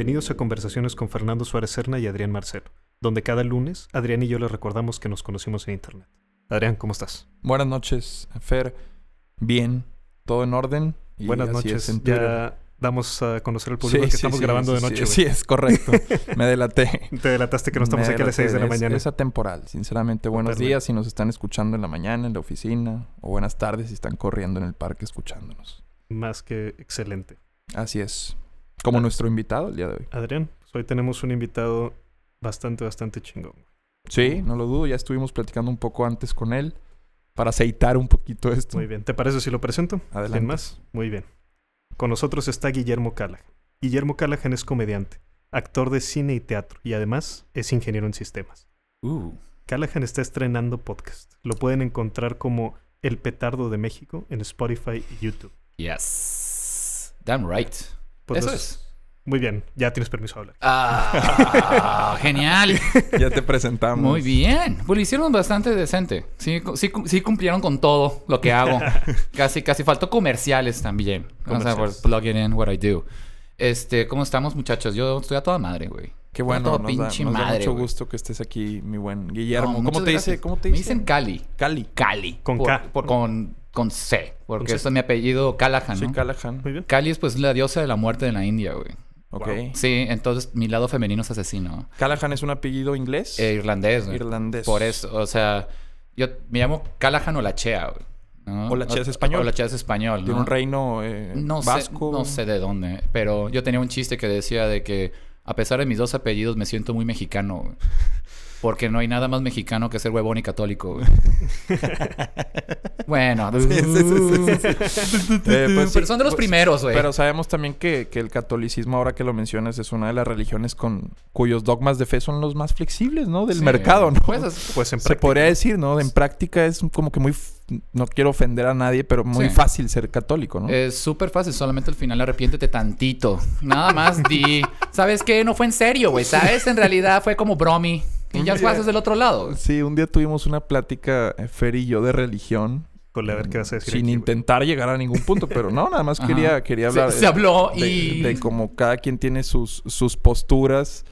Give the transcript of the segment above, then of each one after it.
Bienvenidos a Conversaciones con Fernando Suárez Serna y Adrián Marcelo, donde cada lunes Adrián y yo les recordamos que nos conocimos en Internet. Adrián, ¿cómo estás? Buenas noches, Fer. Bien, todo en orden. Y Buenas noches. Ya damos a conocer al público que estamos grabando de noche. Sí, es correcto. Me delaté. Te delataste que no estamos aquí a las 6 de la mañana. Es atemporal, sinceramente. Buenos días si nos están escuchando en la mañana, en la oficina. O buenas tardes si están corriendo en el parque escuchándonos. Más que excelente. Así es. Como ah. nuestro invitado el día de hoy. Adrián, pues hoy tenemos un invitado bastante, bastante chingón. Sí, no lo dudo. Ya estuvimos platicando un poco antes con él para aceitar un poquito esto. Muy bien. ¿Te parece si lo presento? Adelante. ¿Quién más? Muy bien. Con nosotros está Guillermo Callahan. Guillermo Callahan es comediante, actor de cine y teatro y además es ingeniero en sistemas. Uh. Callahan está estrenando podcast. Lo pueden encontrar como El Petardo de México en Spotify y YouTube. Yes. Damn right. Pues Eso es. Muy bien, ya tienes permiso de hablar. Ah, genial. Ya te presentamos. Muy bien. Pues lo hicieron bastante decente. Sí, sí, sí cumplieron con todo lo que hago. casi, casi faltó comerciales también. Comerciales. O sea, plug it in what I do. Este, ¿cómo estamos, muchachos? Yo estoy a toda madre, güey. Qué bueno, Todo nos, pinche da, nos da madre, mucho güey. gusto que estés aquí, mi buen Guillermo. No, ¿Cómo te dice? ¿Cómo te Me dicen? dicen Cali. Cali. Cali. Con Por- K. por- con, con C. Porque Con C. este es mi apellido Callahan, Sí, ¿no? Callahan. Muy bien. Cali es pues la diosa de la muerte de la India, güey. Ok. Wow. Sí, entonces mi lado femenino es asesino. Callahan es un apellido inglés. Eh, irlandés, güey. Irlandés. Por eso, o sea, yo me llamo Callahan o la Chea, güey. ¿no? O la Chea es español. O la Chea es español, ¿no? un reino eh, no vasco. Sé, no sé de dónde, pero yo tenía un chiste que decía de que a pesar de mis dos apellidos me siento muy mexicano, güey. Porque no hay nada más mexicano que ser huevón y católico, güey. bueno, Eh, pues sí, pero son de los pues, primeros, güey. Pero sabemos también que, que el catolicismo, ahora que lo mencionas, es una de las religiones con cuyos dogmas de fe son los más flexibles, ¿no? Del Sí. mercado, ¿no? Pues, es- Pues en Se práctica. podría decir, ¿no? En práctica es como que muy... No quiero ofender a nadie, pero muy Sí. fácil ser católico, ¿no? Es súper fácil, solamente al final arrepiéntete tantito. Nada más di, ¿sabes qué? No fue en serio, güey, ¿sabes? En realidad fue como bromi. Y ya pasas del otro lado. Sí, un día tuvimos una plática, eh, Fer y yo, de religión. Híjole, a ver qué vas a decir. Sin aquí, intentar llegar a ningún punto, pero no, nada más quería, quería Se- hablar. se habló de, y- de cómo cada quien tiene sus, sus posturas.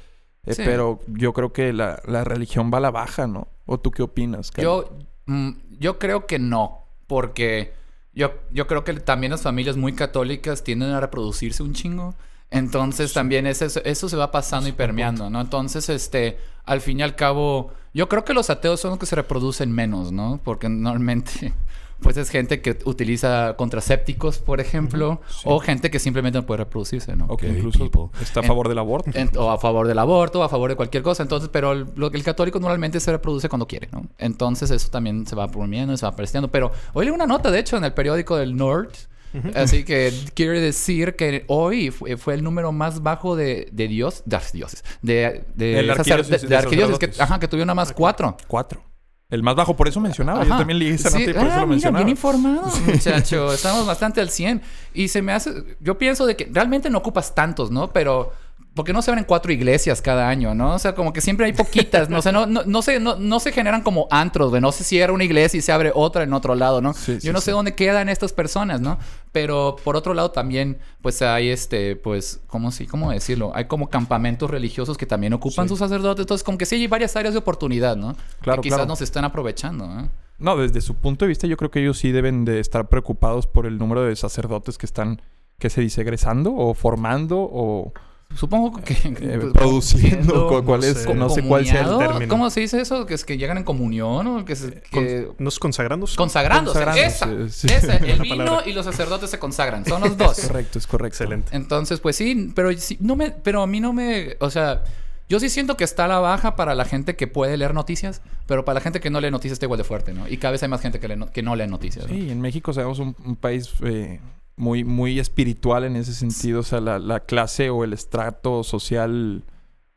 eh, Sí. Pero yo creo que la, la religión va a la baja, ¿no? ¿O tú qué opinas? Yo, mm, yo creo que no, porque yo, yo creo que también las familias muy católicas tienden a reproducirse un chingo. Entonces también es eso, eso se va pasando y permeando, ¿no? Entonces, este, al fin y al cabo, yo creo que los ateos son los que se reproducen menos, ¿no? Porque normalmente, pues es gente que utiliza contrasépticos, por ejemplo, sí. o gente que simplemente no puede reproducirse, ¿no? O que incluso people. está a En- favor del aborto. en- o a favor del aborto, o a favor de cualquier cosa. Entonces, pero el, lo, el católico normalmente se reproduce cuando quiere, ¿no? Entonces, eso también se va promoviendo, se va apreciando. Pero hoy leí una nota, de hecho, en el periódico del North. Así que quiere decir que hoy fue, fue el número más bajo de, de Dios, de dioses, de, de, El sacer- arquidiócesis de- de de arquidiócesis, que, ajá, que tuvieron nada más cuatro. Cuatro. El más bajo, por eso mencionaba. Yo también leí esa Sí. nota y por eso Ah, lo mira, mencionaba. bien informados, muchacho. Estamos bastante al 100. Y se me hace... Yo pienso de que realmente no ocupas tantos, ¿no? Pero... Porque no se abren cuatro iglesias cada año, ¿no? O sea, como que siempre hay poquitas, ¿no? O sea, no, no, no, se, no, no se generan como antros, güey. No se cierra una iglesia y se abre otra en otro lado, ¿no? Sí, sí, Yo no sí. sé dónde quedan estas personas, ¿no? Pero por otro lado también, pues hay este, pues, ¿cómo sí? ¿Cómo decirlo? Hay como campamentos religiosos que también ocupan sus sacerdotes. Entonces, como que sí hay varias áreas de oportunidad, ¿no? Claro, que quizás claro. no se están aprovechando, ¿no? No, desde su punto de vista, yo creo que ellos sí deben de estar preocupados por el número de sacerdotes que están, que se dice, egresando o formando o Supongo que... eh, pues, produciendo. cu- ¿Cuál no es? sé. No sé cuál sea el término. ¿Cómo se dice eso? Que es que llegan en comunión o que, se- que- Con- ¿Nos consagrándose? consagrándose. consagrándose, Esa, sí. esa. El vino palabra. y los sacerdotes se consagran. Son los dos. Es correcto, es correcto. Excelente. Entonces, pues sí, pero sí, no me, pero a mí no me, o sea, Yo sí siento que está a la baja para la gente que puede leer noticias, pero para la gente que no lee noticias está igual de fuerte, ¿no? Y cada vez hay más gente que, lee no- que no lee noticias. ¿no? Sí, en México somos un, un país eh, muy, muy espiritual en ese sentido. O sea, la, la clase o el estrato social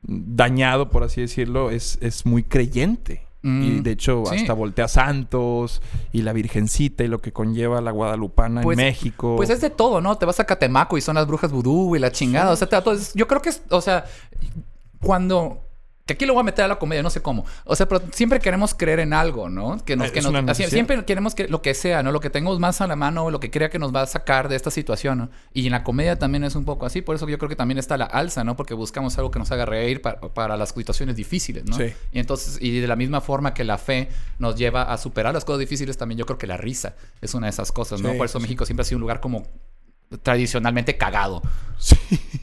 dañado, por así decirlo, es, es muy creyente. Mm, y de hecho, sí. hasta voltea santos y la Virgencita y lo que conlleva la Guadalupana Pues- en México. Pues es de todo, ¿no? Te vas a Catemaco y son las brujas vudú y la chingada. O sea, te da todo. es- Yo creo que es, o sea, cuando. Que aquí lo voy a meter a la comedia, no sé cómo. O sea, pero siempre queremos creer en algo, ¿no? Que nos, que es nos- una así, necesidad. siempre queremos que lo que sea, ¿no? Lo que tengamos más a la mano, lo que crea que nos va a sacar de esta situación, ¿no? Y en la comedia también es un poco así. Por eso yo creo que también está la alza, ¿no? Porque buscamos algo que nos haga reír para, para las situaciones difíciles, ¿no? Sí. Y entonces, y de la misma forma que la fe nos lleva a superar las cosas difíciles, también yo creo que la risa es una de esas cosas, ¿no? Sí, Por eso sí, México siempre ha sido un lugar como tradicionalmente cagado. Sí.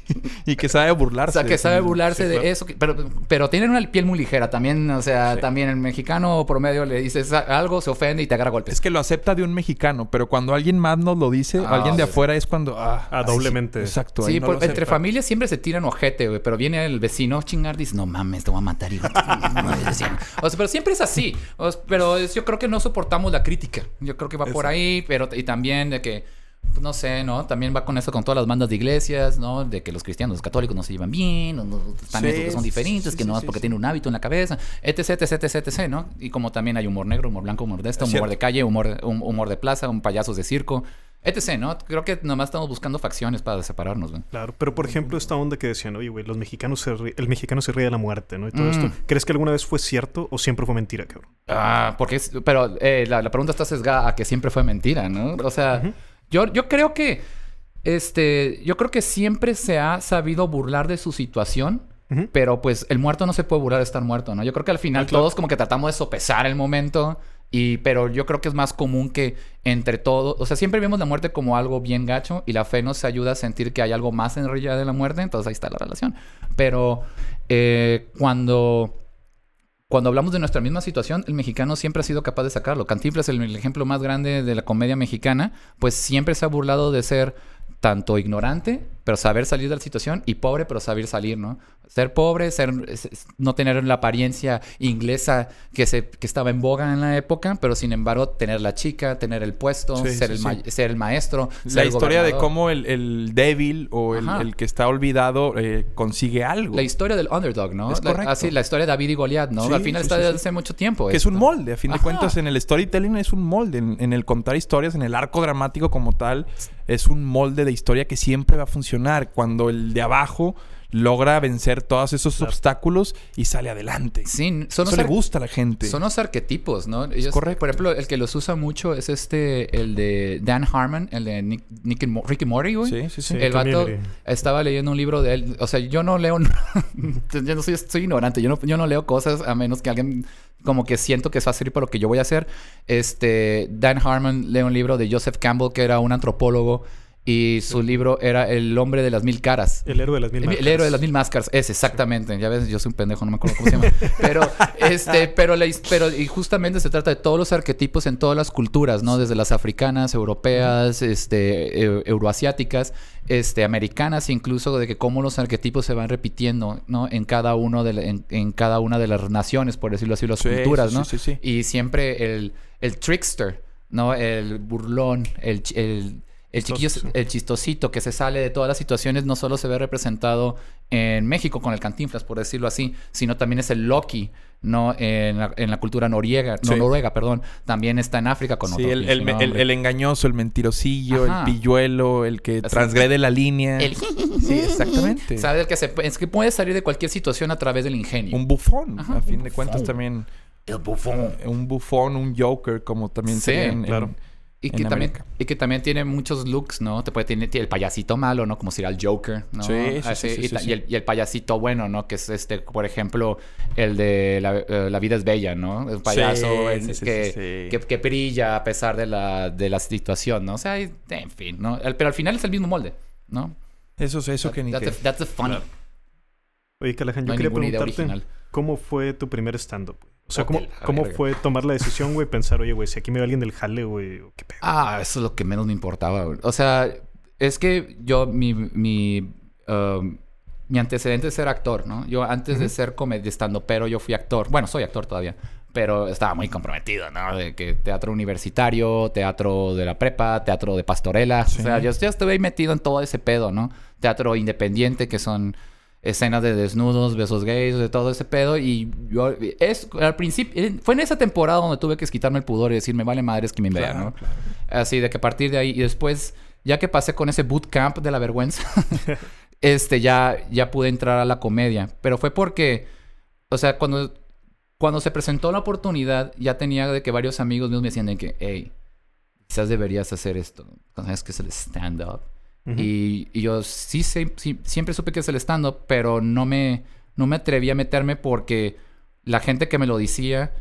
y que sabe O burlarse. sea, que sabe burlarse Sí, de claro. eso. que- Pero, pero tienen una piel muy ligera también. O sea, Sí. también el mexicano promedio le dices algo, se ofende y te agarra golpes. Es que lo acepta de un mexicano, pero cuando alguien más nos lo dice, Ah, alguien de sí. afuera es cuando. Ah, Ah, ay, doblemente. Exacto. Sí, no por- entre familias siempre se tiran ojete, güey. Pero viene el vecino chingar, dice, no mames, te voy a matar, hijo. o sea, pero siempre es así. O sea, pero es- yo creo que no soportamos la crítica. Yo creo que va por ahí, pero y también de que, pues, no sé, ¿no? También va con eso con todas las bandas de iglesias, ¿no? De que los cristianos, los católicos no se llevan bien, o no, están Sí, que son diferentes, sí, que no es sí, porque sí. tienen un hábito en la cabeza, etc, etc, etc, etc, ¿no? Y como también hay humor negro, humor blanco, humor de esto, Es humor cierto. de calle, humor, hum- humor de plaza, un payasos de circo, etc, ¿no? Creo que nomás estamos buscando facciones para separarnos, güey. Claro, pero por ejemplo, esta onda que decían, oye, güey, los mexicanos se ri- el mexicano se ríe de la muerte, ¿no? Y todo Mm. esto. ¿Crees que alguna vez fue cierto o siempre fue mentira, cabrón? Ah, porque es, pero eh, la, la pregunta está sesgada a que siempre fue mentira, ¿no? O sea. Yo, yo creo que, este, yo creo que siempre se ha sabido burlar de su situación, pero pues el muerto no se puede burlar de estar muerto, ¿no? Yo creo que al final Ah, claro. todos como que tratamos de sopesar el momento. Y, pero yo creo que es más común que entre todos, o sea, siempre vemos la muerte como algo bien gacho y la fe nos ayuda a sentir que hay algo más en realidad de la muerte, entonces ahí está la relación. Pero eh, cuando, cuando hablamos de nuestra misma situación, el mexicano siempre ha sido capaz de sacarlo. Cantinflas, el, el ejemplo más grande de la comedia mexicana, pues siempre se ha burlado de ser tanto ignorante, pero saber salir de la situación, y pobre, pero saber salir, ¿no? Ser pobre, ser, no tener la apariencia inglesa que, se, que estaba en boga en la época, pero sin embargo tener la chica, tener el puesto, Sí, ser, sí, el sí. ser el maestro. La ser historia de cómo el, el débil o el, el que está olvidado eh, consigue algo. La historia del underdog, ¿no? Es La- correcto. así, la historia de David y Goliat, ¿no? Al final está desde hace mucho tiempo. que es un esto. molde, a fin de Ajá. cuentas, en el storytelling es un molde. En, en el contar historias, en el arco dramático como tal, es un molde de historia que siempre va a funcionar. Cuando el de abajo logra vencer todos esos Claro. obstáculos y sale adelante. Sí, son Eso los, le gusta a la gente. son los arquetipos, ¿no? Ellos- correcto. Por ejemplo, el que los usa mucho es este, el de Dan Harmon, el de Nick, Nick and Mo- Ricky Morty, güey. Sí, sí, sí. Sí. El vato Community. estaba leyendo un libro de él. O sea, yo no leo. yo no soy, soy ignorante. Yo no, yo no leo cosas a menos que alguien como que siento que es fácil para lo que yo voy a hacer. Este, Dan Harmon lee un libro de Joseph Campbell, que era un antropólogo. Y su libro era El hombre de las mil caras. El héroe de las mil El, máscaras. el héroe de las mil máscaras, es exactamente. Ya ves, yo soy un pendejo, no me acuerdo cómo se llama. Pero, este, pero, la, pero, y justamente se trata de todos los arquetipos en todas las culturas, ¿no? Desde las africanas, europeas, este, eu- euroasiáticas, este, americanas, incluso de que cómo los arquetipos se van repitiendo, ¿no? En cada uno de la- en, en cada una de las naciones, por decirlo así, las Sí, culturas, ¿no? sí, sí, sí. Y siempre el, el trickster, ¿no? El burlón, el, el, el chiquillo, el chistosito que se sale de todas las situaciones, no solo se ve representado en México con el cantinflas, por decirlo así, sino también es el Loki, ¿no? En la, en la cultura noriega, no, Sí. noruega, perdón. También está en África con Sí, otro el, el- el- engañoso, el mentirosillo, Ajá. el pilluelo, el que Así. transgrede la línea. El- Sí, exactamente. ¿Sabe? El que se, es que puede salir de cualquier situación a través del ingenio. Un bufón, Ajá, a fin de cuentas también. el bufón. Un bufón, un joker, como también Sí, en- claro. Y que, también, América. y que también tiene muchos looks, ¿no? Te puede tener el payasito malo, ¿no? Como sería el Joker, ¿no? Sí, sí, Así, sí, sí, y, sí, el, y el payasito bueno, ¿no? Que es este, por ejemplo, el de La, eh, La vida es bella, ¿no? El payaso que. Que, que brilla a pesar de la, de la situación, ¿no? O sea, en fin, ¿no? Pero al final es el mismo molde, ¿no? Eso, eso que ni that's, que... the, that's the fun. Claro. Oye, Callahan, No yo quería preguntarte, original. ¿cómo fue tu primer stand-up? O sea, ¿cómo, cómo fue tomar la decisión, güey? Pensar, oye, güey, si aquí me ve alguien del jale, güey, ¿qué pedo? Ah, eso es lo que menos me importaba. güey. O sea, es que yo, mi, mi, um, mi antecedente es ser actor, ¿no? Yo antes de ser comediestando, pero yo fui actor. Bueno, soy actor todavía. Pero estaba muy comprometido, ¿no? De que teatro universitario, teatro de la prepa, teatro de pastorela. O sea, yo ya estuve ahí metido en todo ese pedo, ¿no? Teatro independiente, que son escenas de desnudos, besos gays, de todo ese pedo. Y yo, es, al principio, eh, fue en esa temporada donde tuve que quitarme el pudor y decir, me vale madres que me vean, Claro, ¿no? claro. Así de que a partir de ahí, y después, ya que pasé con ese bootcamp de la vergüenza, este, ya, ya pude entrar a la comedia. Pero fue porque, o sea, cuando, cuando se presentó la oportunidad, ya tenía de que varios amigos míos me decían de que, hey, quizás deberías hacer esto. Sabes que es el stand-up. Y, yo sí, sí- siempre supe que es el stand-up, pero no me, no me atreví a meterme porque la gente que me lo decía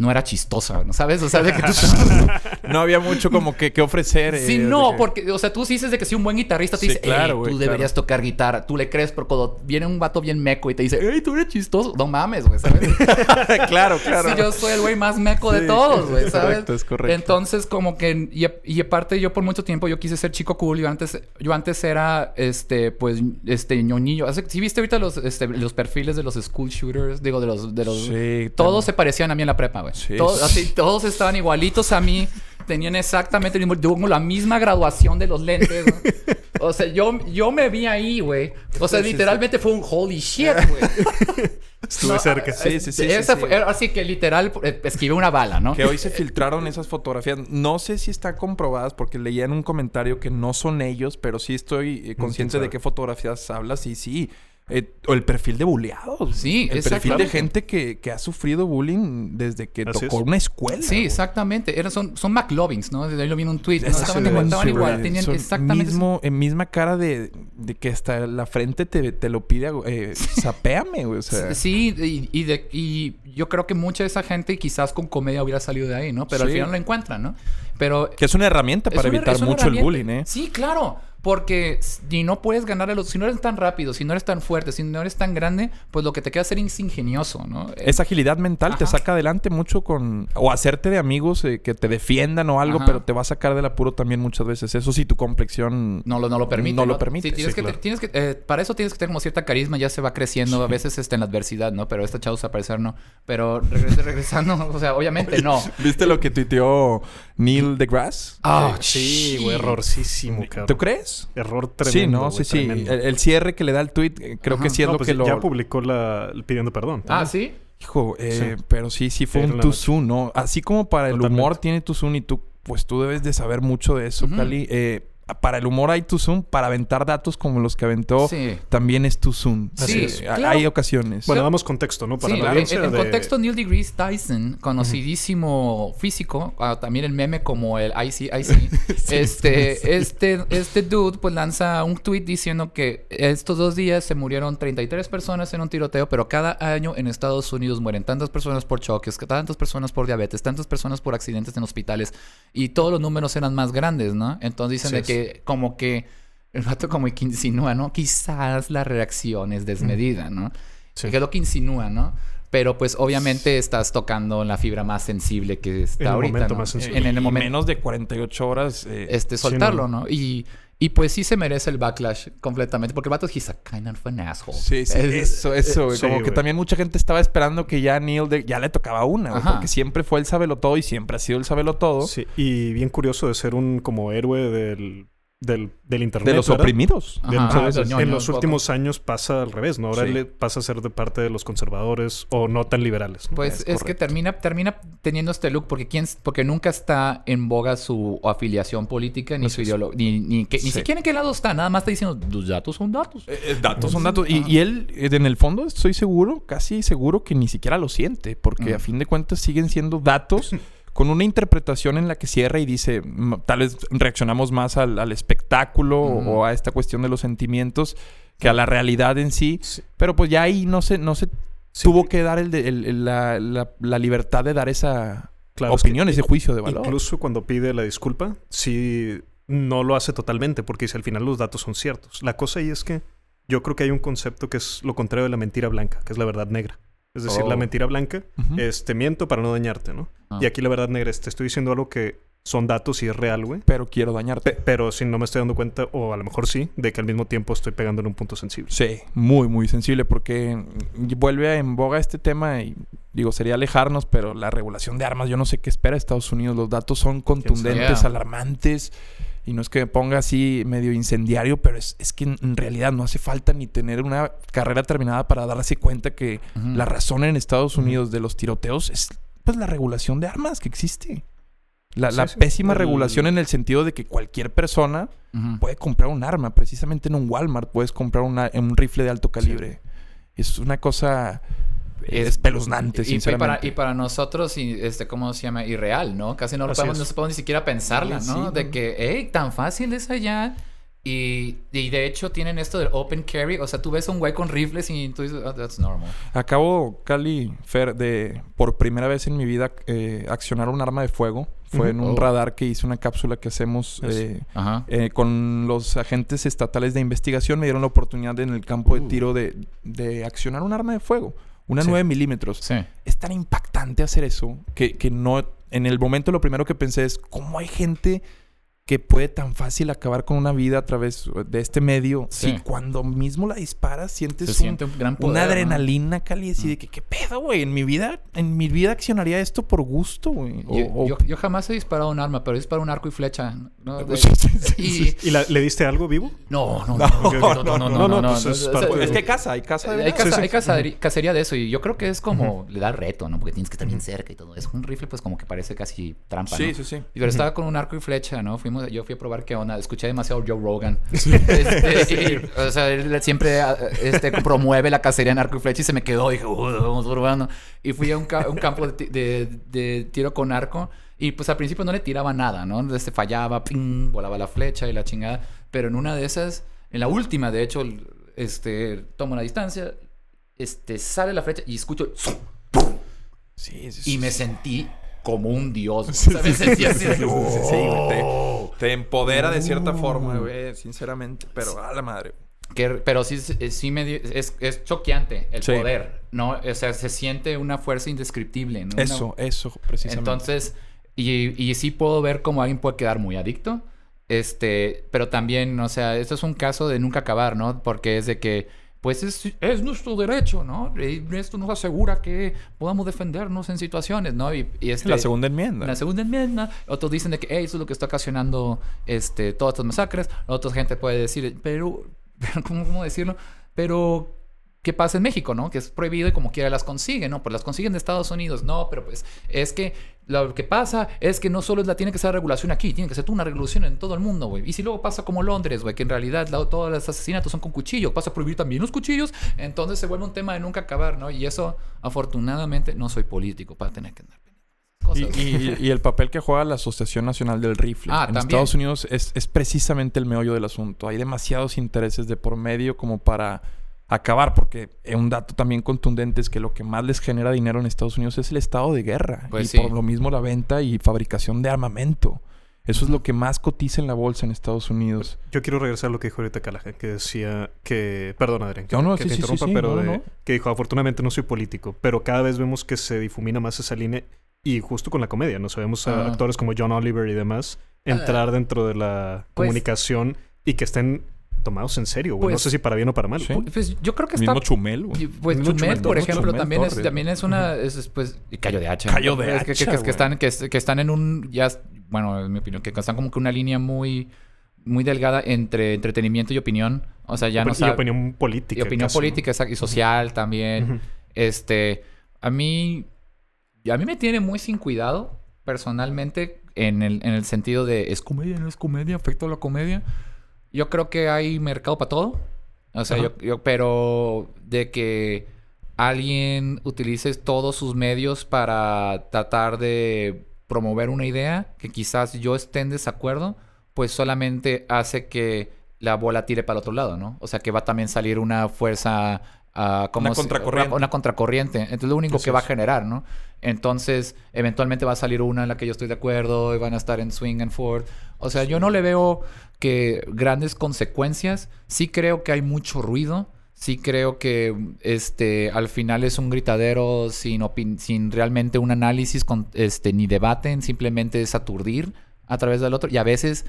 no era chistosa, ¿no sabes? O sea, de que tú... No había mucho como que, que ofrecer. Sí, eh, no, de que- porque, o sea, tú sí dices de que si un buen guitarrista te Sí, dice, claro, "Ey, tú deberías tocar guitarra, tú le crees, pero cuando viene un vato bien meco y te dice, hey, tú eres chistoso, no mames, güey, ¿sabes? claro, claro. Sí, yo soy el güey más meco de Sí, todos, güey, es ¿sabes? correcto, es correcto. Entonces, como que, y, y aparte yo por mucho tiempo yo quise ser chico cool, yo antes, yo antes era, este, pues, este, ñoñillo. ¿Sí viste ahorita los, este, los perfiles de los school shooters? Digo, de los, de los... Sí, todos se parecían a mí en la prepa, güey. Sí. Todos, así, todos estaban igualitos a mí. Tenían exactamente el mismo... Yo tengo la misma graduación de los lentes, ¿no? O sea, yo, yo me vi ahí, güey. O sea, Sí, sí, literalmente fue un holy shit, güey. Estuve No, cerca. Sí, sí, sí, Esa sí, fue- sí. Así que literal eh, esquivé una bala, ¿no? Que hoy se filtraron esas fotografías. No sé si están comprobadas porque leía en un comentario que no son ellos, pero sí estoy eh, consciente de qué fotografías hablas y sí. Eh, o el perfil de buleados. Sí, El perfil de gente que, que ha sufrido bullying desde que Así tocó es. una escuela. Sí, güey. exactamente. Eran, son, son McLovins, ¿no? Desde ahí lo vi en un tweet. ¿no? Estaban Exactamente, igual, estaban güey. igual. Tenían Son exactamente... Mismo, en misma cara de, de que hasta la frente te, te lo pide. Eh, sapéame, güey. O sea, Sí, y, y de- y yo creo que mucha de esa gente quizás con comedia hubiera salido de ahí, ¿no? Pero al final lo encuentran, ¿no? Pero... que es una herramienta para una- evitar mucho el bullying, ¿eh? Sí, claro. Porque si no puedes ganarle los... Si no eres tan rápido, si no eres tan fuerte, si no eres tan grande, pues lo que te queda es ser es ingenioso, ¿no? Esa agilidad mental te saca adelante mucho con... O hacerte de amigos eh, que te defiendan o algo, Ajá. pero te va a sacar del apuro también muchas veces. Eso sí, tu complexión... No lo, no lo permite. No lo permite, Sí, tienes sí, que, claro. tienes que, eh, para eso tienes que tener como cierta carisma, ya se va creciendo, a veces está en la adversidad, ¿no? Pero esta chavos al parecer no. Pero regres- regresando, o sea, obviamente no. ¿Viste lo que tuiteó Neil deGrasse? Ah, sí, güey, errorcísimo, cabrón. ¿Tú crees? Error tremendo. sí, ¿no? Sí, sí. El, el cierre que le da el tweet, eh, creo Ajá. que sí es No, lo pues que lo... Ya publicó la pidiendo perdón. Ah, sí. Hijo, eh, Sí. pero sí, sí fue un la too noche. soon, ¿no? Así como para el humor tiene too soon y tú, pues tú debes de saber mucho de eso. Cali. Eh, para el humor hay too soon, para aventar datos como los que aventó Sí. también es too soon. Sí, Eh, claro. Hay ocasiones. Bueno, damos contexto, ¿no? Para Sí, la en, en de- contexto, Neil deGrasse Tyson, conocidísimo físico, ah, también el meme como el IC, IC, este, este, este dude pues lanza un tweet diciendo que estos dos días se murieron 33 personas en un tiroteo, pero cada año en Estados Unidos mueren tantas personas por choques, que tantas personas por diabetes, tantas personas por accidentes en hospitales, y todos los números eran más grandes, ¿no? Entonces dicen Sí de es. Como que el rato como que insinúa, ¿no? Quizás la reacción es desmedida, ¿no? Sí. Que es lo que insinúa, ¿no? Pero pues obviamente estás tocando la fibra más sensible que está En el ahorita, momento ¿no? más sensible. En el Y momento menos de 48 horas. eh, este Sí, soltarlo, no. ¿no? Y, y pues sí se merece el backlash completamente porque el vato he's a kind of an asshole. Sí, sí, Es- eso, eso, güey. sí, Como que también mucha gente estaba esperando que ya Neil de- ya le tocaba una, güey, porque siempre fue el sabelo todo y siempre ha sido el sabelo todo Sí, y bien curioso de ser un como héroe del, del, del internet. de los ¿verdad? oprimidos. Ñoño en los poco. últimos años pasa al revés, ¿no? Ahora Sí. le pasa a ser de parte de los conservadores o no tan liberales. ¿no? Pues Es es, que termina, termina teniendo este look porque, quién, porque nunca está en boga su afiliación política ni su ideología. Ni, ni, que- ni siquiera en qué lado está. Nada más está diciendo, los datos son datos. Eh, datos son datos. Y, y él, eh, en el fondo, estoy seguro, casi seguro que ni siquiera lo siente, porque a fin de cuentas siguen siendo datos con una interpretación en la que cierra y dice, "Mm, tal vez reaccionamos más al, al espectáculo o a esta cuestión de los sentimientos que a la realidad en sí. Sí. Pero pues ya ahí no se, no se Sí. tuvo que dar el de- el- el- la, la- la libertad de dar esa Claro, es que opinión, ese juicio de valor. Incluso cuando pide la disculpa, sí no lo hace totalmente porque dice al final los datos son ciertos. La cosa ahí es que yo creo que hay un concepto que es lo contrario de la mentira blanca, que es la verdad negra. Es decir, Oh. la mentira blanca Ujú. es te miento para no dañarte, ¿no? Ah. Y aquí la verdad negra es te estoy diciendo algo que son datos y es real, güey. Pero quiero dañarte. Pe- pero si no me estoy dando cuenta, o a lo mejor sí, de que al mismo tiempo estoy pegando en un punto sensible. Sí, muy, muy sensible porque vuelve en boga este tema y digo, sería alejarnos, pero la regulación de armas, yo no sé qué espera Estados Unidos. Los datos son contundentes, alarmantes. Y no es que me ponga así medio incendiario, pero es, es que en- realidad no hace falta ni tener una carrera terminada para darse cuenta que la razón en Estados Unidos de los tiroteos es pues la regulación de armas que existe. La, Sí, la sí. pésima regulación en el sentido de que cualquier persona puede comprar un arma. Precisamente en un Walmart puedes comprar una- un rifle de alto calibre. Es una cosa Es- espeluznante, Y- y, sinceramente. para, y para nosotros, y, este, ¿cómo se llama? Irreal, ¿no? Casi no lo podemos, no podemos ni siquiera pensarla, Sí, ¿no? sí, de que, hey, tan fácil es allá. Y, y de hecho tienen esto del open carry. O sea, tú ves a un güey con rifles y tú dices, oh, that's normal. Acabo, Cali, Fer, de por primera vez en mi vida eh, accionar un arma de fuego. Fue en un Oh. radar que hice una cápsula que hacemos eh, eh, con los agentes estatales de investigación. Me dieron la oportunidad en el campo de Uh. tiro de, de accionar un arma de fuego. Una Sí. 9 milímetros. Sí. es tan impactante hacer eso que, que no. En el momento lo primero que pensé es cómo hay gente que puede tan fácil acabar con una vida a través de este medio. Sí. Si cuando mismo la disparas sientes un- siente un gran poder. una ¿no? adrenalina, Cali, así de que qué pedo, güey. En mi vida, en mi vida accionaría esto por gusto, güey. Yo, o- yo- yo jamás he disparado un arma, pero he disparado un arco y flecha. ¿no? Sí, sí, sí, y, ¿Y la- le diste algo vivo? no, no, no, No, no, no, no, no, no, no, no, no, es Es que hay casa, hay casa de Hay, casa- sí. hay cazadería- cacería de eso y yo creo que es como le da reto, ¿no? Porque tienes que estar bien cerca y todo eso. Un rifle pues como que parece casi trampa, Sí, ¿no? sí, sí. Y Pero estaba con un arco y flecha, ¿no? Fuimos, yo fui a probar qué onda. Escuché demasiado Joe Rogan. Este, y, o sea, él siempre ah, este, promueve la cacería en arco y flecha y se me quedó. Dije, "Uh, vamos probando. Y fui a un, ca- un campo de, ti- de- de tiro con arco. Y pues al principio no le tiraba nada, ¿no? Este fallaba, ping, volaba la flecha y la chingada. Pero en una de esas, en la última, de hecho, este, tomo la distancia, este, sale la flecha y escucho. Sí, sí, Y me sí. sentí como un dios. O sea, me sentí así de, Sí, "Oh". Te empodera de cierta forma, güey, sinceramente. Pero a la madre. Que- pero sí, sí me dio- es, es choqueante el Sí. poder, ¿no? O sea, se siente una fuerza indescriptible, ¿no? Una- Eso, eso, precisamente. Entonces, y, y sí puedo ver cómo alguien puede quedar muy adicto. Este, pero también, o sea, esto es un caso de nunca acabar, ¿no? Porque es de que, pues es, es nuestro derecho, ¿no? Y esto nos asegura que podamos defendernos en situaciones, ¿no? Y, y este, la segunda enmienda. la segunda enmienda, otros dicen de que "Ey, eso es lo que está ocasionando este, todas estas masacres. Otra gente puede decir, pero, pero ¿cómo, cómo decirlo? Pero, ¿qué pasa en México, no? Que es prohibido y como quiera las consiguen, ¿no? Pues las consiguen de Estados Unidos. No, pero pues es que lo que pasa es que no solo es la tiene que ser regulación aquí, tiene que ser una regulación en todo el mundo, güey. Y si luego pasa como Londres, güey, que en realidad la- todos los asesinatos son con cuchillo, pasa a prohibir también los cuchillos, entonces se vuelve un tema de nunca acabar, ¿no? Y eso, afortunadamente, no soy político para tener que andar y- y el papel que juega la Asociación Nacional del Rifle Ah, en también. Estados Unidos es, es precisamente el meollo del asunto. Hay demasiados intereses de por medio como para acabar, porque un dato también contundente es que lo que más les genera dinero en Estados Unidos es el estado de guerra. Pues y sí. por lo mismo la venta y fabricación de armamento. Eso es lo que más cotiza en la bolsa en Estados Unidos. Yo quiero regresar a lo que dijo ahorita Callahan, que decía que... Perdón, Adrián, que, No, no, que sí, te sí, interrumpa, sí, pero no, de- no. que dijo, afortunadamente no soy político, pero cada vez vemos que se difumina más esa línea y justo con la comedia, ¿no? Sabemos a Ajá. actores como John Oliver y demás entrar dentro de la Pues- comunicación y que estén tomados en serio, güey. no Pues- sé si para bien o para mal. Sí. Pues yo creo que está... mismo Chumel, güey. Y, Pues Mismo Chumel, Chumel por ejemplo, Chumel también es, también es una... Es, es, pues, y Callo de hacha. ¿no? de que, que- hacha, que- que güey. están, que, que están en un... Ya, bueno, en mi opinión, que están como que una línea muy... Muy delgada entre entretenimiento y opinión. O sea, ya no y sabe... opinión política. Y opinión casi, ¿no? política exacto, y social también. Ujú. Este, a mí, a mí me tiene muy sin cuidado, personalmente, en el, en el sentido de, ¿es comedia, no es comedia? ¿Afecta a la comedia? Yo creo que hay mercado para todo. O sea, yo, yo- pero de que alguien utilice todos sus medios para tratar de promover una idea que quizás yo esté en desacuerdo, pues solamente hace que la bola tire para el otro lado, ¿no? O sea, que va a también salir una fuerza... ah, como Una contracorriente. Una, contracorriente. Entonces, lo único que va a generar, ¿no? Entonces, eventualmente va a salir una en la que yo estoy de acuerdo y van a estar en swing and forth. O sea, yo no le veo que grandes consecuencias. Sí creo que hay mucho ruido. Sí creo que este al final es un gritadero sin sin realmente un análisis con, este ni debaten, simplemente es aturdir a través del otro. Y a veces,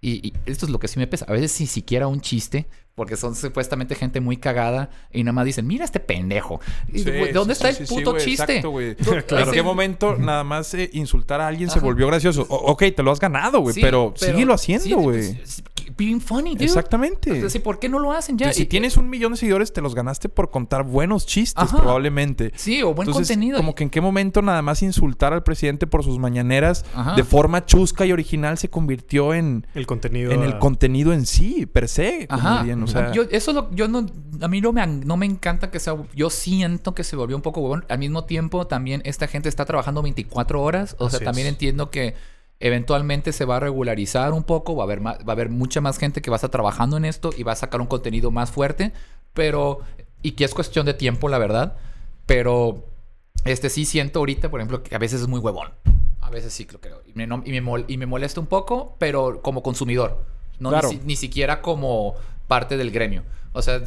y, y esto es lo que sí me pesa, a veces ni siquiera un chiste, porque son supuestamente gente muy cagada y nada más dicen, mira este pendejo. Sí, ¿Dónde sí, está sí, el sí, puto güey, chiste? exacto, güey. Claro. ¿En qué momento nada más eh, insultar a alguien se volvió gracioso? O- ok, te lo has ganado, güey, Sí, pero, síguelo sí, haciendo, güey. pues, being funny, dude. Exactamente. Entonces, ¿por qué no lo hacen ya? Si Y- tienes un millón de seguidores, te los ganaste por contar buenos chistes, Ajá. probablemente. Sí, o buen Entonces, contenido. Como que en qué momento nada más insultar al presidente por sus mañaneras Ajá. de forma chusca y original se convirtió en, El contenido. en el contenido en sí, per se. como Ajá. dirían, o sea, yo, eso lo, yo no, a mí no me, no me encanta que sea, yo siento que se volvió un poco huevón. Al mismo tiempo, también esta gente está trabajando 24 horas. O sea, también es. entiendo que eventualmente se va a regularizar un poco, va a haber más- va a haber mucha más gente que va a estar trabajando en esto y va a sacar un contenido más fuerte, pero, y que es cuestión de tiempo, la verdad, pero, este sí siento ahorita, por ejemplo, que a veces es muy huevón. A veces sí lo creo. Y me, no- y me, mol- y me molesta un poco, pero como consumidor. No Claro. ni, ni siquiera como parte del gremio. O sea...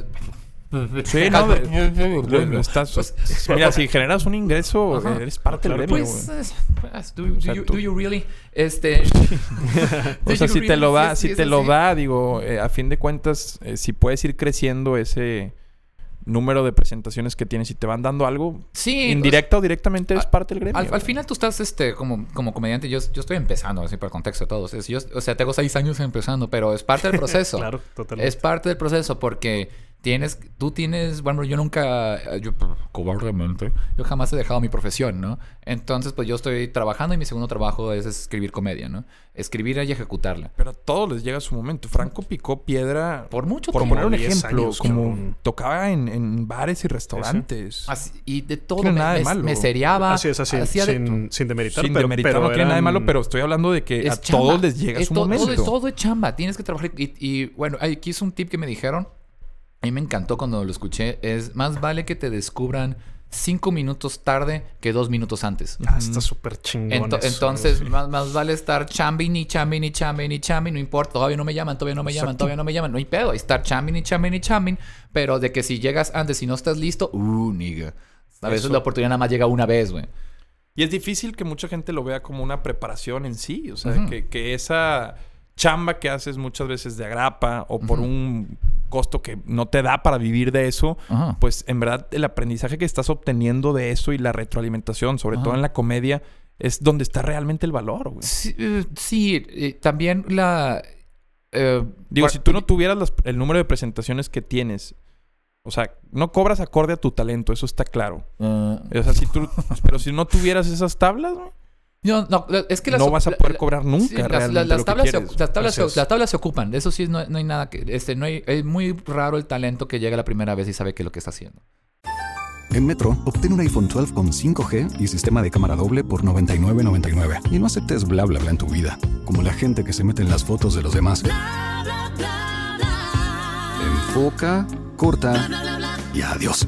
Sí, no, estás- Pues- mira, si generas un ingreso, Ajá. eres parte del gremio, Pues, pues, do, sea, you, tú- do you really? Este... O sea, si te lo da, Sí, si sí, te lo así. da, digo, eh, a fin de cuentas, eh, si puedes ir creciendo ese número de presentaciones que tienes y te van dando algo, Sí. indirecta o directamente a- parte del gremio. Al, final tú estás este, como, como comediante, yo, yo estoy empezando, así por contexto de todos. Es- yo- o sea, tengo seis años empezando, pero es parte del proceso. Claro, totalmente. Es parte del proceso porque tienes, tú tienes, bueno, yo nunca, eh, yo cobardemente, yo jamás he dejado mi profesión, ¿no? Entonces, pues yo estoy trabajando y mi segundo trabajo es escribir comedia, ¿no? Escribir y ejecutarla. Pero a todos les llega su momento. Franco picó piedra Por mucho por tiempo. poner un 10 ejemplo, años, como tocaba en, en bares y restaurantes. Así- y de todo, tiene me, nada de me- malo. me seriaba. Así es, así. hacía de sin, sin demeritar. Sin pero, demeritar, pero no tiene nada de malo, pero estoy hablando de que Es a chamba. todos les llega Es su to- momento. Todo, es- todo es chamba. Tienes que trabajar. Y, y, bueno, aquí es un tip que me dijeron. A mí me encantó cuando lo escuché. Es más vale que te descubran cinco minutos tarde que dos minutos antes. Ah, está súper chingón. Ento- eso, entonces, más, más vale estar y chambing y chambing. No importa, todavía no me llaman, todavía no me llaman, Exacto. todavía no me llaman. No hay pedo. Estar chambing y chambing. Pero de que si llegas antes y no estás listo, uh, nigga. A veces Eso. la oportunidad nada más llega una vez, güey. Y es difícil que mucha gente lo vea como una preparación en sí. O sea, que, que esa chamba que haces muchas veces de agrapa o por un costo que no te da para vivir de eso, Ajá. pues en verdad el aprendizaje que estás obteniendo de eso y la retroalimentación, sobre Ajá. todo en la comedia, es donde está realmente el valor, güey. Sí, eh, sí, eh, también la... eh, Digo, si tú no tuvieras las- el número de presentaciones que tienes, o sea, no cobras acorde a tu talento, eso está claro. eh, O sea, si tú, pero si no tuvieras esas tablas, güey, no, no, es que las- no vas a poder la- cobrar nunca sí, las, realmente las- las lo que tablas, se, quieres. las, tablas Así se, es. las tablas se ocupan. De eso sí no, no hay nada que... Este, no hay, es muy raro el talento que llega la primera vez y sabe qué es lo que está haciendo. En Metro, obtén un iPhone 12 con 5G y sistema de cámara doble por $99.99. Y no aceptes bla bla bla en tu vida, como la gente que se mete en las fotos de los demás. Enfoca, corta y adiós.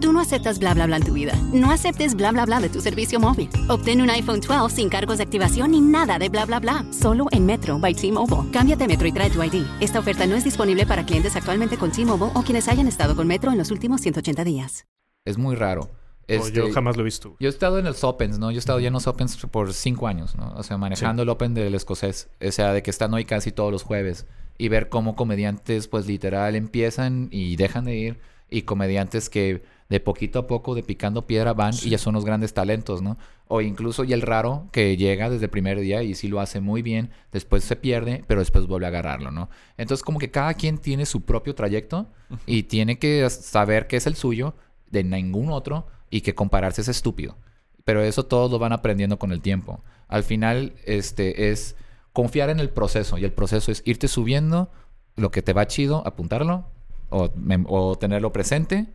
Tú no aceptas bla bla bla en tu vida. No aceptes bla bla bla de tu servicio móvil. Obtén un iPhone 12 sin cargos de activación ni nada de bla bla bla. Solo en Metro by T-Mobile. Cámbiate a Metro y trae tu ID. Esta oferta no es disponible para clientes actualmente con T-Mobile o quienes hayan estado con Metro en los últimos 180 días. Es muy raro. No, Este, yo jamás lo he visto. Yo he estado en los Opens, ¿no? Yo he estado ya en los Opens por cinco años, ¿no? O sea, manejando el Open del escocés. O sea, de que están hoy casi todos los jueves. Y ver cómo comediantes, pues literal, empiezan y dejan de ir. Y comediantes que de poquito a poco, de picando piedra, van y ya son los grandes talentos, ¿no? O incluso y el raro que llega desde el primer día y sí lo hace muy bien, después se pierde, pero después vuelve a agarrarlo, ¿no? Entonces como que cada quien tiene su propio trayecto y tiene que saber qué es el suyo de ningún otro y que compararse es estúpido. Pero eso todos lo van aprendiendo con el tiempo. Al final, este es confiar en el proceso. Y el proceso es irte subiendo lo que te va chido, apuntarlo o tenerlo presente,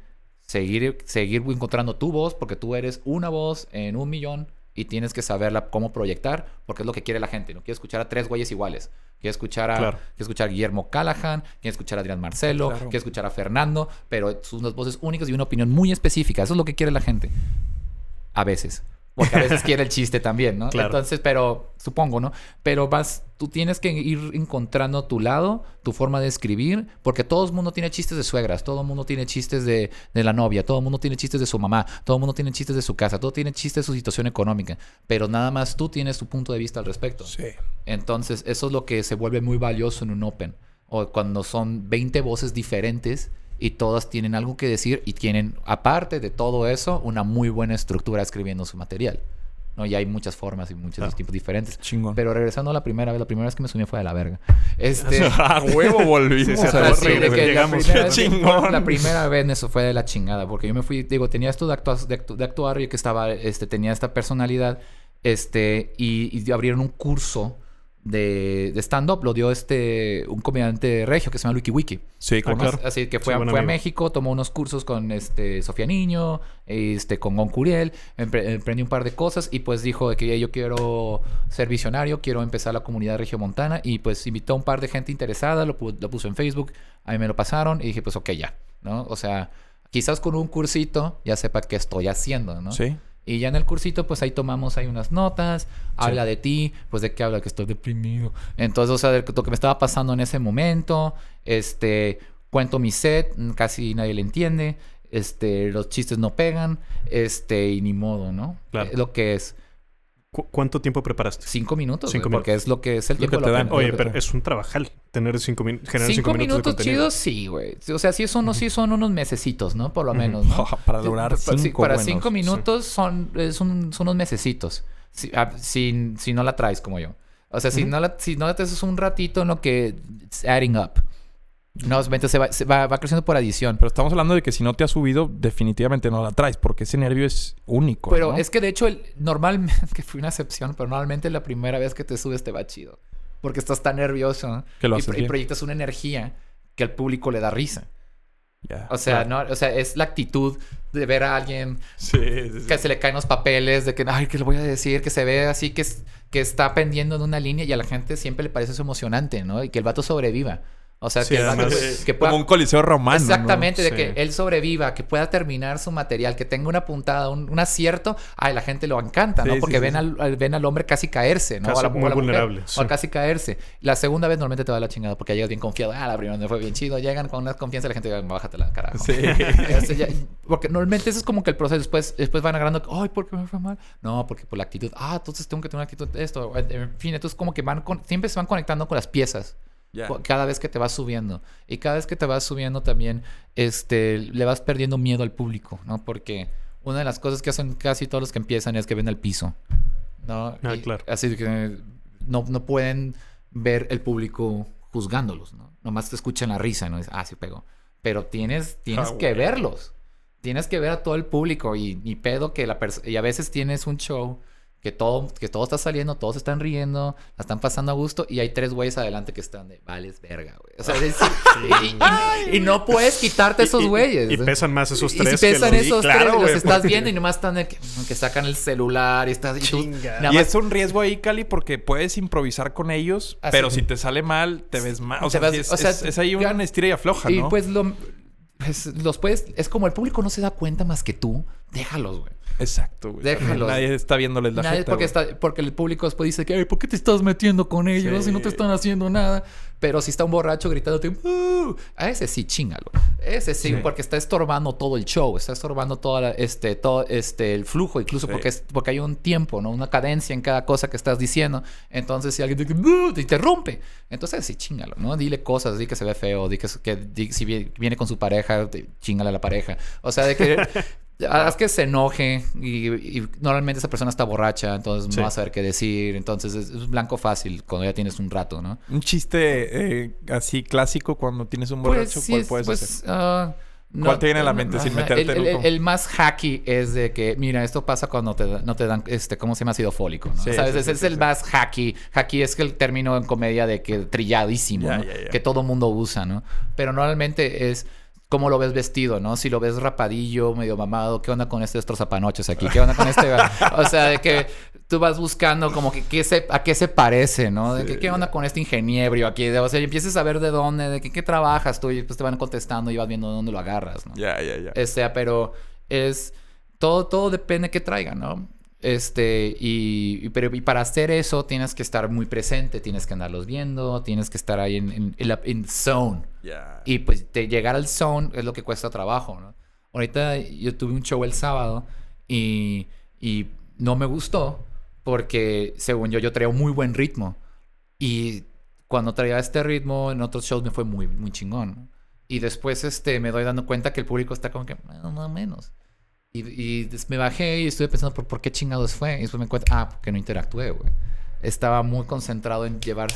seguir, seguir encontrando tu voz, porque tú eres una voz en un millón y tienes que saberla cómo proyectar porque es lo que quiere la gente. No quiere escuchar a tres güeyes iguales. Quiere escuchar a, Claro. quiere escuchar a Guillermo Callahan, quiere escuchar a Adrián Marcelo, Claro. quiere escuchar a Fernando, pero son dos voces únicas y una opinión muy específica. Eso es lo que quiere la gente. A veces. Porque a veces quiere el chiste también, ¿no? Claro. Entonces, pero supongo, ¿no? Pero vas, tú tienes que ir encontrando tu lado, tu forma de escribir, porque todo el mundo tiene chistes de suegras, todo el mundo tiene chistes de, de la novia, todo el mundo tiene chistes de su mamá, todo el mundo tiene chistes de su casa, todo tiene chistes de su situación económica, pero nada más tú tienes tu punto de vista al respecto. Sí. Entonces, eso es lo que se vuelve muy valioso en un Open. O cuando son 20 voces diferentes y todas tienen algo que decir y tienen, aparte de todo eso, una muy buena estructura escribiendo su material. ¿no? Y hay muchas formas y muchos tipos diferentes. Chingón. Pero regresando a la primera vez, la primera vez que me subí fue de la verga. Este, a huevo sí, o sea, sí, de que la llegamos. primera vez- Chingón. La primera vez eso fue de la chingada, porque yo me fui, digo, tenía esto de, actua- de, actu- de actuar y que estaba, este, tenía esta personalidad, este, y, y abrieron un curso de, de stand-up, lo dio este, un comediante regio que se llama Wiki Wiki. Sí, claro. Así que Sí, fue, a- fue a. México, tomó unos cursos con este, Sofía Niño, este, con Gon Curiel, empre- emprendió un par de cosas y pues dijo de que yo quiero ser visionario, quiero empezar la comunidad regiomontana y pues invitó a un par de gente interesada, lo, lo puso en Facebook, a mí me lo pasaron y dije pues ok ya, ¿no? O sea, quizás con un cursito ya sepa qué estoy haciendo, ¿no? Sí. Y ya en el cursito, pues ahí tomamos ahí unas notas, habla de ti, pues de qué habla, que estoy deprimido. Entonces, o sea, de lo que me estaba pasando en ese momento, este, cuento mi set, casi nadie le entiende, este, los chistes no pegan, este, y ni modo, ¿no? Claro. Es lo que es ¿Cu- ¿Cuánto tiempo preparaste? cinco minutos, Cinco porque es lo que es el Lo tiempo que te dan. Oye, que pero es un trabajal tener cinco, min- generar Cinco, cinco, minutos, minutos de contenido. chidos, sí, güey. O sea, sí son, sí son unos mesecitos, ¿no? Por lo menos, ¿no? Para durar Sí, cinco Para buenos. cinco minutos son, es un- son unos mesecitos. Si, ah, si, si no la traes como yo. O sea, si, no la, si no la traes es un ratito en lo que... It's adding up. No, se va, se va, va creciendo por adición. Pero estamos hablando de que si no te has subido, definitivamente no la traes, porque ese nervio es único. Pero ¿no? es que de hecho, el, normalmente, que fue una excepción, pero normalmente la primera vez que te subes te va chido. Porque estás tan nervioso ¿no? Que lo y, haces proyectas una energía que al público le da risa. O sea, no, o sea, es la actitud de ver a alguien Sí, sí, sí. que se le caen los papeles, de que, ay, ¿qué le voy a decir? Que se ve así, que, es- que está pendiendo en una línea y a la gente siempre le parece eso emocionante, ¿no? Y que el vato sobreviva. O sea, Sí, que el además- que pueda... Como un coliseo romano. ¿no? Exactamente, de que él sobreviva, que pueda terminar su material, que tenga una puntada, un, un acierto, ay, la gente lo encanta, ¿no? Sí, Porque ven, Al, ven al hombre casi caerse, ¿no? A la, muy a la mujer, vulnerable, O casi caerse. La segunda vez normalmente te va la chingada porque llegas bien confiado. Ah, la primera vez fue bien chido. Llegan con una confianza y la gente dice, bájate la carajo. Sí. Ya- porque normalmente eso es como que el proceso. Después, después van agarrando, ay, ¿por qué me fue mal? No, porque por la actitud. Ah, entonces tengo que tener una actitud de esto. En fin, entonces como que van con, siempre se van conectando con las piezas. Cada vez que te vas subiendo. Y cada vez que te vas subiendo también, este, le vas perdiendo miedo al público, ¿no? Porque una de las cosas que hacen casi todos los que empiezan es que ven al piso, ¿no? Ah, Y claro. Así que no, no pueden ver el público juzgándolos, ¿no? Nomás te escuchan la risa, ¿no? Es, ah, sí pegó. Pero tienes, tienes Ah, que verlos. Tienes que ver a todo el público y ni pedo que la persona... Y a veces tienes un show que todo, que todo está saliendo, todos están riendo, la están pasando a gusto y hay tres güeyes adelante que están de, vales verga, güey. O sea, es- y, y- y no puedes quitarte esos Y- y- güeyes. Y, pesan más esos Y tres que pesan los- esos claro, tres, los estás porque- viendo y nomás están de que, que sacan el celular y estás... Y tú, Y más- es un riesgo ahí, Cali, porque puedes improvisar con ellos, Así. pero si te sale mal, te ves mal. O sea, es, o sea, es- es ahí una estira y afloja, Y ¿no? pues lo... pues, los puedes... Es como el público no se da cuenta más que tú. Déjalos, güey. Exacto, güey. Déjalos. Nadie está viéndoles la Nadie- jeta, porque, está, porque el público después dice que, "Ay, ¿por qué te estás metiendo con ellos si no te están haciendo nada? Pero si está un borracho gritándote, "Uh", a ese sí, chingalo. Ese sí, Sí. porque está estorbando todo el show, está estorbando todo este, todo este, el flujo, incluso Sí. porque, es, porque hay un tiempo, ¿no? Una cadencia en cada cosa que estás diciendo. Entonces, si alguien te, "Uh", te interrumpe, entonces sí, chingalo, ¿no? Dile cosas, di que se ve feo, di que, que di- si vie- viene con su pareja, chingale a la pareja. O sea, de que haz que se enoje y, y normalmente esa persona está borracha, entonces Sí. no va a saber qué decir. Entonces es, es blanco fácil cuando ya tienes un rato, ¿no? Un chiste eh, así clásico cuando tienes un borracho, sí ¿cuál es- puedes pues, hacer? ah, ¿Cuál te viene a la mente sin meterte el, el- el más hacky es de que, mira, esto pasa cuando te, no te dan, este, ¿cómo se llama? Ácido fólico, ¿no? Sí, ¿Sabes? sí, Ese sí, es el más hacky. Hacky es que el término en comedia de que trilladísimo. Que todo mundo usa, ¿no? Pero normalmente es cómo lo ves vestido, ¿no? Si lo ves rapadillo, medio mamado, ¿qué onda con este destrozapanoches aquí? ¿Qué onda con este? o sea, de que tú vas buscando como que qué se, a qué se parece, ¿no? De que qué onda con este ingeniero aquí. O sea, y empieces a ver de dónde, de que, qué trabajas tú y pues te van contestando y vas viendo de dónde lo agarras, ¿no? Ya, ya, ya. O sea, pero es... Todo, todo depende de qué traigan, ¿no? Este, y, y- pero y para hacer eso tienes que estar muy presente, tienes que andarlos viendo, tienes que estar ahí en, en, en la en zone. Y pues de llegar al zone es lo que cuesta trabajo, ¿no? Ahorita yo tuve un show el sábado y, y no me gustó porque según yo yo traía un muy buen ritmo. Y cuando traía este ritmo en otros shows me fue muy, muy chingón. ¿no? Y después este, me doy dando cuenta que el público está como que "Ah, más o menos. Y, y me bajé y estuve pensando por, por qué chingados fue. Y después me encuentro, ah, porque no interactué, güey. Estaba muy concentrado en llevar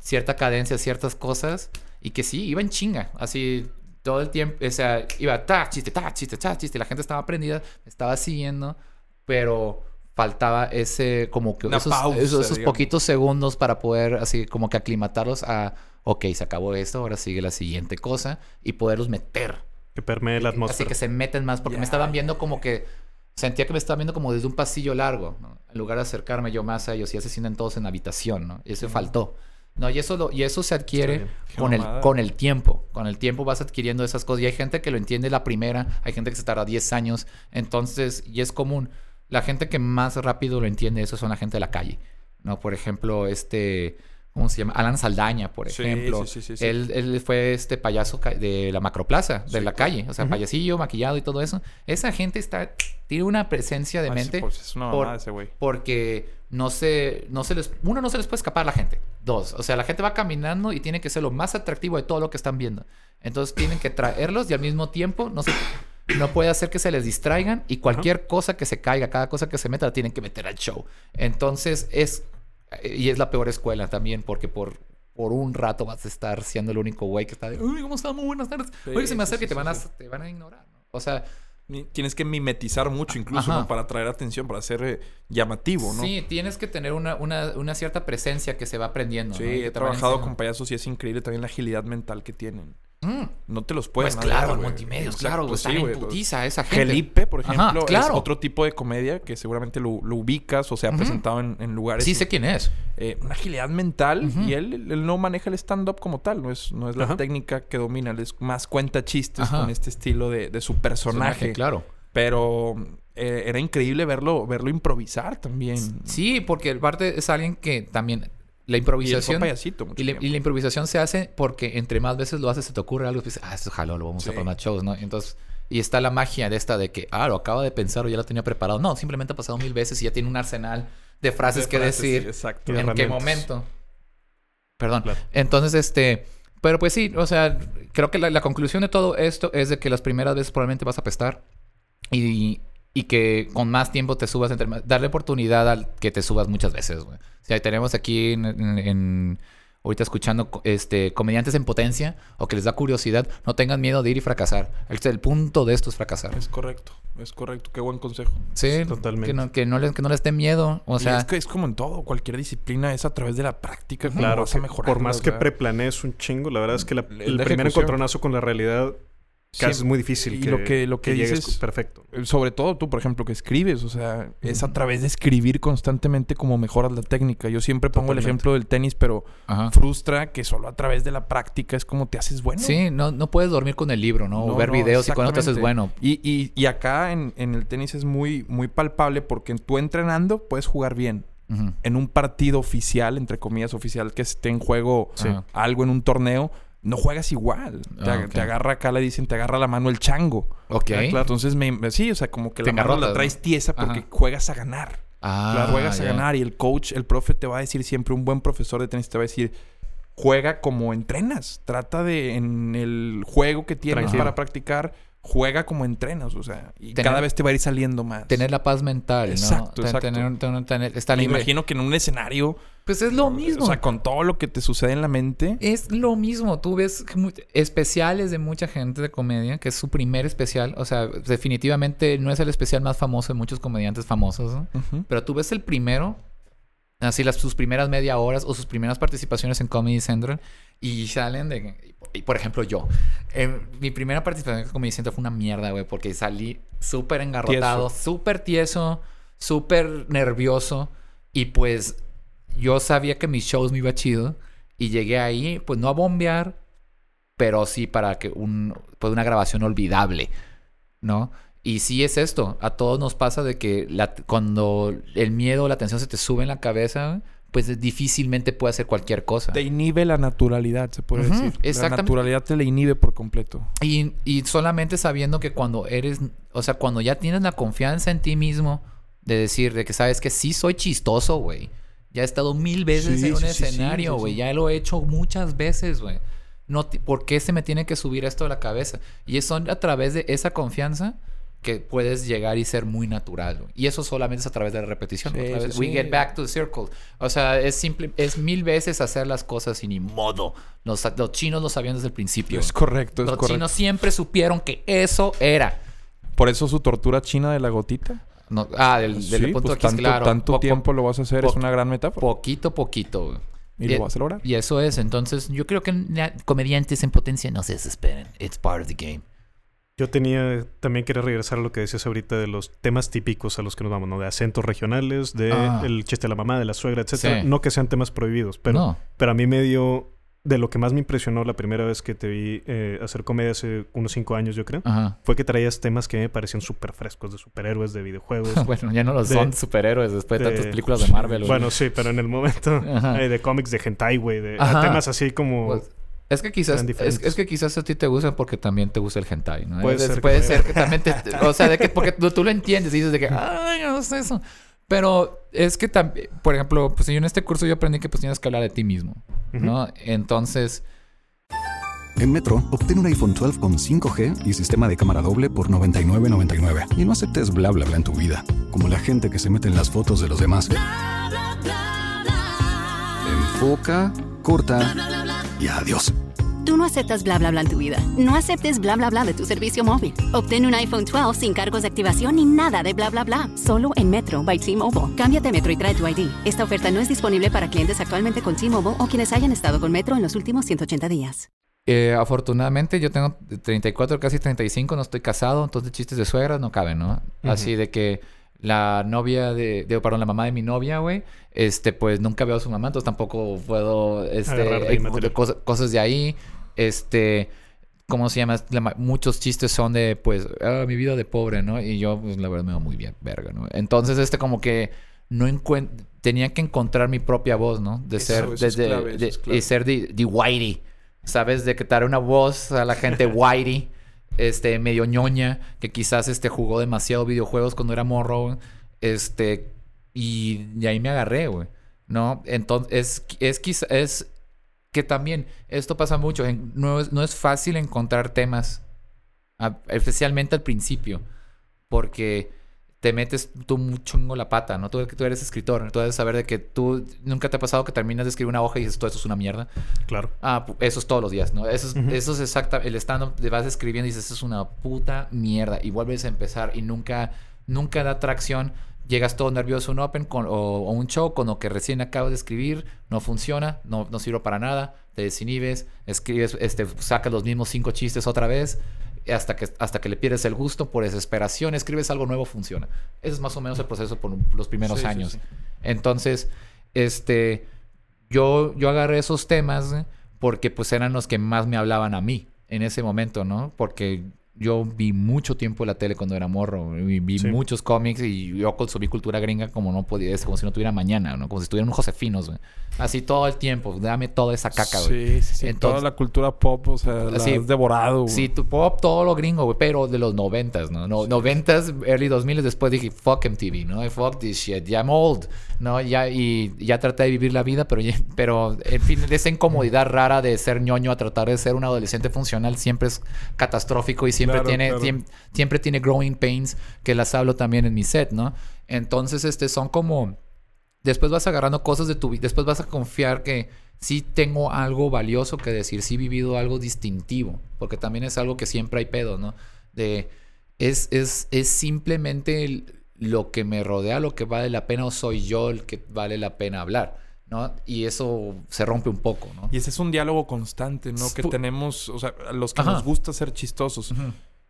cierta cadencia, ciertas cosas. Y que sí, iba en chinga. Así todo el tiempo. O sea, iba ta, chiste, ta, chiste, ta, chiste. La gente estaba prendida, me estaba siguiendo. Pero faltaba ese, como que Una esos, pausa, esos, esos poquitos segundos para poder así como que aclimatarlos a, ok, se acabó esto, ahora sigue la siguiente cosa. Y poderlos meter. Que permee la Así atmósfera. que se meten más, porque me estaban viendo como que sentía que me estaban viendo como desde un pasillo largo, ¿no? En lugar de acercarme yo más a ellos, y ya se sienten todos en la habitación, ¿no? Y eso faltó. No, y eso, lo- y eso se adquiere con el, con el tiempo. Con el tiempo vas adquiriendo esas cosas. Y hay gente que lo entiende la primera, hay gente que se tarda 10 años. Entonces, y es común. La gente que más rápido lo entiende eso son la gente de la calle. ¿No? Por ejemplo, este. ¿Cómo se llama? Alan Saldaña, por ejemplo. sí, sí, sí. Él, él fue este payaso de la macroplaza, de la calle. O sea, payasillo, maquillado y todo eso. Esa gente está. Tiene una presencia de mente. es una por- ese güey. porque no se, no se les, uno, no se les puede escapar a la gente. Dos, o sea, la gente va caminando y tiene que ser lo más atractivo de todo lo que están viendo. Entonces tienen que traerlos y al mismo tiempo no se, no puede hacer que se les distraigan y cualquier cosa que se caiga, cada cosa que se meta, la tienen que meter al show. Entonces es, y es la peor escuela también porque por, por un rato vas a estar siendo el único güey que está de, uy, ¿cómo están? Muy buenas tardes. Sí, Oye, se me sí, acerca y sí, te van, a, te van a ignorar. ¿no? O sea, Tienes que mimetizar mucho incluso. Para atraer atención, para ser eh, llamativo, ¿no? Sí, tienes que tener una, una, una cierta presencia que se va aprendiendo. Sí. Y he trabajado con payasos y es increíble también la agilidad mental que tienen. Mm, No te los puedes Pues claro, el multimedios, claro, pues están sí, en güey. putiza esa gente. Felipe, por Ajá, ejemplo, es otro tipo de comedia que seguramente lo, lo ubicas o se ha presentado en, en lugares. Sí sé quién es. eh, una agilidad mental y él, él no maneja el stand-up como tal, no es, no es la Ajá. técnica que domina, él es más cuenta chistes Ajá. con este estilo de, de su personaje. claro. Pero eh, era increíble verlo, verlo improvisar también. Sí, porque el parte es alguien que también... La y improvisación... payasito mucho Y, la- tiempo. y la improvisación se hace porque entre más veces lo haces se te ocurre algo y dices, ah, esto jaló, lo vamos Sí. a poner más shows, ¿no? Entonces, y está la magia de esta de que, ah, lo acaba de pensar o ya lo tenía preparado. No, simplemente ha pasado mil veces y ya tiene un arsenal de frases De que frases, decir. sí, exacto. En qué momento. Perdón. Claro. Entonces, este. Pero pues sí, o sea, creo que la, la conclusión de todo esto es de que las primeras veces probablemente vas a apestar. Y, y que con más tiempo te subas entre más- Darle oportunidad al que te subas muchas veces, güey. O sea, tenemos aquí en. en- en- ahorita escuchando este, comediantes en potencia o que les da curiosidad, no tengan miedo de ir y fracasar. El, el punto de esto es fracasar. Es correcto, es correcto. Qué buen consejo. Sí, totalmente. Que no, que no les, que no les dé miedo. O Y sea, es que es como en todo, cualquier disciplina es a través de la práctica. Claro, vas a que mejorar. por más que preplanees un chingo, la verdad es que la- El el primer encontronazo con la realidad casi es muy difícil. y lo que- lo que llegues dices- perfecto. Sobre todo tú, por ejemplo, que escribes, o sea, es a través de escribir constantemente como mejoras la técnica. Yo siempre pongo el ejemplo del tenis, pero ajá. frustra que solo a través de la práctica es como te haces bueno. Sí, no, no puedes dormir con el libro, ¿no? o ver no, videos y cuando te haces bueno. Y, y- y acá en, en el tenis es muy, muy palpable porque tú entrenando puedes jugar bien. En un partido oficial, entre comillas oficial, que esté en juego Sí. algo en un torneo, no juegas igual. Te, Ah, te agarra acá, le dicen, te agarra la mano el chango. Ok. Ah, claro. Entonces, me, sí, o sea, como que Te la mano la traes tiesa porque Ajá. juegas a ganar. Ah, Claro, juegas a ganar y el coach, el profe te va a decir siempre, un buen profesor de tenis te va a decir, juega como entrenas. Trata de, en el juego que tienes Tranquilo. para practicar, juega como entrenas. O sea, y Tener- cada vez te va a ir saliendo más. Tener la paz mental, ¿no? Exacto, exacto. Tener, tener, tener- estar Me libre. imagino que en un escenario, Pues es lo mismo. o sea, con todo lo que te sucede en la mente, Es lo mismo. Tú ves especiales de mucha gente de comedia, que es su primer especial. O sea, definitivamente no es el especial más famoso de muchos comediantes famosos, ¿no? Pero tú ves el primero así las, sus primeras media horas o sus primeras participaciones en Comedy Central y salen de... y, por ejemplo, yo. eh, mi primera participación en Comedy Central fue una mierda, güey, porque salí súper engarrotado, súper tieso, súper nervioso y pues yo sabía que mis shows me iba chido y llegué ahí, pues no a bombear, pero sí para que un, pues una grabación olvidable, ¿no? Y sí es esto, a todos nos pasa de que la- cuando el miedo o la tensión se te sube en la cabeza, pues difícilmente puede hacer cualquier cosa. Te inhibe la naturalidad, se puede decir. La exactamente. naturalidad te la inhibe por completo. Y, y solamente sabiendo que cuando eres, o sea, cuando ya tienes la confianza en ti mismo de decir de que sabes que sí soy chistoso, güey. Ya he estado mil veces Sí, en un sí, escenario, güey. sí. Ya lo he hecho muchas veces, güey. No, ¿Por qué se me tiene que subir esto a la cabeza? Y es son a través de esa confianza que puedes llegar y ser muy natural. güey. Y eso solamente es a través de la repetición. Sí, sí, We sí. get back to the circle. O sea, es simple, es mil veces hacer las cosas y ni modo. Los, los chinos lo sabían desde el principio. Es correcto, es Los correcto. chinos siempre supieron que eso era. Por eso su tortura china de la gotita. No, ah, del, del Sí, punto pues es tanto, claro. tanto Po- tiempo lo vas a hacer, es una gran metáfora. Poquito, poquito. güey. y lo vas a lograr. Y eso es. Entonces, yo creo que comediantes en potencia no se desesperen. It's part of the game. Yo tenía, también quería regresar a lo que decías ahorita de los temas típicos a los que nos vamos, ¿no? De acentos regionales, de Ah. el chiste de la mamá, de la suegra, etcétera. Sí. No que sean temas prohibidos, pero, no. pero a mí me dio, de lo que más me impresionó la primera vez que te vi eh, hacer comedia hace unos cinco años, yo creo, Ajá. fue que traías temas que me parecían súper frescos, de superhéroes, de videojuegos. bueno, ya no lo De- son superhéroes después de, de- tantas películas de Marvel. bueno, sí, pero en el momento eh, de cómics de hentai, güey, de Ajá. temas así como... Pues, es que quizás es, que quizás a ti te gustan porque también te gusta el hentai, ¿no? Puede Es- ser que puede ahí ser que también te, o sea, de que porque tú, tú lo entiendes y dices de que ay, no sé eso. Pero es que también, por ejemplo, pues yo en este curso yo aprendí que pues tienes que hablar de ti mismo, ¿no? Entonces, En Metro, obtén un iPhone 12 con 5G y sistema de cámara doble por $99.99. Y no aceptes bla bla bla en tu vida, como la gente que se mete en las fotos de los demás. Enfoca, corta y adiós. Tú no aceptas bla bla bla en tu vida. No aceptes bla bla bla de tu servicio móvil. Obtén un iPhone 12 sin cargos de activación ni nada de bla bla bla. Solo en Metro by T-Mobile. Cámbiate a Metro y trae tu ID. Esta oferta no es disponible para clientes actualmente con T-Mobile o quienes hayan estado con Metro en los últimos 180 días. eh, afortunadamente yo tengo 34, casi 35, no estoy casado, entonces chistes de suegras no caben, ¿no? Así de que la novia de, de, perdón, la mamá de mi novia, güey, este, pues nunca veo a su mamá, entonces tampoco puedo, este, de eh, cosas, cosas de ahí, este, ¿cómo se llama? La ma- muchos chistes son de, pues, ah, mi vida de pobre, ¿no? Y yo, pues, la verdad me va muy bien, verga, ¿no? Entonces, este, como que no encuent tenía que encontrar mi propia voz, ¿no? De Eso- ser, eso de, es de- clave, de- es clave. y ser de, de whitey, ¿sabes? De que dar una voz a la gente whitey, este, medio ñoña, que quizás, este, jugó demasiado videojuegos cuando era morro, este, y, ahí me agarré, güey, ¿no? Entonces, es, es es que también, esto pasa mucho, no, es, no es fácil encontrar temas, especialmente al principio, porque te metes tú un chungo la pata, ¿no? Tú, tú eres escritor, tú debes saber de que tú nunca te ha pasado que terminas de escribir una hoja y dices, todo esto es una mierda. Claro. Ah, eso es todos los días, ¿no? Eso es, Ujú. eso es exacta, el stand-up, vas escribiendo y dices, eso es una puta mierda. Y vuelves a empezar y nunca, nunca da tracción. Llegas todo nervioso a un open con, o, o un show con lo que recién acabas de escribir, no funciona, no, no sirve para nada, te desinhibes, escribes, este, sacas los mismos cinco chistes otra vez, hasta que, hasta que le pierdes el gusto por desesperación, escribes algo nuevo, funciona. Ese es más o menos el proceso por los primeros Sí, años. sí. Entonces, este, yo, yo agarré esos temas porque pues eran los que más me hablaban a mí en ese momento, ¿no? Porque yo vi mucho tiempo la tele cuando era morro, y vi Sí. muchos cómics y yo consumí cultura gringa como no podía, es como si no tuviera mañana, ¿no? Como si estuvieran un Josefinos, güey. Así todo el tiempo, dame toda esa caca, güey. Sí, sí, sí. Entonces- Toda la cultura pop, o sea, la Sí. has devorado. güey. Sí, tu pop, todo lo gringo, güey, pero de los noventas, ¿no? no Noventas, early 2000, después dije, fuck MTV, ¿no? Fuck this shit, ya I'm old, ¿no? Ya, y ya traté de vivir la vida, pero, ya- pero en fin, esa incomodidad rara de ser ñoño a tratar de ser un adolescente funcional siempre es catastrófico y siempre Claro, tiene, claro. siem- siempre tiene growing pains, que las hablo también en mi set, ¿no? Entonces, este, son como después vas agarrando cosas de tu vida, después vas a confiar que sí tengo algo valioso que decir, sí he vivido algo distintivo, porque también es algo que siempre hay pedo, ¿no? De, es, es, es simplemente el- lo que me rodea, lo que vale la pena, o soy yo el que vale la pena hablar, ¿no? Y eso se rompe un poco, ¿no? Y ese es un diálogo constante, ¿no? Que tenemos, o sea, a los que Ajá. nos gusta ser chistosos.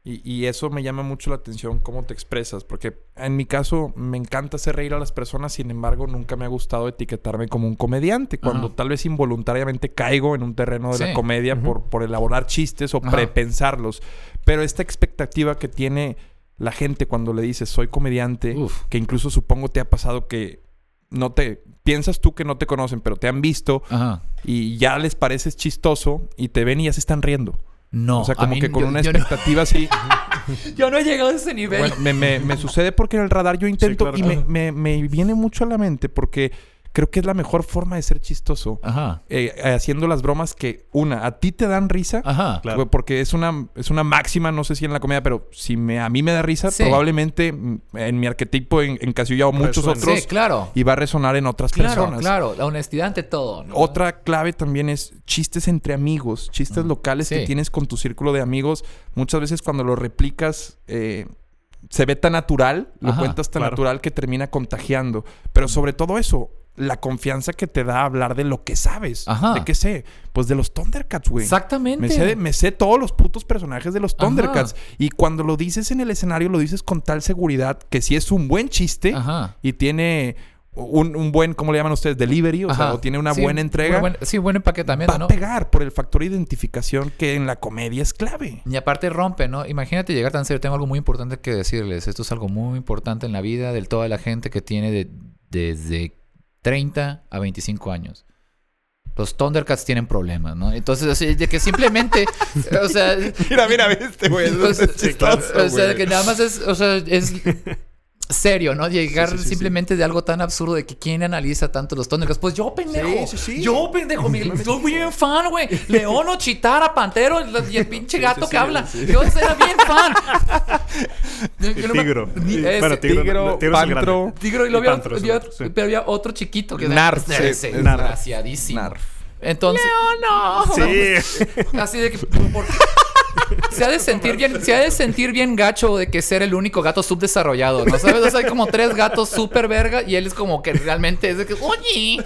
y, y eso me llama mucho la atención, cómo te expresas. Porque en mi caso, me encanta hacer reír a las personas. Sin embargo, nunca me ha gustado etiquetarme como un comediante. Cuando Ajá. tal vez involuntariamente caigo en un terreno de la comedia por, por elaborar chistes o Ajá. prepensarlos. Pero esta expectativa que tiene la gente cuando le dices soy comediante, Uf. que incluso supongo te ha pasado que no te piensas tú que no te conocen, pero te han visto Ajá. y ya les pareces chistoso y te ven y ya se están riendo. No, o sea, a como mí- que con yo- una yo no- expectativa así. Yo no he llegado a ese nivel. Bueno, me, me- me sucede porque en el radar yo intento claro. y me- me viene mucho a la mente porque creo que es la mejor forma de ser chistoso. Ajá. Eh, haciendo las bromas que, una, a ti te dan risa. Ajá. Claro. güey, Porque es una, es una máxima, no sé si en la comedia, pero si me, a mí me da risa, Sí. probablemente en mi arquetipo en, encasillado muchos otros Sí, claro. y va a resonar en otras Claro, personas. claro. La honestidad ante todo. ¿no? Otra clave también es chistes entre amigos, chistes locales que tienes con tu círculo de amigos. Muchas veces cuando lo replicas eh, se ve tan natural, lo Ajá, cuentas tan claro. natural que termina contagiando. Pero sobre todo eso, la confianza que te da hablar de lo que sabes. Ajá. ¿De qué sé? Pues de los Thundercats, güey. Exactamente. Me sé, me sé todos los putos personajes de los Ajá. Thundercats. Y cuando lo dices en el escenario, lo dices con tal seguridad que si es un buen chiste Ajá. y tiene un, un buen, ¿cómo le llaman ustedes? Delivery, o sea, o tiene una Sí, buena entrega, una buena- sí, buen empaquetamiento, va a ¿no? pegar por el factor de identificación que en la comedia es clave. Y aparte rompe, ¿no? Imagínate llegar tan serio. Tengo algo muy importante que decirles. Esto es algo muy importante en la vida de toda la gente que tiene de- desde 30 a 25 años. Los Thundercats tienen problemas, ¿no? Entonces, así, de que simplemente, o sea, Mira, mira, viste, güey. o sea, o sea, que nada más es, o sea, es serio, ¿no? Llegar simplemente de algo tan absurdo de que quién analiza tanto los Thundercats. Pues yo, pendejo. Sí, sí, sí. Yo, pendejo. mi- Soy bien fan, güey. Leono, Chitara, Pantero y el pinche gato que habla. Yo era bien fan. Yo Tigro. Ni ese. Bueno, tigro, Tigro, pantro. Tigro y lo Y había, otro, sí. pero había otro chiquito que Narf, desgraciadísimo. Narf. Entonces, no, Sí. Así de que ¿por qué? se ha de sentir bien, se ha de sentir bien gacho de que ser el único gato subdesarrollado, ¿no sabes? O sea, hay como tres gatos súper verga y él es como que realmente es de que, oye,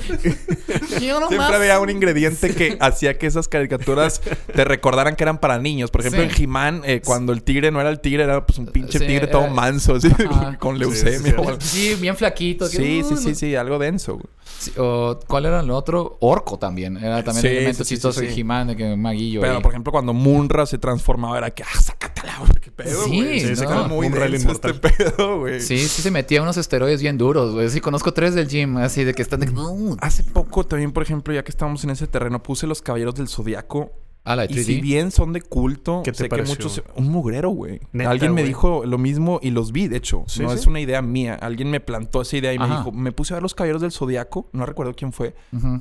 yo nomás. Siempre había un ingrediente que hacía que esas caricaturas te recordaran que eran para niños. Por ejemplo, Sí. en He-Man, eh, cuando el tigre no era el tigre, era pues un pinche Sí, tigre todo era- manso, así, con leucemia. sí, o bien flaquito. que, Sí, sí, uh, sí, sí, algo denso. güey. Sí, o, ¿Cuál era el otro? Orco también. Era también Sí, un elemento sí, sí, chistoso sí, de sí. He-Man, de que maguillo. Pero, ahí. por ejemplo, cuando Munra se transformaba, era que, ah, sácatela, güey, qué pedo, Sí, güey. Sí, se ¿no? quedó muy Munra denso este pedo, güey. Sí, sí se metía unos esteroides bien duros, güey. Sí, conozco tres del gym, así de que están de... "Uh". Hace poco también, por ejemplo, ya que estamos en ese terreno, puse Los Caballeros del Zodiaco. Ah, la de Y 3D. si bien son de culto, ¿Qué te sé que muchos... Un mugrero, güey. Alguien me dijo lo mismo y los vi, de hecho. Sí, no sí. es una idea mía. Alguien me plantó esa idea y me dijo... Me puse a ver Los Caballeros del Zodiaco. No recuerdo quién fue.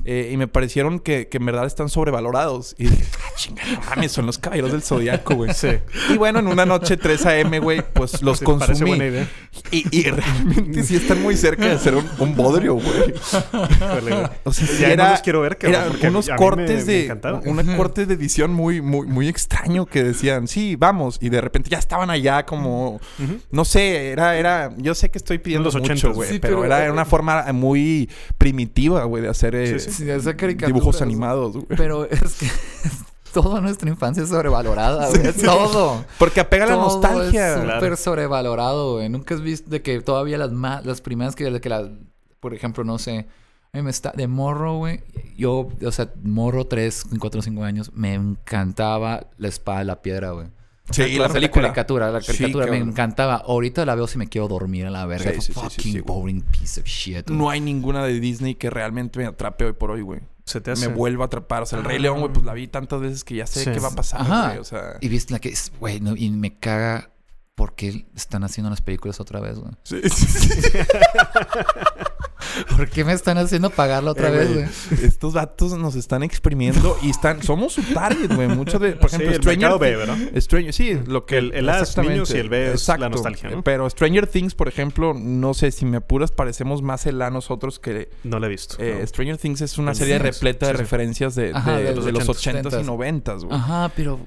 Eh, y me parecieron que, que en verdad están sobrevalorados. Y dije, ah, chinga, no mames, son Los Caballeros del Zodiaco, güey. Sí. Y bueno, en una noche 3 a.m., güey, pues los Sí, Parece consumí. buena idea. Y, y realmente sí están muy cerca de ser un, un bodrio, güey. O sea, sí Ya no era, los quiero ver, eran mí- unos cortes me- me de encantaron. unos cortes de muy muy muy extraño que decían, "Sí, vamos" y de repente ya estaban allá como no sé, era era yo sé que estoy pidiendo los mucho, 80s. güey, Sí, pero, pero, era eh, una forma muy primitiva, güey, de hacer eh, Sí, Sí, dibujos animados, güey. Pero es que toda nuestra infancia es sobrevalorada, güey. Todo. Porque apega la Todo nostalgia. Es súper Claro. sobrevalorado, güey. Nunca has visto de que todavía las más, las primeras que, de que las, por ejemplo, no sé, a mí me está de morro, güey. Yo, o sea, morro 3, 4, 5 años, me encantaba la espada de la piedra, güey. Sí, La- y la la película. caricatura, la Sí, caricatura me encantaba. Ahorita la veo si me quiero dormir a la verga. Sí, sí, sí, sí, Fucking boring piece of shit. güey. No hay ninguna de Disney que realmente me atrape hoy por hoy, güey. Se te hace. Me vuelva a atrapar. O sea, el Rey León, güey, pues la vi tantas veces que ya sé Sí. qué va a pasar, Ajá. güey. O sea, Y viste la que es, güey, no, y me caga porque están haciendo las películas otra vez, güey. sí, sí, sí. ¿Por qué me están haciendo pagarla otra Eh, vez, güey? Estos datos nos están exprimiendo y están... Somos su target, güey. Mucho de... Por Sí, ejemplo, el Stranger mercado B, Things- ¿verdad? Stranger, sí, lo que... El- el A es niños y el B es la nostalgia, ¿no? Pero Stranger Things, por ejemplo, no sé, si me apuras, parecemos más el A nosotros que... No la he visto. eh, no. Stranger Things es una serie repleta de sí, referencias de, Ajá, de- de de los los 80s, 80s y 90s, güey. Ajá, pero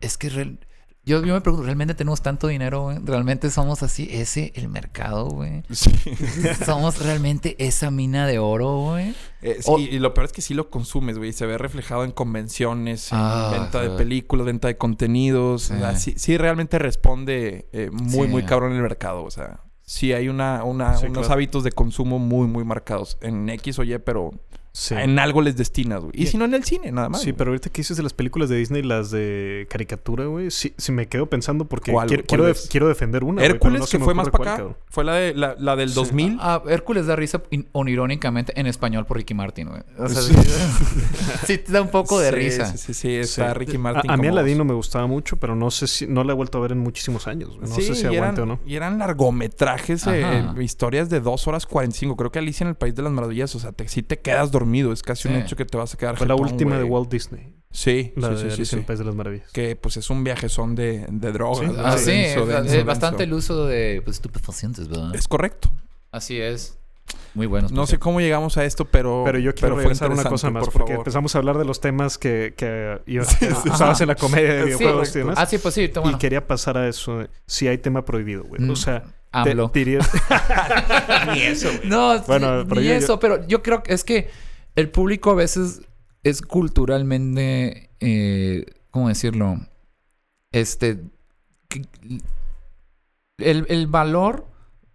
es que re- Yo, yo me pregunto, ¿realmente tenemos tanto dinero, güey? ¿Realmente somos así? ¿Ese el mercado, güey? Sí. ¿Somos realmente esa mina de oro, güey? Eh, sí, O- y lo peor es que sí lo consumes, güey. Se ve reflejado en convenciones, en Ah, venta de películas, venta de contenidos. Sí. O sea, sí, sí realmente responde eh, muy, Sí. muy cabrón en el mercado. O sea, sí hay una, una- Sí, unos claro. hábitos de consumo muy, muy marcados. En X o Y, pero Sí. en algo les destinas, güey. Y si no en el cine, nada más. Sí, güey. pero ahorita que dices de las películas de Disney, las de caricatura, güey, sí, sí me quedo pensando porque ¿Cuál, quiero, cuál quiero, ves? def- quiero defender una. Hércules, no que fue más para acá. cabrón. Fue la, de, la, la del Sí. 2000. Ah, Hércules da risa in- irónicamente en español por Ricky Martin, güey. O sea, Sí. sí te da un poco de Sí, risa. Sí, sí, sí. Está Sí. Ricky A, Martin. a mí como- Aladín no me gustaba mucho, pero no sé si no la he vuelto a ver en muchísimos años. güey. No sí, sé si aguante eran, o no. Y eran largometrajes, eh, historias de 2 horas 45. Creo que Alicia en el País de las Maravillas, o sea, te, si te quedas dormido. Es casi un Sí. hecho que te vas a quedar Fue la última de güey. Walt Disney. Sí, La sí, de sí, sí, Alicia en sí. el País de las Maravillas. Que pues es un viajezón de, de drogas. Sí. Ah, sí, Denso, denso, bastante el uso de pues, estupefacientes, ¿verdad? Es correcto. Así es. Muy buenos. No sé cómo llegamos a esto, pero... Pero yo quiero regresar a una cosa más, por porque favor. empezamos a hablar de los temas que, que usabas en la comedia de Sí, videojuegos y demás. Ah, sí, pues sí. Y quería pasar a eso. Si hay tema prohibido, güey. Mm, O sea, te, AMLO. dirías... No, Bueno, sí, pero ni yo- yo- eso, pero yo creo que es que el público a veces es culturalmente, eh, ¿cómo decirlo? Este, el, el valor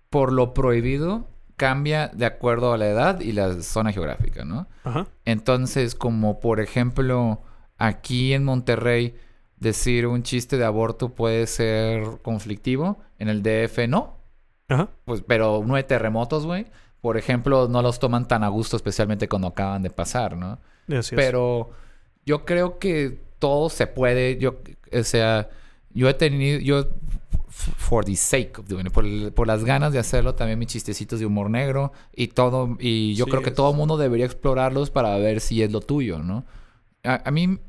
por lo prohibido cambia de acuerdo a la edad y la zona geográfica, ¿no? Ajá. Entonces, como por ejemplo, aquí en Monterrey, decir un chiste de aborto puede ser conflictivo, en el DF no. Ajá. Pues, pero no hay terremotos, güey. Por ejemplo, no los toman tan a gusto, especialmente cuando acaban de pasar, ¿no? Es. Pero yo creo que todo se puede. Yo, o sea, yo he tenido, yo, for the sake of doing it, por, el- por las ganas de hacerlo, también mis chistecitos de humor negro y todo. Y yo Sí, creo que es- todo el mundo debería explorarlos para ver si es lo tuyo, ¿no? A, a mí,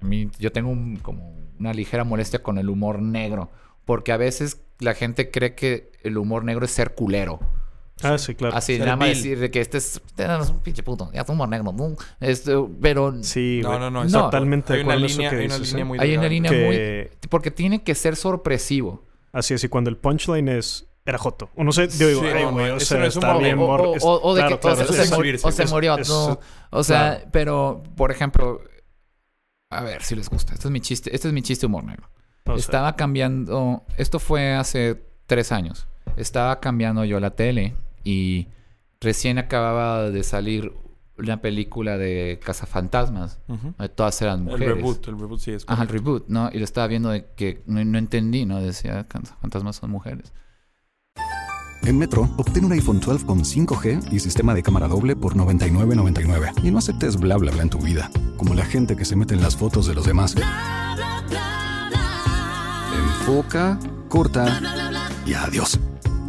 a mí, yo tengo un- como una ligera molestia con el humor negro, porque a veces la gente cree que el humor negro es ser culero. Ah, sí, claro. Así, nada más decir de que este es, este es un pinche puto, ya es humor negro, ¿no? Este, pero Sí, No, no, no. No. Totalmente de Hay una acuerdo en eso línea, que hay una dices, línea ¿eh? muy hay una línea Que- muy... Porque tiene que ser sorpresivo. Así es, y cuando el punchline es... Era Joto. O no sé, yo digo, Sí, ay, no, güey, no, o sea, no es está humor, bien... o, o- es- o- o de claro, que claro, se, murió, o se es- murió, es- no. O sea, claro. pero, por ejemplo... A ver si les gusta. Este es mi chiste, este es mi chiste humor negro. o sea, Estaba cambiando... Esto fue hace tres años. Estaba cambiando yo la tele y recién acababa de salir una película de cazafantasmas. Donde Todas eran El mujeres. reboot, el reboot sí es Ajá, el correcto. reboot, ¿no? Y lo estaba viendo de que no, no entendí, ¿no? Decía, fantasmas son mujeres. En Metro, obtén un iPhone 12 con 5G y sistema de cámara doble por $99.99. Y no aceptes bla bla bla en tu vida, como la gente que se mete en las fotos de los demás. Enfoca, corta y adiós.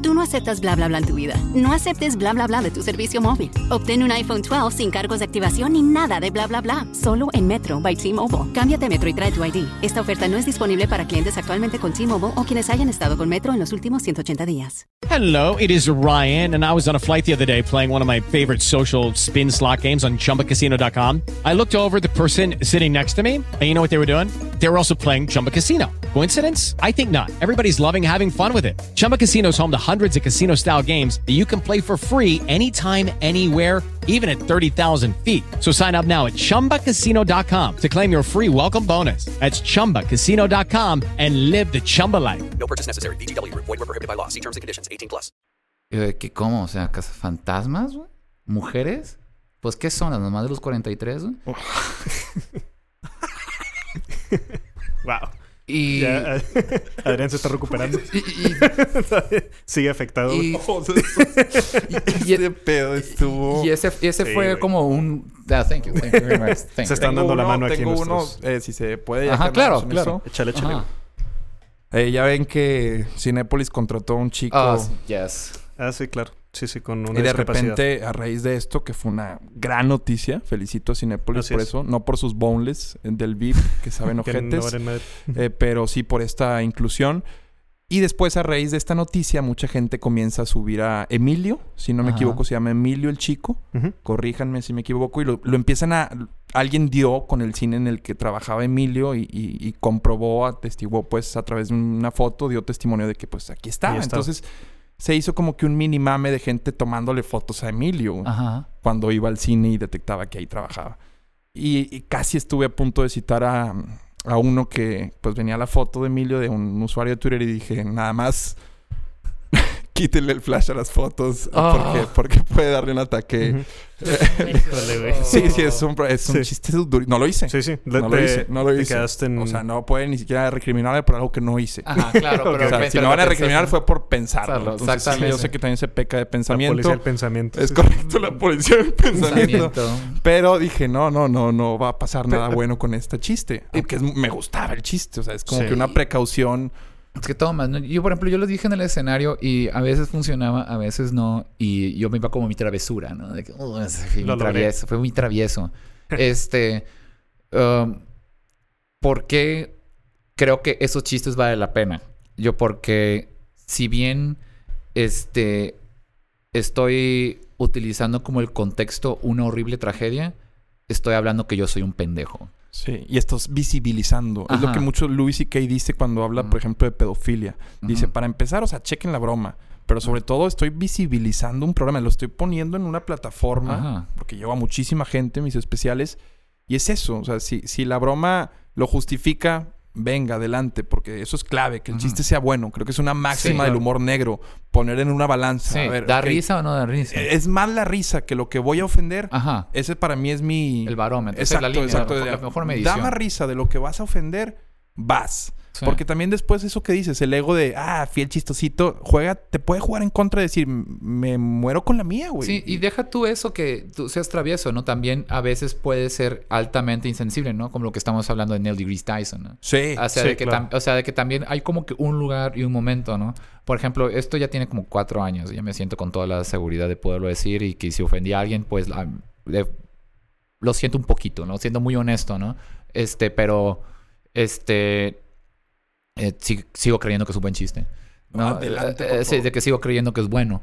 Tú no aceptas bla bla bla en tu vida. No aceptes bla bla bla de tu servicio móvil. Obtén un iPhone 12 sin cargos de activación ni nada de bla bla bla. Solo en Metro by T-Mobile. Cámbiate Metro y trae tu ID. Esta oferta no es disponible para clientes actualmente con T-Mobile o quienes hayan estado con Metro en los últimos 180 días. Hello, it is Ryan, and I was on a flight the other day playing one of my favorite social spin slot games on chumbacasino.com. I looked over the person sitting next to me, and you know what they were doing? They were also playing Chumba Casino. Coincidence? I think not. Everybody's loving having fun with it. Chumba Casino is home to hundreds of casino style games that you can play for free anytime, anywhere, even at 30,000 feet. So sign up now at chumbacasino.com to claim your free welcome bonus. That's chumbacasino.com and live the Chumba life. No purchase necessary. VGW Group. Void were prohibited by law. See terms and conditions. 18 plus. Y yo de que, ¿cómo? O sea, ¿cazafantasmas, güey? ¿Mujeres? Pues, ¿qué son? ¿Las mamás de los 43, güey? Wow. Y... Ya, Adrián se está recuperando. y- y- Sigue afectado. y- Y este pedo estuvo... y ese, y ese Sí, fue güey. como un... Ah, thank you, thank you very much. Thank Se están dando la mano aquí Tengo nuestros- uno, eh, si se puede. Ajá, claro, claro. Échale, échale. Eh, ya ven que Cinépolis contrató a un chico... Ah, yes. Ah, sí, claro. Sí, sí, con una Y de repente, a raíz de esto, que fue una gran noticia, felicito a Cinépolis Así por es. eso, no por sus boneless del VIP, que saben Que no ojetes, valen madre. eh, pero sí por esta inclusión. Y después, a raíz de esta noticia, mucha gente comienza a subir a Emilio, si no me Ajá. equivoco, se llama Emilio el Chico, Ujú. corríjanme si me equivoco, y lo, lo empiezan a... alguien dio con el cine en el que trabajaba Emilio y, y- y comprobó, atestiguó pues a través de una foto, dio testimonio de que pues aquí estaba. Ahí estaba. Se hizo como que un mini mame de gente tomándole fotos a Emilio Ajá. cuando iba al cine y detectaba que ahí trabajaba. Y, y casi estuve a punto de citar a, a uno que pues venía la foto de Emilio de un usuario de Twitter y dije, nada más quítenle el flash a las fotos Ah. porque, porque puede darle un ataque. Híjole, güey. Sí, sí, es un, es un Sí. chiste duro. No lo hice. Sí, sí. No lo hice, no lo hice. en... O sea, no pueden ni siquiera recriminarme por algo que no hice. Ajá, claro. Ok. pero, O sea, pero si me lo van a pensaste. recriminar fue por pensarlo. Entonces, sí, yo exactamente. sé que también se peca de La pensamiento. policía del pensamiento. Es sí. correcto, la policía del pensamiento. Pensamiento. Pero dije, no, no, no, no va a pasar nada bueno con este chiste. Aunque es- me gustaba el chiste. O sea, es como Sí. que una precaución. Es que tomas, ¿no? Yo, por ejemplo, yo lo dije en el escenario y a veces funcionaba, a veces no. Y yo me iba como mi travesura, ¿no? De que, "Oh, ese fue Lo mi logré. travieso, fue muy travieso. este. um, ¿Por qué creo que esos chistes valen la pena? Yo, porque si bien este estoy utilizando como el contexto una horrible tragedia, estoy hablando que yo soy un pendejo. Sí, y estás visibilizando. Es lo que mucho Louis C.K. dice cuando habla, por ejemplo, de pedofilia. Dice, para empezar, o sea, chequen la broma. Pero sobre todo estoy visibilizando un programa. Lo estoy poniendo en una plataforma. Ajá. Porque llevo a muchísima gente, mis especiales. Y es eso. O sea, si, si la broma lo justifica, venga, adelante. Porque eso es clave. Que el chiste sea bueno. Creo que es una máxima claro. del humor negro. Poner en una balanza. Sí, A ver, ¿Da risa o no da risa? Es más la risa que lo que voy a ofender. Ajá. Ese para mí es mi... El barómetro. Esa es Exacto, la línea, exacto. la mejor- la mejor medición. Da más risa de lo que vas a ofender, vas. Sí. Porque también después eso que dices, el ego de, ah, fiel chistosito, juega, te puede jugar en contra de decir, me muero con la mía, güey. Sí, y deja tú eso que tú seas travieso, ¿no? También a veces puede ser altamente insensible, ¿no? Como lo que estamos hablando de Neil deGrasse Tyson, ¿no? Sí. O sea, sí, de que claro. o sea, de que también hay como que un lugar y un momento, ¿no? Por ejemplo, esto ya tiene como cuatro años. Ya me siento con toda la seguridad de poderlo decir y que si ofendí a alguien, pues la- le- lo siento un poquito, ¿no? Siendo muy honesto, ¿no? Este, pero, este, eh, sí- sigo creyendo que es un buen chiste. ¿no? Adelante, Eh, eh, sí, de que sigo creyendo que es bueno.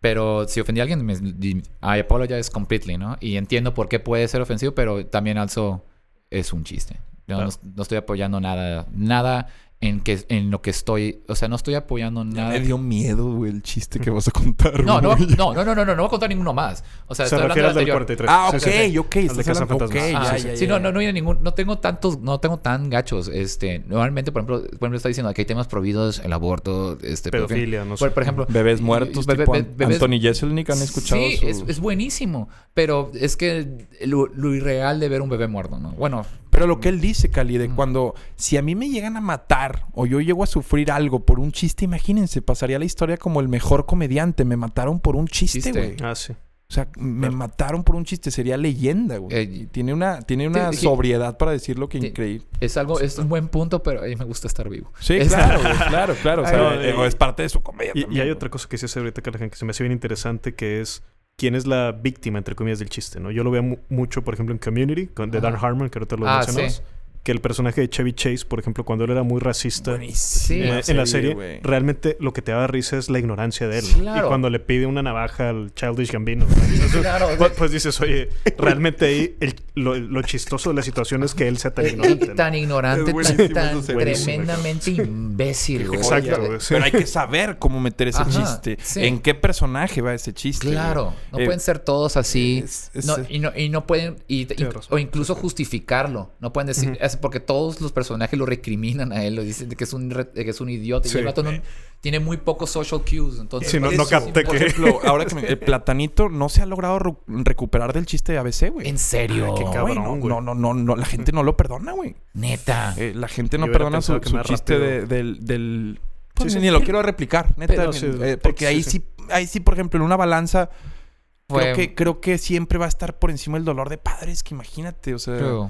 Pero si ofendí a alguien, me, I apologize completely, ¿no? Y entiendo por qué puede ser ofensivo, pero también also es un chiste. Yo no, no estoy apoyando nada, nada en que en lo que estoy, o sea, no estoy apoyando Ya nada. me dio miedo, güey, el chiste que vas a contar. No, no, no, no, no, no, no, no voy a contar ninguno más. O sea, Se estoy hablando del anterior. 43. Ah, ok, sí, sí. ok. Estás hablando- ok. Ah, ya, ya, sí, ya. no, no, no, hay ningún, no tengo tantos, no tengo tan gachos. Este, normalmente, por ejemplo, por ejemplo, está diciendo que hay temas prohibidos, el aborto, este, Pedofilia, no sé. Por, ejemplo, Bebés muertos, bebé- tipo be- An- bebés- Anthony Jeselnik, ¿han escuchado Sí, su- es, es buenísimo. Pero es que lo, lo irreal de ver un bebé muerto, ¿no? Bueno, Pero lo que él dice, Cali, de cuando si a mí me llegan a matar o yo llego a sufrir algo por un chiste, imagínense, pasaría la historia como el mejor comediante. Me mataron por un chiste, güey. Ah, sí. O sea, me mataron por un chiste, sería leyenda, güey. Eh, Y tiene una, tiene una sí. sobriedad para decirlo que Sí. increíble. es algo, es un buen punto, pero a mí me gusta estar vivo. Sí, Es- claro, güey, claro, claro. O sea, Ay, eh, es parte de su comedia Y, y también, hay güey. otra cosa que sí hace ahorita que se me hace bien interesante, que es quién es la víctima, entre comillas, del chiste, ¿no? Yo lo veo mu- mucho, por ejemplo, en Community, con, de Dan. Harmon, que ahorita lo Ah, mencionabas. sí. Que el personaje de Chevy Chase, por ejemplo, cuando él era muy racista Sí. en la serie, realmente lo que te daba risa es la ignorancia de él. Claro. Y cuando le pide una navaja al Childish Gambino, ¿no? Entonces, Claro, pues, pues dices, oye, realmente ahí el- lo, lo chistoso de la situación es que él sea tan ignorante. ¿no? tan ignorante, tan, tremendamente imbécil, güey. Exacto, Oye, güey, sí. Pero hay que saber cómo meter ese Ajá, chiste. sí. ¿En qué personaje va ese chiste? Claro, no? Eh, pueden ser todos así. es- es- no, y, no, y no pueden, y, y- Tienes razón. o incluso justificarlo. No pueden decir, porque todos los personajes lo recriminan a él, lo dicen de que es un, re- de que es un idiota. Sí. Y el vato no- tiene muy pocos social cues. Entonces, Sí, no- no capté Por que- ejemplo, ahora que me- el platanito no se ha logrado recuperar del chiste de ABC, güey. En serio, qué cabrón, no, güey. no, no, no, no, la gente no lo perdona, güey. neta. Eh, la gente no perdona su, que chiste de- del, del- pues, Sí, sí. ni lo quiero replicar, neta. Pero ni- sí, eh, porque sí, ahí sí. sí, ahí sí, por ejemplo, en una balanza, Fue- creo que, creo que siempre va a estar por encima el dolor de padres, que imagínate, o sea, a-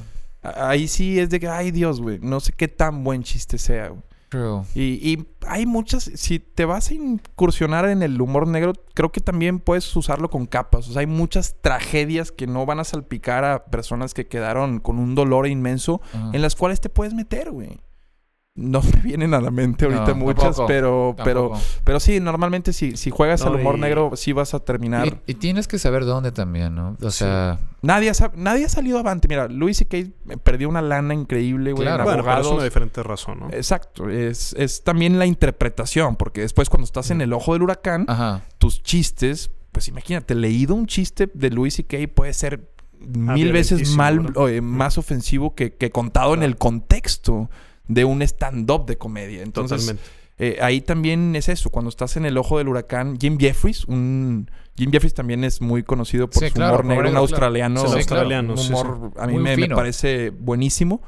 ahí sí es de que, ay Dios, güey, no sé qué tan buen chiste sea, güey. true. Y, y hay muchas, si te vas a incursionar en el humor negro, creo que también puedes usarlo con capas. O sea, hay muchas tragedias que no van a salpicar a personas que quedaron con un dolor inmenso en las cuales te puedes meter, güey. No me vienen a la mente ahorita No, muchas, tampoco, pero, pero, tampoco. pero sí, normalmente si, si juegas No, al humor y- negro, sí vas a terminar. Y, y tienes que saber dónde también, ¿no? O sea, Nadie, ha, nadie ha salido avante. Mira, Luis C.K. perdió una lana increíble, güey. Claro. en Bueno, pero es una diferente razón, ¿no? Exacto. Es, es también la interpretación, porque después cuando estás en el ojo del huracán, ajá. tus chistes, pues imagínate, leído un chiste de Luis C.K. puede ser mil veces violentísimo, mal, eh, más ofensivo que, que contado en el contexto de un stand-up de comedia. Entonces, Totalmente. eh, ahí también es eso, cuando estás en el ojo del huracán, Jim Jeffries, un Jim Jeffries también es muy conocido por Sí, su claro, humor negro, un australiano, Sí, australiano, un sí, sí. humor a mí Muy me, parece buenísimo.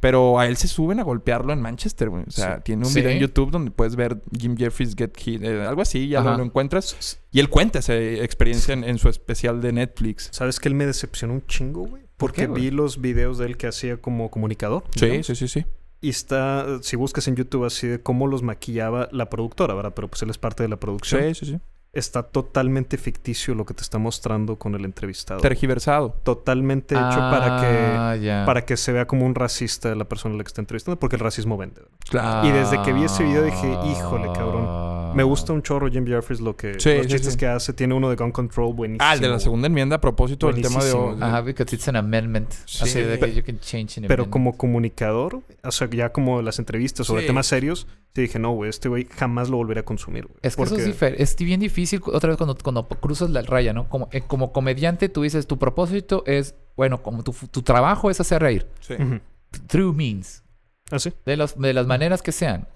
Pero a él se suben a golpearlo en Manchester, güey. O sea, tiene un Sí. video en YouTube donde puedes ver Jim Jeffries get hit, eh, algo así, ya lo, encuentras. Y él cuenta esa experiencia en, en su especial de Netflix. ¿Sabes que él me decepcionó un chingo, güey? Porque qué, güey? vi los videos de él que hacía como comunicador. Sí, digamos, sí, sí, sí. Y está, si buscas en YouTube así de cómo los maquillaba la productora, ¿verdad? Pero pues él es parte de la producción. Sí, sí, sí. Está totalmente ficticio lo que te está mostrando con el entrevistado. Tergiversado. Totalmente hecho para Ah, que ya. para que se vea como un racista la persona a la que está entrevistando, porque el racismo vende. Claro. Y desde que vi ese video dije, híjole, cabrón. Me gusta un chorro Jim Jeffries lo que Sí, los sí, chistes sí. que hace. Tiene uno de Gun Control buenísimo. Ah, el de la segunda enmienda a propósito del tema de... Ajá, because it's an amendment. Sí. Así de que Pe- you can change an Pero amendment. como comunicador, o sea, ya como las entrevistas sobre Sí. temas serios, sí dije, no, güey, este güey jamás lo volveré a consumir, güey. Es que eso es, Porque- difer- es bien difícil otra vez cuando, cuando cruzas la raya, ¿no? Como, eh, como comediante tú dices, tu propósito es, bueno, como tu, tu trabajo es hacer reír. Sí. Ujú. Through means. ¿Ah, sí? De, los, de las maneras que sean.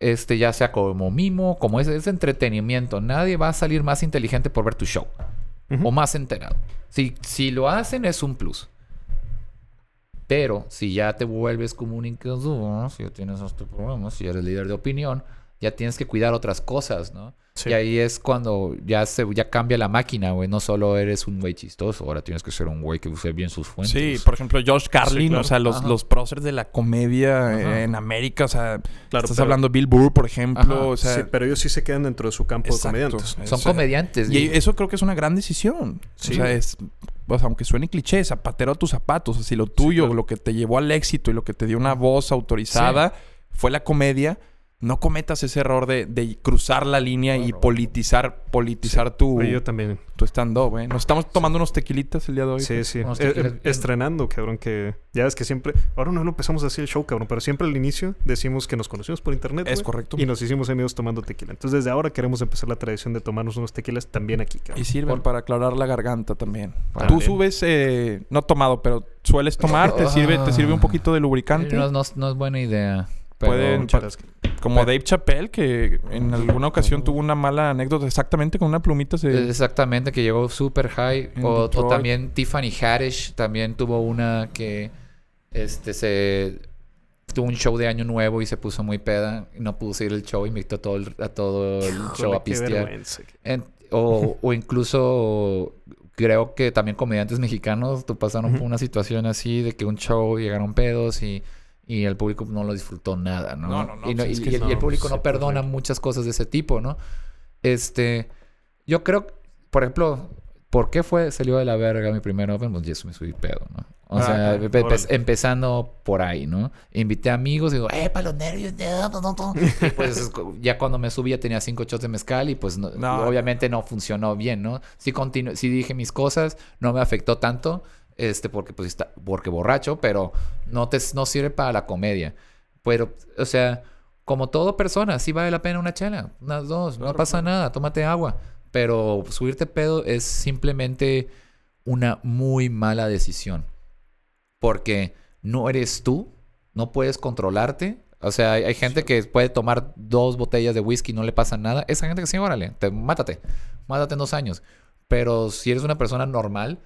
Este, ya sea como mimo, como es, es entretenimiento. Nadie va a salir más inteligente por ver tu show. O más enterado. Si, si lo hacen es un plus. Pero si ya te vuelves comunicador, si ya tienes este problema, si eres líder de opinión, ya tienes que cuidar otras cosas, ¿no? Sí. Y ahí es cuando ya se ya cambia la máquina, güey. No solo eres un güey chistoso, ahora tienes que ser un güey que use bien sus fuentes. Sí, por ejemplo, Josh Carlin, claro. o sea, los, Ajá. los próceres de la comedia Ajá. eh, en América, o sea, Claro, estás pero- hablando Bill Burr, por ejemplo, Ajá. o sea, sí, pero ellos sí se quedan dentro de su campo Exacto. de comediantes. Son o sea, comediantes. Y digo. eso creo que es una gran decisión. Sí. O sea, es, o sea, aunque suene cliché, zapatero a tus zapatos. O sea, si lo tuyo, claro. lo que te llevó al éxito y lo que te dio una voz autorizada fue la comedia, no cometas ese error de, de cruzar la línea y politizar, politizar tu, Oye, yo también. tu stand-up, ¿eh? Nos estamos tomando unos tequilitas el día de hoy. Sí, sí. Unos Eh, eh, estrenando, cabrón, que ya ves que siempre... Ahora no lo empezamos a hacer el show, cabrón, pero siempre al inicio decimos que nos conocimos por internet. Es correcto. Y nos hicimos amigos tomando tequila. Entonces desde ahora queremos empezar la tradición de tomarnos unos tequilas también aquí, cabrón. Y sirven para aclarar la garganta también. Tú bien. subes, eh, no tomado, pero sueles tomar, te sirve, te sirve un poquito de lubricante. No, no- no es buena idea. Pero Pueden-. Como Dave Chappelle, que en alguna ocasión tuvo una mala anécdota exactamente con una plumita. Se... Exactamente, que llegó super high. O, también Tiffany Haddish también tuvo una que este se tuvo un show de año nuevo y se puso muy peda y no pudo seguir el show, invitó a todo el, a todo el show a pistear. En- o, o incluso creo que también comediantes mexicanos pasaron por una situación así de que un show llegaron pedos y, y el público no lo disfrutó nada, ¿no? No, no, no, Y, no- es y- que y el, y el no, público no perdona muchas cosas de ese tipo, ¿no? Este, yo creo, por ejemplo, ¿por qué fue salió de la verga mi primer open? Pues ya me subí pedo, ¿no? O Ah, sea, empezando por ahí, ¿no? Invité amigos y digo, ¡eh, para los nervios! no, no, no, no". Y pues ya cuando me subí ya tenía cinco shots de mezcal y pues no- No. obviamente no funcionó bien, ¿no? Sí, continu sí dije mis cosas, no me afectó tanto, este, porque pues está, porque borracho, pero no, te, no sirve para la comedia. Pero, o sea, como todo persona, sí vale la pena una chela, unas dos, no pasa nada, tómate agua. Pero subirte pedo es simplemente una muy mala decisión. Porque no eres tú, no puedes controlarte. O sea, hay, hay gente que puede tomar dos botellas de whisky y no le pasa nada. Esa gente que sí, órale, te, mátate. Mátate en dos años. Pero si eres una persona normal,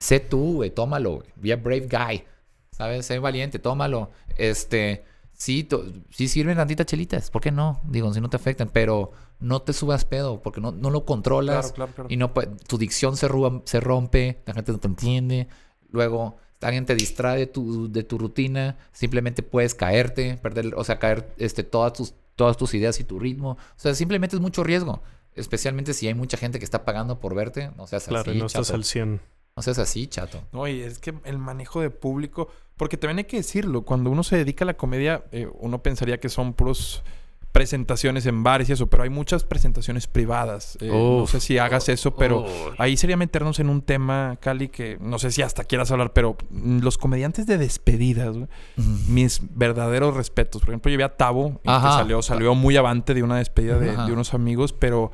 sé tú, güey, tómalo. güey. Be a brave guy. ¿Sabes? Sé valiente, tómalo. Este, sí, sí sirven tantitas chelitas. ¿Por qué no? Digo, si no te afectan. Pero no te subas pedo porque no, no lo controlas. Claro, claro, claro. Y no tu dicción se, se rompe, la gente no te entiende. Luego, alguien te distrae de tu, de tu rutina. Simplemente puedes caerte, perder, o sea, caer este, todas, tus, todas tus ideas y tu ritmo. O sea, simplemente es mucho riesgo. Especialmente si hay mucha gente que está pagando por verte. No seas Claro, así, no estás al 100. No seas así, chato. No, y es que el manejo de público, porque también hay que decirlo, cuando uno se dedica a la comedia, eh, uno pensaría que son puros presentaciones en bares y eso, pero hay muchas presentaciones privadas. Eh, no sé si hagas eso, pero ahí sería meternos en un tema, Cali, que no sé si hasta quieras hablar, pero los comediantes de despedidas, güey, mis verdaderos respetos. Por ejemplo, yo vi a Tabo, eh, que salió, salió muy avante de una despedida de, de unos amigos, pero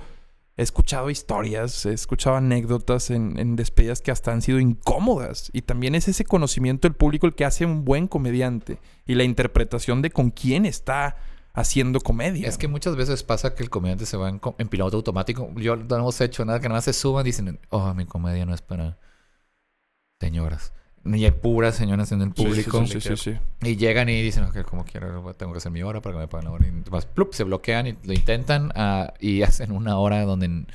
he escuchado historias, he escuchado anécdotas en, despedidas que hasta han sido incómodas. Y también es ese conocimiento del público el que hace un buen comediante y la interpretación de con quién está haciendo comedia. Es que muchas veces pasa que el comediante se va en, en piloto automático. Yo no hemos hecho nada que nada se suban y dicen, oh, mi comedia no es para señoras. Ni hay puras señoras en el público. sí, sí, sí. Y llegan y dicen, ok, como quiero, tengo que hacer mi hora para que me paguen la hora. Y más, plup, se bloquean y lo intentan ah, y hacen una hora donde,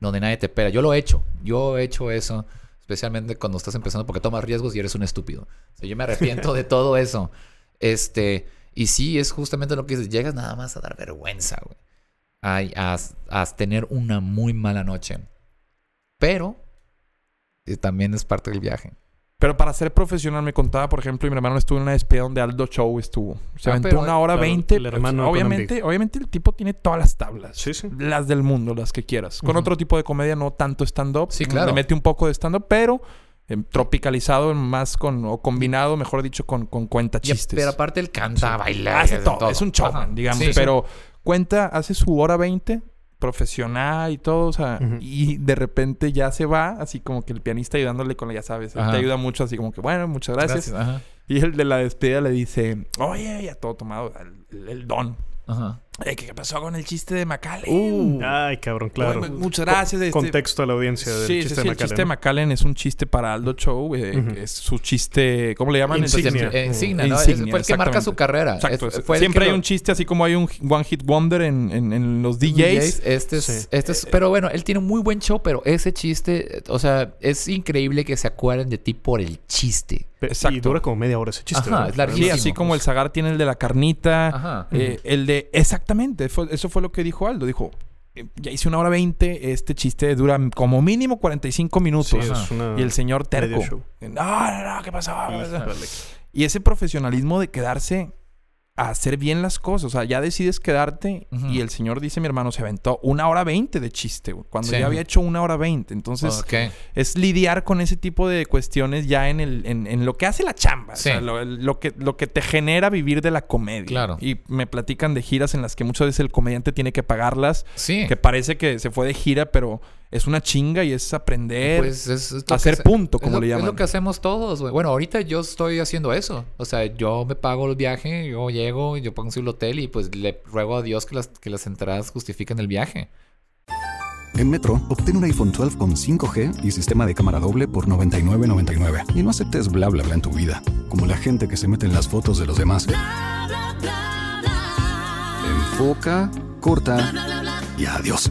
donde nadie te espera. Yo lo he hecho. Yo he hecho eso. Especialmente cuando estás empezando porque tomas riesgos y eres un estúpido. O sea, yo me arrepiento de todo eso. Este, y sí, es justamente lo que dices. Llegas nada más a dar vergüenza, güey. Ay, A, a tener una muy mala noche. Pero eh, también es parte del viaje. Pero para ser profesional me contaba, por ejemplo, y mi hermano estuvo en una despedida donde Aldo Show estuvo. Se Ah, aventó una hora veinte. hermano obviamente, obviamente el tipo tiene todas las tablas. Sí, sí. Las del mundo, las que quieras. Con otro tipo de comedia, no tanto stand-up. Sí, claro. Le mete un poco de stand-up, pero eh, tropicalizado más con... O combinado, mejor dicho, con, con cuenta Y- chistes. pero aparte él canta, baila. hace todo. Es un showman, Ajá. digamos. Sí. pero cuenta, hace su hora 20 profesional y todo, o sea, y de repente ya se va, así como que el pianista ayudándole con la, ya sabes, él te ayuda mucho, así como que, bueno, muchas gracias. Y el de la despedida le dice, oye, ya todo tomado, el, el don. Ajá. Eh, ¿Qué pasó con el chiste de Macallen? Uh, Ay, cabrón, claro. Muchas gracias. este- Contexto a la audiencia del Sí, sí, chiste sí, de el chiste de. Macallen es un chiste para Aldo Show. eh, Es su chiste, ¿cómo le llaman? Insignia. Eh, Insignia, ¿no? Insignia, Es- fue el que marca su carrera. Exacto. Es- fue Siempre hay lo- un chiste, así como hay un One Hit Wonder en, en- en los DJs. Este es, Sí. este es, pero bueno, él tiene un muy buen show, pero ese chiste, o sea, es increíble que se acuerden de ti por el chiste. Pe- Y Exacto. dura como media hora ese chiste. Ajá, es larguísimo. Sí, así como el Zagar tiene el de la carnita. Ajá. eh, El de... Exactamente. fue- eso fue lo que dijo Aldo. Dijo, eh, ya hice una hora veinte. Este chiste dura como mínimo 45 minutos. Sí, es una... Y el señor terco. No, no, no, ¿qué pasó? ¿Qué pasó?" Híjole. Y ese profesionalismo de quedarse a hacer bien las cosas. O sea, ya decides quedarte y el señor dice, mi hermano, se aventó una hora veinte de chiste, güey, cuando Sí. ya había hecho una hora veinte. Entonces, es lidiar con ese tipo de cuestiones ya en, el, en, en lo que hace la chamba. Sí. O sea, lo, lo que, lo que te genera vivir de la comedia. Claro. Y me platican de giras en las que muchas veces el comediante tiene que pagarlas. Sí. Que parece que se fue de gira, pero es una chinga y es aprender. Pues es, es hacer hace- punto, es como lo- le Es llaman. lo que hacemos todos, güey. Bueno, ahorita yo estoy haciendo eso. O sea, yo me pago el viaje, yo llego, yo pongo el hotel y pues le ruego a Dios que las, que las entradas justifiquen el viaje. En Metro, obtén un iPhone 12 con 5G y sistema de cámara doble por $99.99. Y no aceptes bla bla bla en tu vida, como la gente que se mete en las fotos de los demás. Enfoca, corta y adiós.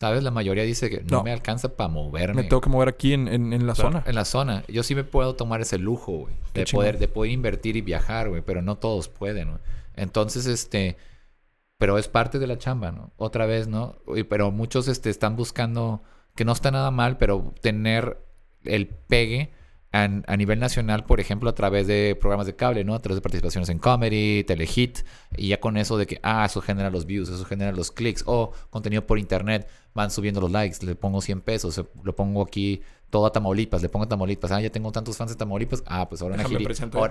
¿Sabes? La mayoría dice que no, No. me alcanza para moverme. Me tengo que mover aquí en, en- en la zona. En la zona. Yo sí me puedo tomar ese lujo, güey. De poder, de poder invertir y viajar, güey. Pero no todos pueden, güey. Entonces, este... Pero es parte de la chamba, ¿no? Otra vez, ¿no? Y- Pero muchos este, están buscando... Que no está nada mal, pero tener el pegue a, a nivel nacional, por ejemplo, a través de programas de cable, ¿no? A través de participaciones en comedy, telehit, y ya con eso de que, ah, eso genera los views, eso genera los clics, o contenido por internet, van subiendo los likes, le pongo 100 pesos, lo pongo aquí todo a Tamaulipas, le pongo a Tamaulipas, ah, ya tengo tantos fans de Tamaulipas, ah, pues ahora,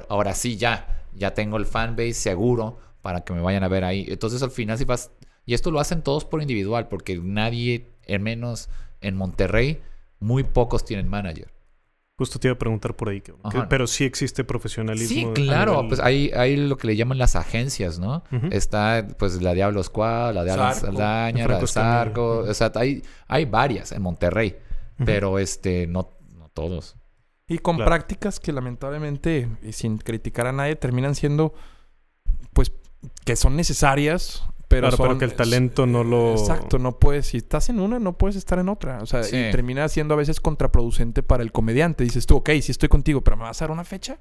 ahora sí ya, ya tengo el fanbase seguro para que me vayan a ver ahí. Entonces al final si vas, Y esto lo hacen todos por individual, porque nadie, al menos en Monterrey, muy pocos tienen manager. Justo te iba a preguntar por ahí. que- Ajá. pero sí existe profesionalismo. Sí, claro. nivel- Pues hay, hay lo que le llaman las agencias, ¿no? Está, pues, la Diablo Squad, la de Alan Zarco. Saldaña, la Franco de. Escamilla. O sea, hay, hay varias en Monterrey. Pero, este, no, no todos. Y con Claro. prácticas que lamentablemente, y sin criticar a nadie, terminan siendo, pues, que son necesarias, pero Claro, pero son... que el talento no lo- Exacto, no puedes... Si estás en una, no puedes estar en otra. O sea, Sí. y termina siendo a veces contraproducente para el comediante. Dices tú, ok, sí estoy contigo, pero ¿me vas a dar una fecha?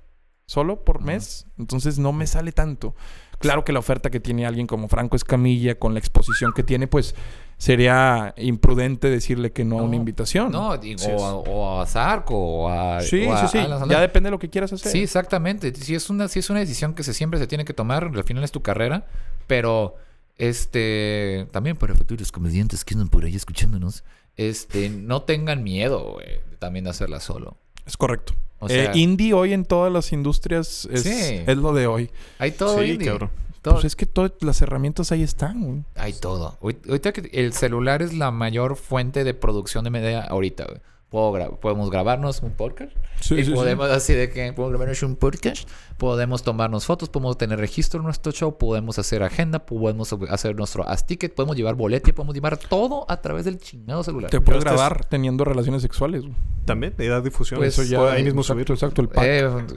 ¿Solo por mes? Entonces no me sale tanto. Claro que la oferta que tiene alguien como Franco Escamilla, con la exposición que tiene, pues sería imprudente decirle que no, a una invitación. No, digo, Sí, o, a- o a Zarco, o a. Sí, o a sí, sí. Ya depende de lo que quieras hacer. Sí, exactamente. Si es una, si es una decisión que se, siempre se tiene que tomar, al final es tu carrera, pero este también para futuros comediantes que andan por ahí escuchándonos, este, no tengan miedo, güey, también de hacerla solo. Es correcto. O Eh, indie hoy en todas las industrias es, Sí. es lo de hoy. hay todo Sí, indie. cabrón. Todo- Pues es que todas las herramientas ahí están. güey. Hay todo. Ahorita que el celular es la mayor fuente de producción de media ahorita, güey. Puedo gra- podemos grabarnos un podcast. Sí, y sí, sí. podemos así de que podemos grabarnos un podcast. Podemos tomarnos fotos, podemos tener registro en nuestro show, podemos hacer agenda, podemos hacer nuestro as ticket, podemos llevar boleto y podemos llevar todo a través del chingado celular. Te puedes estás- grabar teniendo relaciones sexuales. También, de edad difusión. Pues, eso ya pues, ahí mismo exacto, subirlo. exacto, el pack.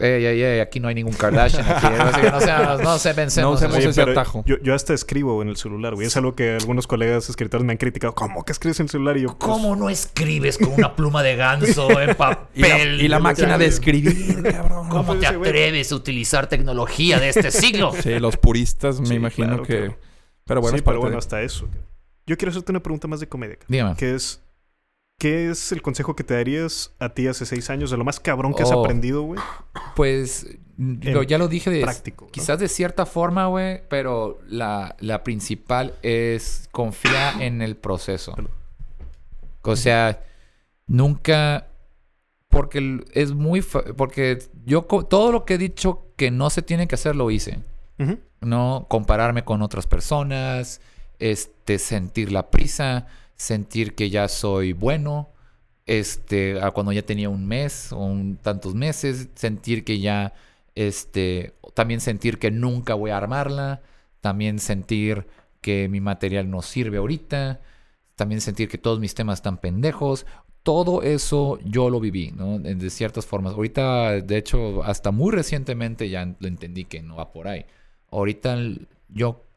Eh, ey, ey, aquí no hay ningún Kardashian. Aquí, Así que no, no se pensemos. No usemos ese atajo. Yo, yo hasta escribo en el celular, güey. Es algo que algunos colegas escritores me han criticado. ¿Cómo que escribes en el celular? Y yo, pues, ¿Cómo no escribes con una pluma de ganso en Y la, papel? y la máquina de escribir, cabrón. ¿Cómo te atreves a utilizar tecnología de este siglo? Sí, los puristas me Sí, imagino claro, que... claro. Pero bueno, sí, es pero bueno, de- hasta eso. Yo quiero hacerte una pregunta más de comedia. Dígame. Que es, ¿qué es el consejo que te darías a ti hace seis años de lo más cabrón que has Oh. aprendido, güey? Pues lo- ya lo dije de práctico, ¿no? quizás de cierta forma, güey, pero la, la principal es confía en el proceso. O sea, nunca porque es muy porque yo todo lo que he dicho que no se tiene que hacer lo hice. No compararme con otras personas, este sentir la prisa, sentir que ya soy bueno, este a cuando ya tenía un mes o un, tantos meses, sentir que ya este también sentir que nunca voy a armarla, también sentir que mi material no sirve ahorita, también sentir que todos mis temas están pendejos. Todo eso yo lo viví, ¿no? De ciertas formas. Ahorita, de hecho, hasta muy recientemente ya lo entendí que no va por ahí. Ahorita yo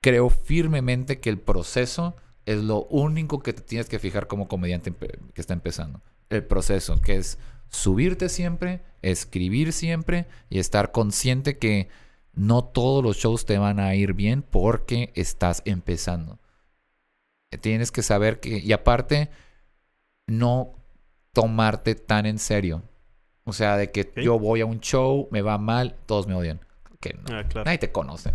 creo firmemente que el proceso es lo único que te tienes que fijar como comediante que está empezando. El proceso, que es subirte siempre, escribir siempre y estar consciente que no todos los shows te van a ir bien porque estás empezando. Tienes que saber que, y aparte, no tomarte tan en serio. O sea, de que yo voy a un show, me va mal, todos me odian. Que no. Ah, claro. Nadie te conoce.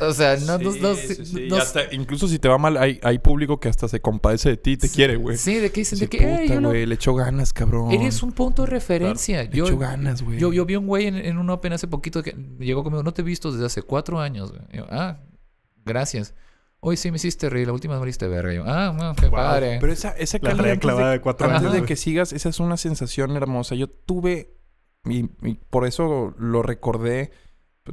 O sea, no, no, no- Sí, sí, no- y hasta- incluso si te va mal, hay, hay público que hasta se compadece de ti y te quiere, güey. Sí, de que dicen Dice, de que, "Ey, puta, güey, le echó ganas, cabrón. Eres un punto de referencia. Le Yo, echó ganas, güey. yo, yo vi un güey en, en un Open hace poquito que llegó conmigo. No te he visto desde hace cuatro años. güey". Y yo, ah, gracias. Hoy sí me hiciste reír. La última vez me hiciste verga. Yo, ah, bueno, qué padre. Pero esa, esa La antes clavada de, de cuatro antes años, de güey. que sigas, esa es una sensación hermosa. Yo tuve, y, y por eso lo recordé,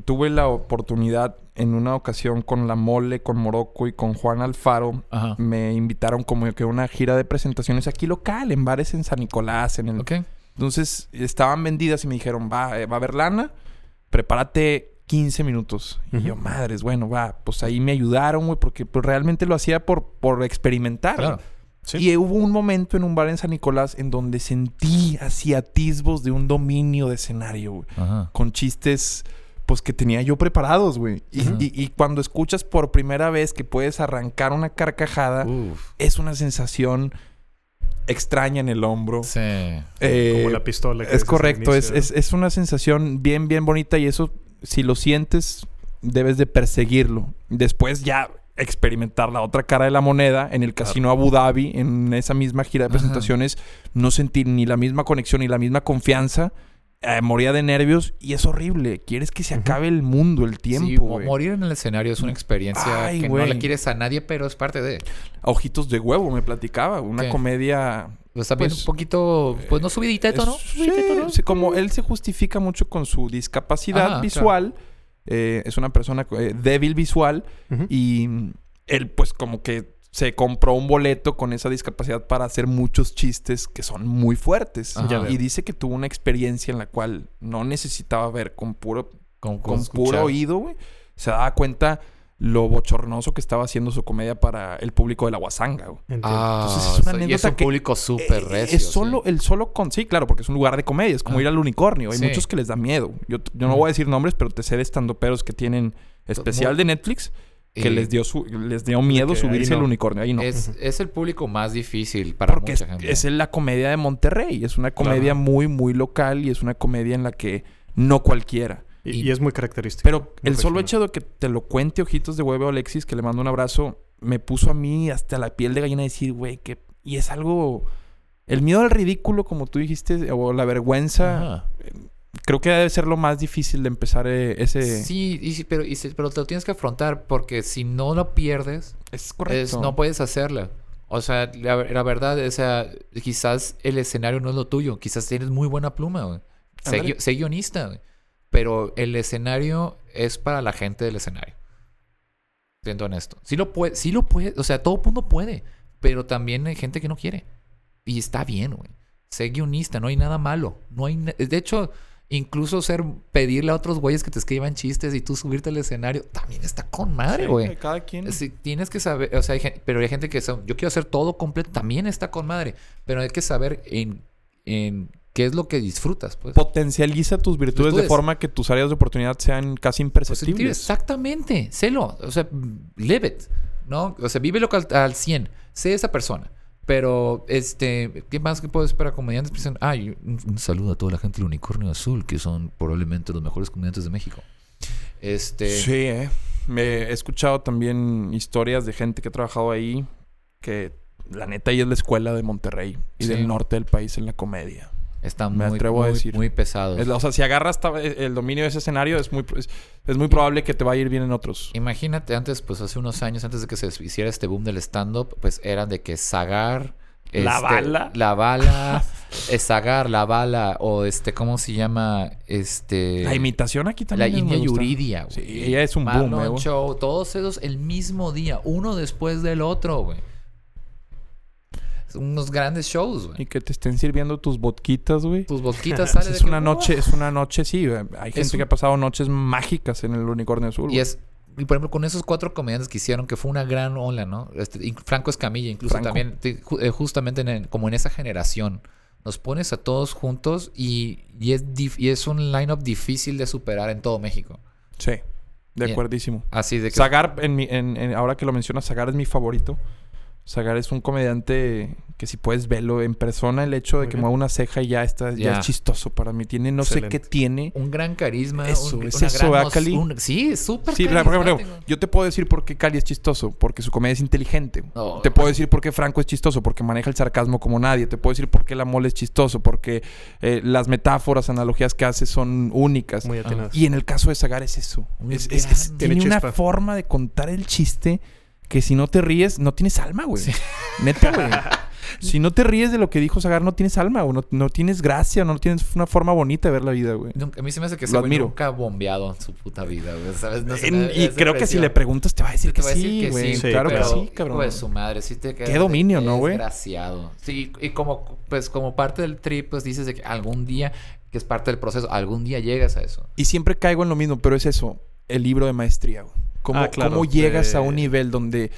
tuve la oportunidad en una ocasión con La Mole, con Morocco y con Juan Alfaro. Ajá. Me invitaron como que a una gira de presentaciones aquí local, en bares en San Nicolás, en el... Ok. Entonces estaban vendidas y me dijeron, va, eh, va a haber lana, prepárate 15 minutos. Y yo, madres, bueno, va, pues ahí me ayudaron, güey, porque pues, realmente lo hacía por, por experimentar. Claro. Y hubo un momento en un bar en San Nicolás en donde sentí así atisbos de un dominio de escenario, güey. Ajá. Con chistes, pues que tenía yo preparados, güey. Y, Ujú. y- y cuando escuchas por primera vez que puedes arrancar una carcajada, Uf. es una sensación extraña en el hombro. Sí. Eh, Como la pistola. que es correcto, es, es, es una sensación bien, bien bonita y eso, si lo sientes, debes de perseguirlo. Después ya experimentar la otra cara de la moneda en el Casino Abu Dhabi, en esa misma gira de Ajá. presentaciones, no sentir ni la misma conexión ni la misma confianza eh, moría de nervios y es horrible. Quieres que se acabe el mundo, el Sí, tiempo, güey. morir en el escenario es una experiencia Ay, que no le quieres a nadie, pero es parte de. Ojitos de huevo, me platicaba. Una ¿Qué? comedia... Pues también Pues, un poquito, pues no subidita, ¿no? Es- Subidito, sí, ¿no? sí, como él se justifica mucho con su discapacidad Ajá, visual, eh, es una persona eh, débil visual y él pues como que se compró un boleto con esa discapacidad para hacer muchos chistes que son muy fuertes. Ajá. Ya Y dice que tuvo una experiencia en la cual no necesitaba ver con puro, Con, puro oído, güey. Se daba cuenta lo bochornoso que estaba haciendo su comedia para el público de la Guasanga, güey. Ah, Entonces, es una so- y es anécdota un que- público súper recio. Es solo, sí. el solo con. Sí, claro, porque es un lugar de comedia. Es como Ah. ir al unicornio. Hay Sí. muchos que les da miedo. Yo, yo no voy a decir nombres, pero te sé de estandoperos que tienen especial Muy- de Netflix que Y les dio su, les dio miedo subirse al no. unicornio. Ahí no. Es, es el público más difícil para porque mucha es, gente. es la comedia de Monterrey. Es una comedia muy, muy local y es una comedia en la que no cualquiera. Y, y- y es muy característico. Pero muy el solo hecho de que te lo cuente Ojitos de Huevo Alexis, que le mando un abrazo, me puso a mí hasta la piel de gallina decir, güey, que... Y es algo... El miedo al ridículo, como tú dijiste, o la vergüenza, Ajá. Creo que debe ser lo más difícil de empezar eh, ese... Sí, y pero, y pero te lo tienes que afrontar porque si no lo pierdes, es correcto. es, no puedes hacerla. O sea, la, la verdad, o sea, quizás el escenario no es lo tuyo. Quizás tienes muy buena pluma, güey. Sé, sé guionista, güey. Pero el escenario es para la gente del escenario. Siendo honesto. Sí lo puede, sí lo puede, o sea, todo mundo puede. Pero también hay gente que no quiere. Y está bien, güey. Sé guionista, no hay nada malo. No hay De hecho, incluso ser, pedirle a otros güeyes que te escriban chistes y tú subirte al escenario, también está con madre, Sí, güey. Cada quien... Sí, tienes que saber, o sea, hay gen- pero hay gente que son- yo quiero hacer todo completo, también está con madre, pero hay que saber en, en qué es lo que disfrutas, pues. Potencializa tus virtudes de forma que tus áreas de oportunidad sean casi imperceptibles. Exactamente, sélo, o sea, live it, ¿no? O sea, vívelo al, al 100, sé esa persona. Pero, este, ¿qué más que puedo esperar? Comediantes piensan, ay, un, un saludo a toda la gente del Unicornio Azul, que son probablemente los mejores comediantes de México. Este, Sí, eh. Me he escuchado también historias de gente que ha trabajado ahí que la neta ahí es la escuela de Monterrey y Sí. del norte del país en la comedia. Está me muy, a muy, decir. muy pesado. Es la- o sea, si agarras ta- el dominio de ese escenario es muy es, es muy probable que te vaya a ir bien en otros. Imagínate antes, pues hace unos años, antes de que se hiciera este boom del stand-up, pues eran de que Zagar. La este, bala. La bala. Zagar, la bala. O este, ¿cómo se llama? Este. La imitación aquí La también me India. Yuridia, güey. Sí, ella es un boom, eh, güey. Show, todos esos el mismo día, uno después del otro, güey. Unos grandes shows, güey. Y que te estén sirviendo tus vodquitas, güey. Tus bosquitas salen Es de que, una noche, es una noche, sí. Hay gente un- que ha pasado noches mágicas en el unicornio azul. Y es, y por ejemplo, con esos cuatro comediantes que hicieron, que fue una gran ola, ¿no? Este, Franco Escamilla, incluso Franco. también, te- eh, justamente en el- como en esa generación, nos pones a todos juntos y, y es, dif- y es un line-up difícil de superar en todo México. Sí, de acuerdísimo. Así de que. Zagar, en mi, en, en- ahora que lo mencionas, Zagar es mi favorito. Zagar es un comediante que si puedes verlo en persona, el hecho de Muy que bien. mueva una ceja y ya está, ya Ya. es chistoso para mí. Tiene, no sé qué tiene. un gran carisma. Eso, un, es una eso, gran ¿verdad, nos- Cali? un- sí, es súper Sí, ejemplo, carismático. yo te puedo decir por qué Cali es chistoso, porque su comedia es inteligente. No, te puedo decir por qué Franco es chistoso, porque maneja el sarcasmo como nadie. Te puedo decir por qué la mole es chistoso, porque eh, las metáforas, analogías que hace son únicas. Muy atinadas. Y en el caso de Zagar es eso. Es, es- tiene una forma de contar el chiste que si no te ríes, no tienes alma, güey. Neta, güey. si no te ríes de lo que dijo Zagar, no tienes alma, güey. No, no tienes gracia, no tienes una forma bonita de ver la vida, güey. A mí se me hace que ese güey nunca ha bombeado en su puta vida, güey. ¿Sabes? No sé, En- me- y creo que si le preguntas, te va a decir Sí, que va a decir sí, que güey. sí, claro pero, que sí, cabrón. Pues su madre, sí te quedas Qué dominio, ¿no, güey? Desgraciado. Sí, y como, pues, como parte del trip, pues dices de que algún día, que es parte del proceso, algún día llegas a eso. Y siempre caigo en lo mismo, pero es eso, el libro de maestría. güey. ¿Cómo, Ah, claro, cómo llegas a un nivel donde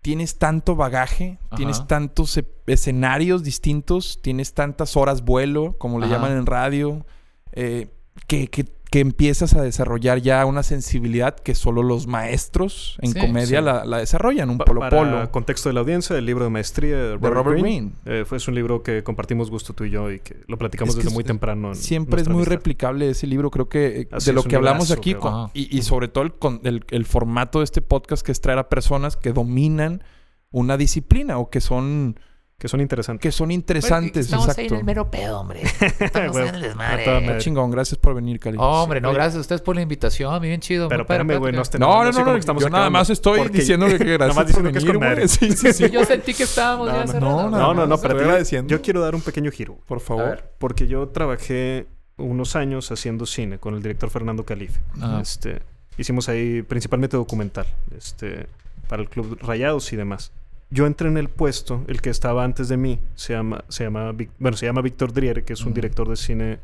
tienes tanto bagaje, Ajá. tienes tantos e- escenarios distintos, tienes tantas horas vuelo, como le Ajá. llaman en radio, eh, que, que- que empiezas a desarrollar ya una sensibilidad que solo los maestros en Sí, comedia sí. La, la desarrollan, un Pa- polo para polo. contexto de la audiencia, el libro de maestría de Robert, Robert Greene. Greene. eh, fue es un libro que compartimos gusto tú y yo y que lo platicamos Es que desde es- muy temprano. en Siempre es muy amistad. replicable ese libro. Creo que eh, Así de lo que hablamos aquí con- y, y sobre todo el, con- el, el formato de este podcast que es traer a personas que dominan una disciplina o que son Que son interesantes. Que son interesantes, Estamos exacto. ahí en el mero pedo, hombre. Estamos ahí en el A desmadre. madre. Chingón, gracias por venir, Cali. Hombre, no, Oye, gracias a ustedes por la invitación. Bien chido. Pero espérame, güey, no No, no, no, no, estamos yo nada más estoy porque- diciendo que, gracias más por diciendo que es venir. Sí, sí, sí. Yo sentí que estábamos ya No, no, cerrando. no, No, no, no, Estoy pero yo, agradeciendo. yo quiero dar un pequeño giro. Por A favor. Porque yo trabajé unos años haciendo cine con el director Fernando Calife. Ah. Este, hicimos ahí principalmente documental, este, para el Club Rayados y demás. Yo entré en el puesto, el que estaba antes de mí, se llama, se llama, bueno, se llama Víctor Driere, que es un director de cine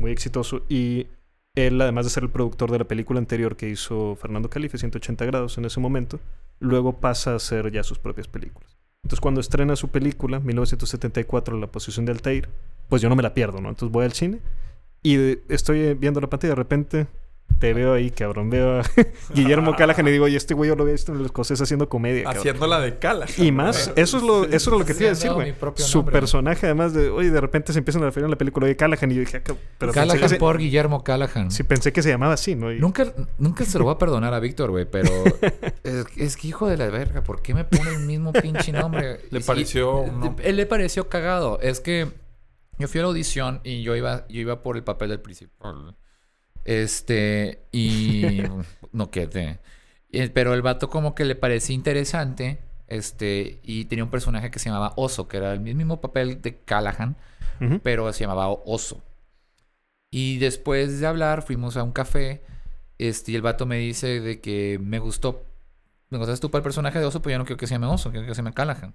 muy exitoso y él, además de ser el productor de la película anterior que hizo Fernando Calife, 180 grados en ese momento, luego pasa a hacer ya sus propias películas. Entonces cuando estrena su película, 1974, La posición de Altair, pues yo no me la pierdo, ¿no? Entonces voy al cine y estoy viendo la pantalla y de repente te veo ahí, cabrón. Veo a Guillermo Callahan y digo, oye, este güey yo lo había visto en el escocés haciendo comedia. cabrón". Haciendo la de Cala. Y más, eso es lo, eso es lo que te iba a decir, güey. Su nombre. personaje, además de, oye, de repente se empiezan a referir en la película de Callahan y yo dije, ah, pero Callahan se, por Guillermo Callahan. sí, pensé que se llamaba así, ¿no? Y- Nunca, nunca se lo voy a perdonar a Víctor, güey, pero es, es que hijo de la verga, ¿por qué me pone el mismo pinche nombre? Le Y- pareció nombre. Él le pareció cagado. Es que yo fui a la audición y yo iba, yo iba por el papel del principal. Este, y no quedé. Pero el vato como que le parecía interesante. Este, y tenía un personaje que se llamaba Oso, que era el mismo papel de Callahan pero se llamaba Oso. Y después de hablar, fuimos a un café. Este, y el vato me dice de que me gustó. Me gustaste tú para el personaje de Oso, pero yo no quiero que se llame Oso, quiero que se llame Callahan.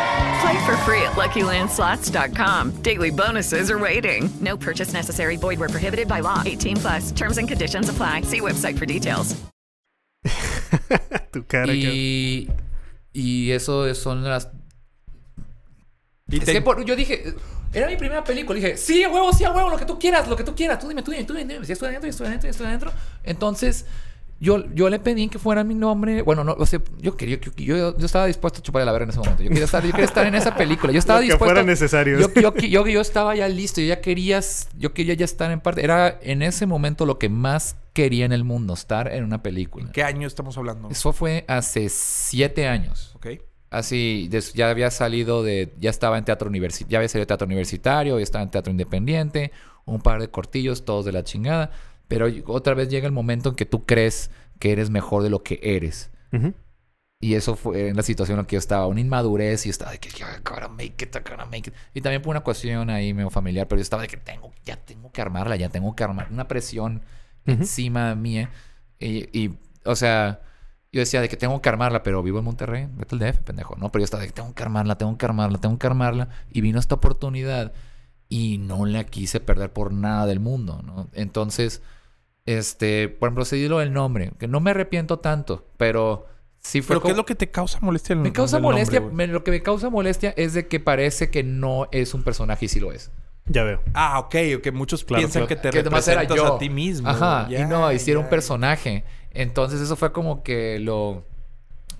Play for free at LuckyLandSlots.com. Daily bonuses are waiting. No purchase necessary. Void where prohibited by law. 18 plus. Terms and conditions apply. See website for details. tu cara. Y, y eso son las... Y Es te- que por- yo dije... Era mi primera película. Dije, sí, a huevo, sí, a huevo, lo que tú quieras, lo que tú quieras. Tú dime, tú dime, tú dime. Si estoy adentro, estoy adentro, estoy adentro. Entonces, yo, yo le pedí que fuera mi nombre. Bueno, no, o sea, yo quería, yo, yo, yo estaba dispuesto a chuparle la verga en ese momento. Yo quería estar, yo quería estar en esa película. Yo estaba Lo que dispuesto. fuera necesario. Yo, yo, yo, yo estaba ya listo. Yo ya quería, yo quería ya estar en parte. Era en ese momento lo que más quería en el mundo, estar en una película. ¿Qué año estamos hablando? Eso fue hace siete años. Ok. Así, des- ya había salido de. Ya estaba en teatro universitario. Ya había salido de teatro universitario, ya estaba en teatro independiente. Un par de cortillos, todos de la chingada. Pero otra vez llega el momento en que tú crees que eres mejor de lo que eres. Y eso fue en la situación en la que yo estaba. Una inmadurez y yo estaba de que I gotta make it, I gotta make it. Y también por una cuestión ahí medio familiar. Pero yo estaba de que tengo, ya tengo que armarla, ya tengo que armar. Una presión encima mía. Y, y, o sea, yo decía de que tengo que armarla, pero vivo en Monterrey. Vete al DF, pendejo. No, pero yo estaba de que tengo que armarla, tengo que armarla, tengo que armarla. Y vino esta oportunidad y no la quise perder por nada del mundo, ¿no? Entonces, este, por ejemplo, se dio lo del nombre, que no me arrepiento tanto, pero sí fue ¿Pero qué es lo que te causa molestia? en- me causa del nombre, molestia, me- lo que me causa molestia es de que parece que no es un personaje y sí lo es. Ya veo. Ah, ok, ok. Muchos Claro, piensan claro. que te que era representas yo a ti mismo. Ajá, y no, hicieron ya. un personaje. Entonces eso fue como que lo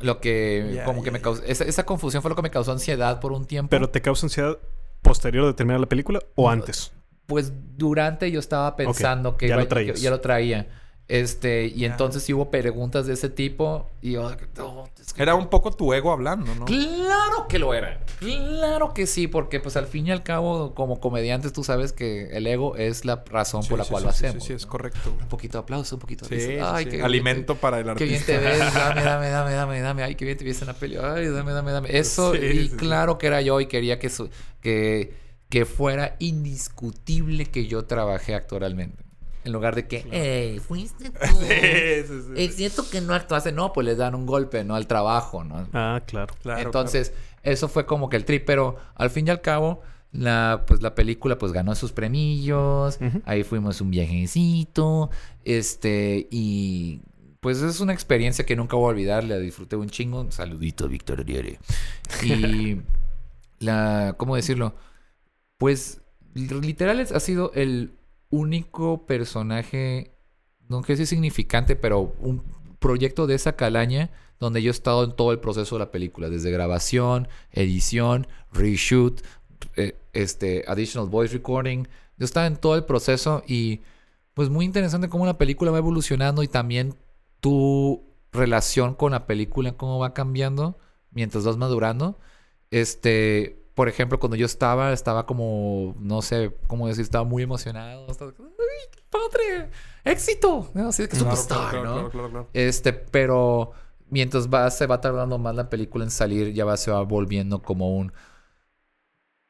lo que como que me causó esa, esa confusión fue lo que me causó ansiedad por un tiempo. ¿Pero te causa ansiedad posterior de terminar la película o antes? Pues durante yo estaba pensando que, ya iba- lo traías. que ya lo traía. Este, y entonces sí hubo preguntas de ese tipo y yo "No, es que Era un poco tu ego hablando, ¿no? Claro que lo era. Claro que sí, porque pues al fin y al cabo, como comediantes, tú sabes que el ego es la razón Sí, por la sí, cual sí, lo hacemos. Sí, sí, es ¿no? correcto. Un poquito de aplauso, un poquito de Ay, sí. qué- Alimento qué- para el Qué bien artista. te ves. Dame, dame, dame, dame, dame. Ay, qué bien te ves en la peli. Ay, dame, dame, dame. Eso, Sí, y sí, sí. claro que era yo y quería que, su- que, que fuera indiscutible que yo trabajé actualmente. En lugar de que, hey, fuiste tú. Sí, sí, sí. Eh, siento que no actuaste. No, pues les dan un golpe, ¿no? Al trabajo, ¿no? Ah, claro. Claro, Entonces, eso fue como que el trip. Pero al fin y al cabo, la, pues, la película pues ganó sus premios. Ahí fuimos un viajecito. Este, y pues es una experiencia que nunca voy a olvidar. La disfruté un chingo. Saludito, Víctor Ariere. Y la, ¿cómo decirlo? Pues literal ha sido el único personaje, no que sea significante, pero un proyecto de esa calaña donde yo he estado en todo el proceso de la película, desde grabación, edición, reshoot, eh, este, additional voice recording. Yo estaba en todo el proceso y pues muy interesante cómo la película va evolucionando y también tu relación con la película, cómo va cambiando mientras vas madurando. Este, por ejemplo, cuando yo estaba, estaba como, no sé cómo decir, estaba muy emocionado. Estaba, ¡Ay, padre! ¡Éxito! ¿no? Así que Claro, superstar, claro, ¿no? claro, claro, claro. Este, pero mientras va, se va tardando más la película en salir, ya va, se va volviendo como un,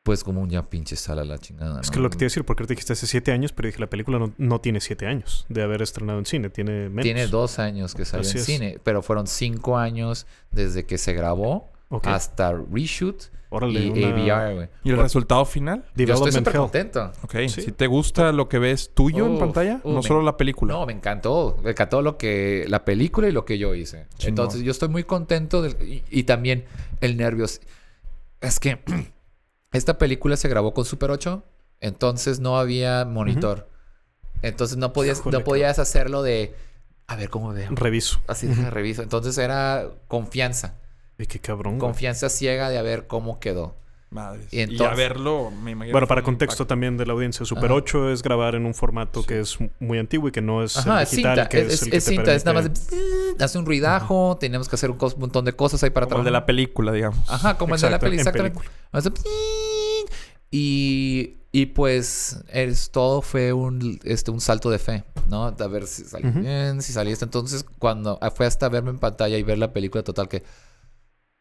pues como un ya pinche sala la chingada. Es que lo que te iba a decir, porque ahorita dijiste hace siete años, pero dije, la película no, no tiene siete años de haber estrenado en cine, tiene menos. Tiene dos años que salió Así en es. cine, pero fueron cinco años desde que se grabó hasta reshoot Órale, y una- AVR, güey. ¿Y el Por- resultado final? Yo estoy súper contento. Ok, Sí. si te gusta lo que ves tuyo en pantalla, uf, no me- solo la película. No, me encantó. Me encantó lo que... La película y lo que yo hice. Entonces, yo estoy muy contento. del- y, y también el nervios. Es que esta película se grabó con Super 8. Entonces, no había monitor. Entonces, no podías, Híjole, no podías hacerlo de... A ver, ¿cómo veo? Reviso. Así de reviso. Entonces, era confianza. Y qué cabrón. güey. Confianza ciega de a ver cómo quedó. Madres. Y Y, entonces- a verlo, me imagino. Bueno, para contexto impacto. también de la audiencia, Super Ajá. 8 es grabar en un formato que es muy antiguo y que no es Ajá, el es digital, cinta. que Es, es, es- el que es te cinta. Es nada más de... Hace un ruidajo. Tenemos que hacer un montón de cosas ahí para Como el de la película, digamos. Ajá, como el de la peli, en exactamente. película. Hace Y, y pues es, todo fue un, este, un salto de fe, ¿no? A ver si salió Ujú. bien, si salía esto. Entonces, cuando fue hasta verme en pantalla y ver la película total que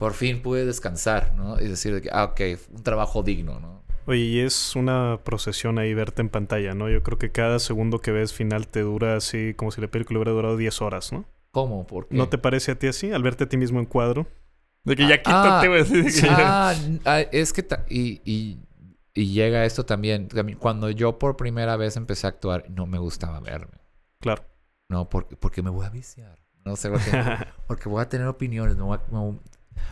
por fin pude descansar, ¿no? Y decir, de que, ah, ok, un trabajo digno, ¿no? Oye, y es una procesión ahí verte en pantalla, ¿no? Yo creo que cada segundo que ves final te dura así como si la película hubiera durado 10 horas, ¿no? ¿Cómo? ¿Por qué? ¿No te parece a ti así? Al verte a ti mismo en cuadro. De que ya Ah, quítate, güey. Ah, ah, es que... y, y, y llega esto también. Cuando yo por primera vez empecé a actuar, no me gustaba verme. Claro. No, porque, porque me voy a viciar. No sé, porque, porque voy a tener opiniones. me voy a- me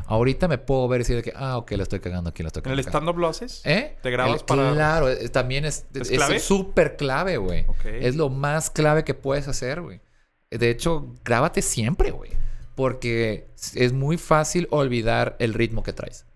ahorita me puedo ver y decir de que, ah, ok, la estoy cagando aquí, la estoy ¿En el cagando. stand-up lo haces? ¿Eh? ¿Te grabas El- para...? Claro, también es... Súper clave, güey. Es lo más clave que puedes hacer, güey. De hecho, grábate siempre, güey. Porque es muy fácil olvidar el ritmo que traes.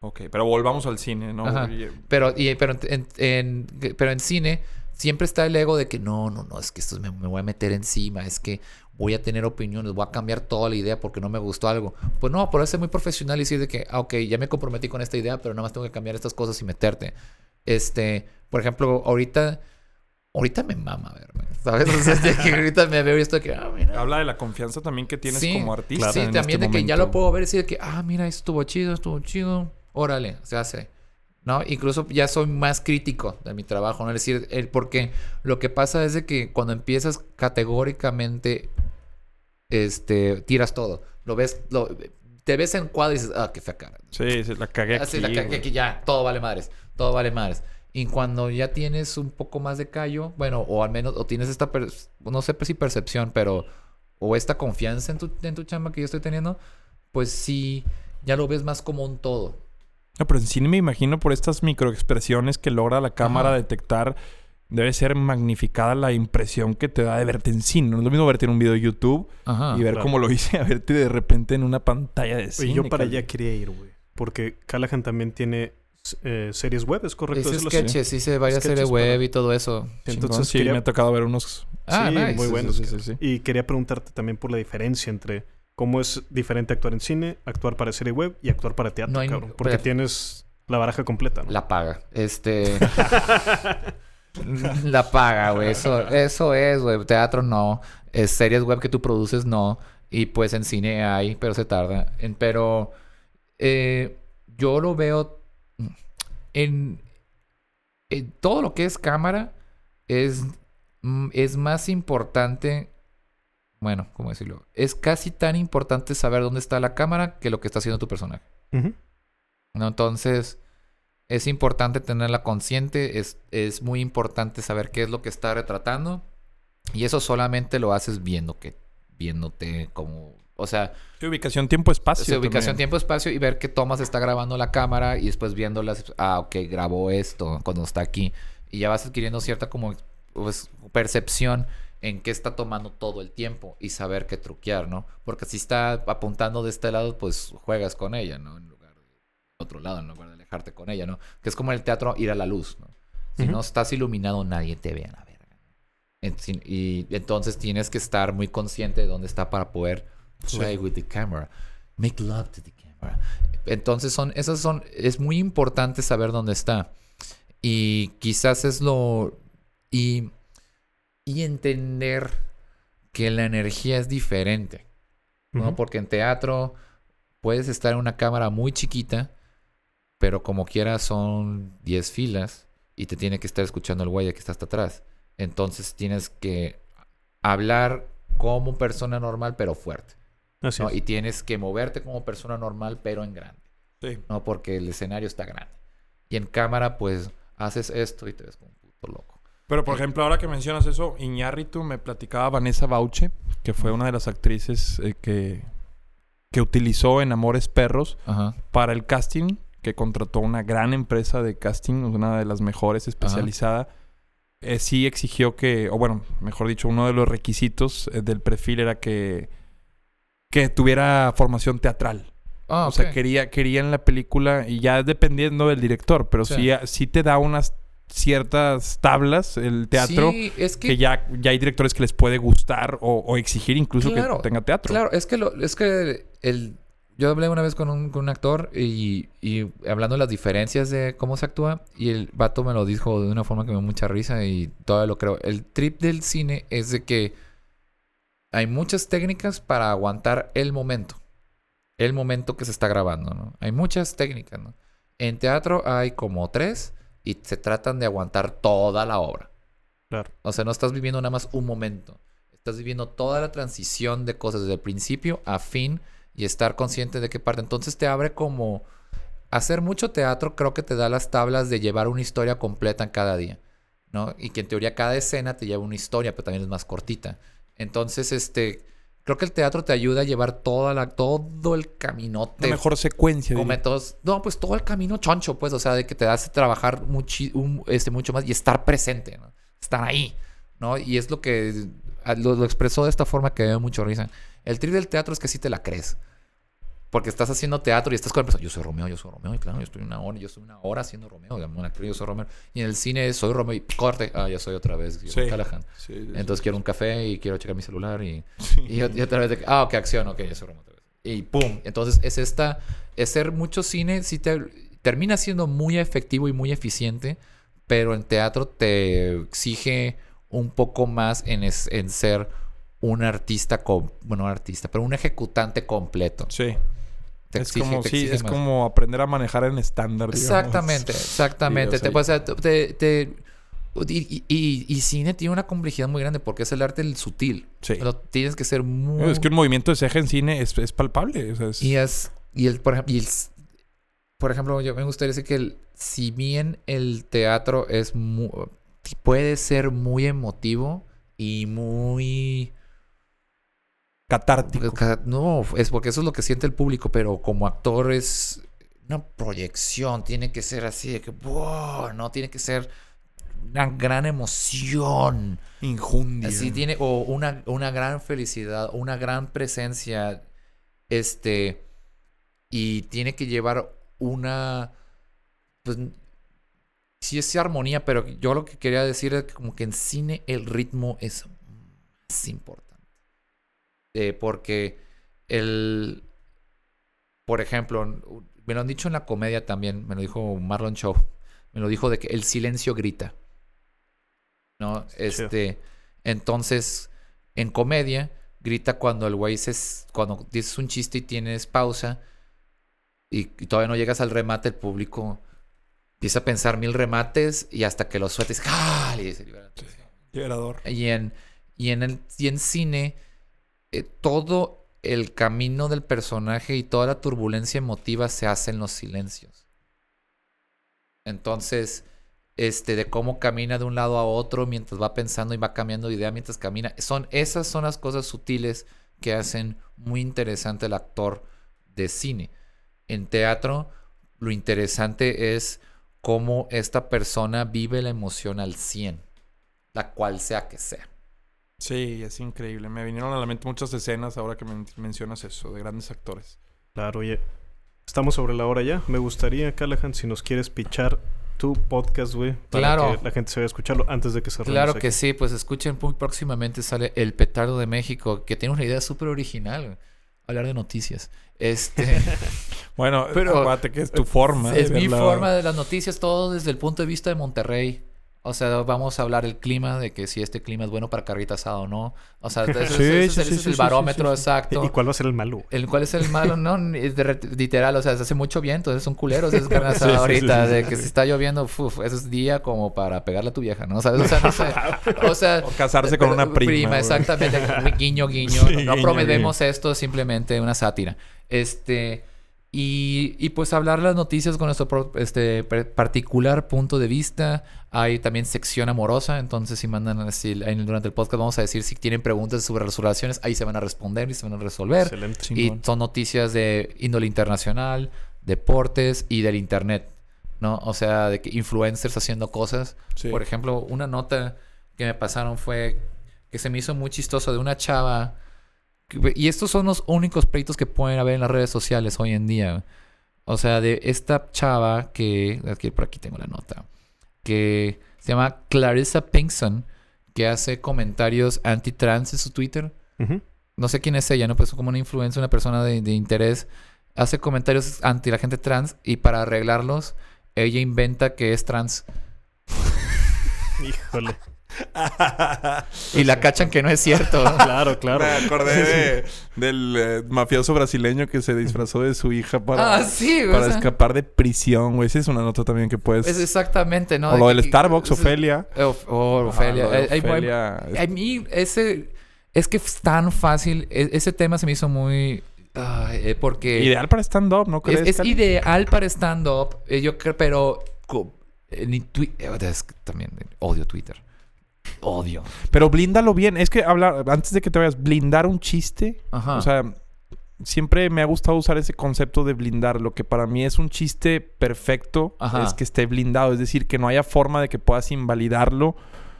Ok, pero volvamos al cine, ¿no? Ajá. Pero, y- pero, en, en- pero en cine siempre está el ego de que no, no, no, es que esto me, me voy a meter encima, es que voy a tener opiniones, voy a cambiar toda la idea porque no me gustó algo. Pues no, por ser muy profesional y decir de que, ah, ok, ya me comprometí con esta idea, pero nada más tengo que cambiar estas cosas y meterte. Este, por ejemplo, ahorita, ahorita me mama verme, ¿sabes? O sea, es de que ahorita me veo y estoy que, ah, mira. Habla de la confianza también que tienes Sí, como artista. Sí, en también este de que ya momento. lo puedo ver y decir de que, ah, mira, estuvo chido, estuvo chido. Órale, se hace. ¿No? Incluso ya soy más crítico de mi trabajo, ¿no? Es decir, el, porque lo que pasa es de que cuando empiezas categóricamente, este, tiras todo. Lo ves, lo, te ves en cuadro y dices, ah, qué fea cara. Sí, sí, la cagué Así, aquí, la cagué aquí ya, todo vale madres, todo vale madres. Y cuando ya tienes un poco más de callo, bueno, o al menos, o tienes esta, per- no sé si percepción, pero, o esta confianza en tu, en tu chamba que yo estoy teniendo, pues sí, ya lo ves más como un todo. No, pero en cine me imagino por estas microexpresiones que logra la cámara Ajá. detectar. Debe ser magnificada la impresión que te da de verte en cine. No es lo mismo verte en un video de YouTube Ajá. y ver claro. cómo lo hice a verte de repente en una pantalla de cine. Y yo para allá quería ir, güey. Porque Callahan también tiene eh, series web, ¿es correcto? Así? sketches, hice varias Sketches series web para- y todo eso. Entonces sí, quería- me ha tocado ver unos... Ah, sí, nice. muy Sí, buenos. sí, sí, sí. Y quería preguntarte también por la diferencia entre cómo es diferente actuar en cine, actuar para serie web y actuar para teatro, No hay- cabrón. Porque pero- tienes la baraja completa, ¿no? La paga. Este. la paga, güey. Eso, eso es, güey. Teatro no. Es series web que tú produces, no. Y pues en cine hay, pero se tarda. En- pero eh, yo lo veo en, en todo lo que es cámara. Es mm, es más importante, bueno, ¿cómo decirlo? Es casi tan importante saber dónde está la cámara que lo que está haciendo tu personaje. ¿no? Entonces, es importante tenerla consciente, es, es muy importante saber qué es lo que está retratando. Y eso solamente lo haces viendo que, viéndote como, o sea, Sí, ubicación, tiempo, espacio. sea, ubicación, también. tiempo, espacio y ver qué tomas está grabando la cámara y después viéndolas, ah, ok, grabó esto cuando está aquí. Y ya vas adquiriendo cierta como pues, percepción en qué está tomando todo el tiempo y saber qué truquear, ¿no? Porque si está apuntando de este lado, pues juegas con ella, ¿no? En lugar de otro lado, en lugar de alejarte con ella, ¿no? Que es como en el teatro ir a la luz, ¿no? Si Ujú. no estás iluminado, nadie te ve a la verga. y entonces tienes que estar muy consciente de dónde está para poder play with the camera, make love to the camera. Entonces son, esas son, es muy importante saber dónde está. Y quizás es lo, y, y entender que la energía es diferente, ¿no? Porque en teatro puedes estar en una cámara muy chiquita, pero como quiera son 10 filas y te tiene que estar escuchando el güey que está hasta atrás. Entonces tienes que hablar como persona normal, pero fuerte. Así ¿no? es. Y tienes que moverte como persona normal, pero en grande. Sí. ¿no? Porque el escenario está grande. Y en cámara, pues, haces esto y te ves como un puto loco. Pero, por ejemplo, ahora que mencionas eso, Iñárritu me platicaba Vanessa Bauche, que fue una de las actrices eh, que, que utilizó en Amores Perros Ajá. para el casting, que contrató una gran empresa de casting, una de las mejores especializada. Eh, sí exigió que, o bueno, mejor dicho, uno de los requisitos eh, del perfil era que, que tuviera formación teatral. Ah, O sea, quería, quería en la película, y ya dependiendo del director, pero sí, Sí. sí, te da unas ciertas tablas el teatro Sí, es que... que, ya, ya hay directores que les puede gustar o, o exigir incluso Claro, que tenga teatro. Claro, es que, lo, es que el, yo hablé una vez con un, con un actor y, y hablando de las diferencias de cómo se actúa y el vato me lo dijo de una forma que me dio mucha risa y todavía lo creo. El trip del cine es de que hay muchas técnicas para aguantar el momento. El momento que se está grabando, ¿no? Hay muchas técnicas, ¿no? En teatro hay como tres y se tratan de aguantar toda la obra. Claro. O sea, no estás viviendo nada más un momento. Estás viviendo toda la transición de cosas desde el principio a fin y estar consciente de qué parte. Entonces te abre como... Hacer mucho teatro creo que te da las tablas de llevar una historia completa en cada día, ¿no? Y que en teoría cada escena te lleva una historia, pero también es más cortita. Entonces, este... Creo que el teatro te ayuda a llevar toda la, todo el caminote. Una mejor secuencia. Métodos. No, pues todo el camino choncho, pues, o sea, de que te hace trabajar muchi- un- este, mucho más y estar presente, ¿no? Estar ahí, ¿no? Y es lo que lo expresó de esta forma que me dio mucho risa. El trip del teatro es que sí te la crees. Porque estás haciendo teatro y estás con el personaje. Yo soy Romeo, yo soy Romeo. Y claro, yo estoy una hora, yo estoy una hora haciendo Romeo. Yo, soy Romeo. Y en el cine soy Romeo y corte. Ah, ya soy otra vez. yo soy Sí. Callahan. Sí, sí, Entonces quiero un café y quiero checar mi celular y, y, y otra vez de ah, ok, acción, ok, ya soy Romeo otra vez. Y pum. Entonces es esta, es ser mucho cine, sí te, termina siendo muy efectivo y muy eficiente, pero en teatro te exige un poco más en, es- en ser un artista, com- bueno, un artista, pero un ejecutante completo. Sí. Te es exige- como, te sí, exige es más. como aprender a manejar en estándar. Exactamente, exactamente. Sí, o sea, te, y, y- y cine tiene una complejidad muy grande porque es el arte del sutil. Sí. Pero tienes que ser muy... Es que un movimiento de ceja en cine es, es palpable. o sea, es- Y es... Y el, por ejemplo, y el por ejemplo, yo me gustaría decir que el- si bien el teatro es puede ser muy emotivo y muy... catártico. No, es porque eso es lo que siente el público, pero como actor es una proyección, tiene que ser así de que, wow, no, tiene que ser una gran emoción. Injundia. Así tiene, o una, una gran felicidad, una gran presencia, este, y tiene que llevar una, pues, sí es armonía, pero yo lo que quería decir es que como que en cine el ritmo es más importante. Eh, porque el, por ejemplo, me lo han dicho en la comedia también, me lo dijo Marlon Shaw, me lo dijo de que el silencio grita. ¿No? Este, entonces, en comedia, grita cuando el güey se, cuando dices un chiste y tienes pausa y, y todavía no llegas al remate, el público empieza a pensar mil remates y hasta que lo sueltes, ¡ah! Y libera la tensión. Liberador. Y en, y en, el, y en cine, eh, todo el camino del personaje y toda la turbulencia emotiva se hace en los silencios. Entonces, este, de cómo camina de un lado a otro mientras va pensando y va cambiando de idea mientras camina. Son, esas son las cosas sutiles que hacen muy interesante el actor de cine. En teatro, lo interesante es cómo esta persona vive la emoción al 100, la cual sea que sea. Sí, es increíble. Me vinieron a la mente muchas escenas ahora que men- mencionas eso, de grandes actores. Claro, oye. Estamos sobre la hora ya. Me gustaría, Callahan, si nos quieres pichar tu podcast, güey. Para Claro. que la gente se vaya a escucharlo antes de que cerremos Claro aquí. que sí, pues escuchen muy próximamente sale El Petardo de México, que tiene una idea súper original, hablar de noticias. Este, Bueno, acuérdate que es tu forma Es mi forma de las noticias, todo desde el punto de vista de Monterrey. O sea, vamos a hablar del clima, de que si este clima es bueno para carrita asada o no. O sea, ese, Sí, ese- ese- sí, ese sí, es el barómetro exacto. ¿Y cuál va a ser el malo? El cuál es el malo, no, es de re- literal, o sea, se hace mucho viento, es un culero, es carne asada ahorita, de que si está lloviendo, uf, eso es día como para pegarle a tu vieja, ¿no? ¿Sabes? O sea, no sé. O sea, O casarse con una prima, güey. exactamente, guiño, guiño. No guiño, prometemos esto, simplemente una sátira. Este, y, y pues hablar las noticias con nuestro este, particular punto de vista. Hay también sección amorosa, entonces si mandan así durante el podcast vamos a decir si tienen preguntas sobre las relaciones, ahí se van a responder y se van a resolver. Excelente. Y son noticias de índole internacional, deportes y del internet, ¿no? O sea, de que influencers haciendo cosas. Sí. Por ejemplo, una nota que me pasaron fue que se me hizo muy chistoso de una chava. Y estos son los únicos pleitos que pueden haber en las redes sociales hoy en día. O sea, de esta chava que. Aquí, por aquí tengo la nota. Que se llama Clarissa Pinkson. Que hace comentarios anti-trans en su Twitter. No sé quién es ella, ¿no? Pues como una influencia, una persona de, de interés. Hace comentarios anti la gente trans. Y para arreglarlos, ella inventa que es trans. Híjole. Y la cachan que no es cierto. Claro, claro. Me acordé de- del eh, mafioso brasileño que se disfrazó de su hija para, Ah, sí, güey, para o sea. escapar de prisión, güey. Esa es una nota también que puedes... Es exactamente, ¿no? O lo De del Starbucks, es- Ofelia. Oh, oh, Ofelia. de A mí, ese. Es que es tan fácil. e- Ese tema se me hizo muy. eh, porque. Ideal para stand-up, ¿no Es, crees? es ideal para stand-up. eh, yo creo, pero. eh, ni twi- eh, es que también eh, odio Twitter. Odio. Pero blíndalo bien. Es que hablar, antes de que te vayas, blindar un chiste. Ajá. O sea, siempre me ha gustado usar ese concepto de blindar. Lo que para mí es un chiste perfecto Ajá. es que esté blindado. Es decir, que no haya forma de que puedas invalidarlo.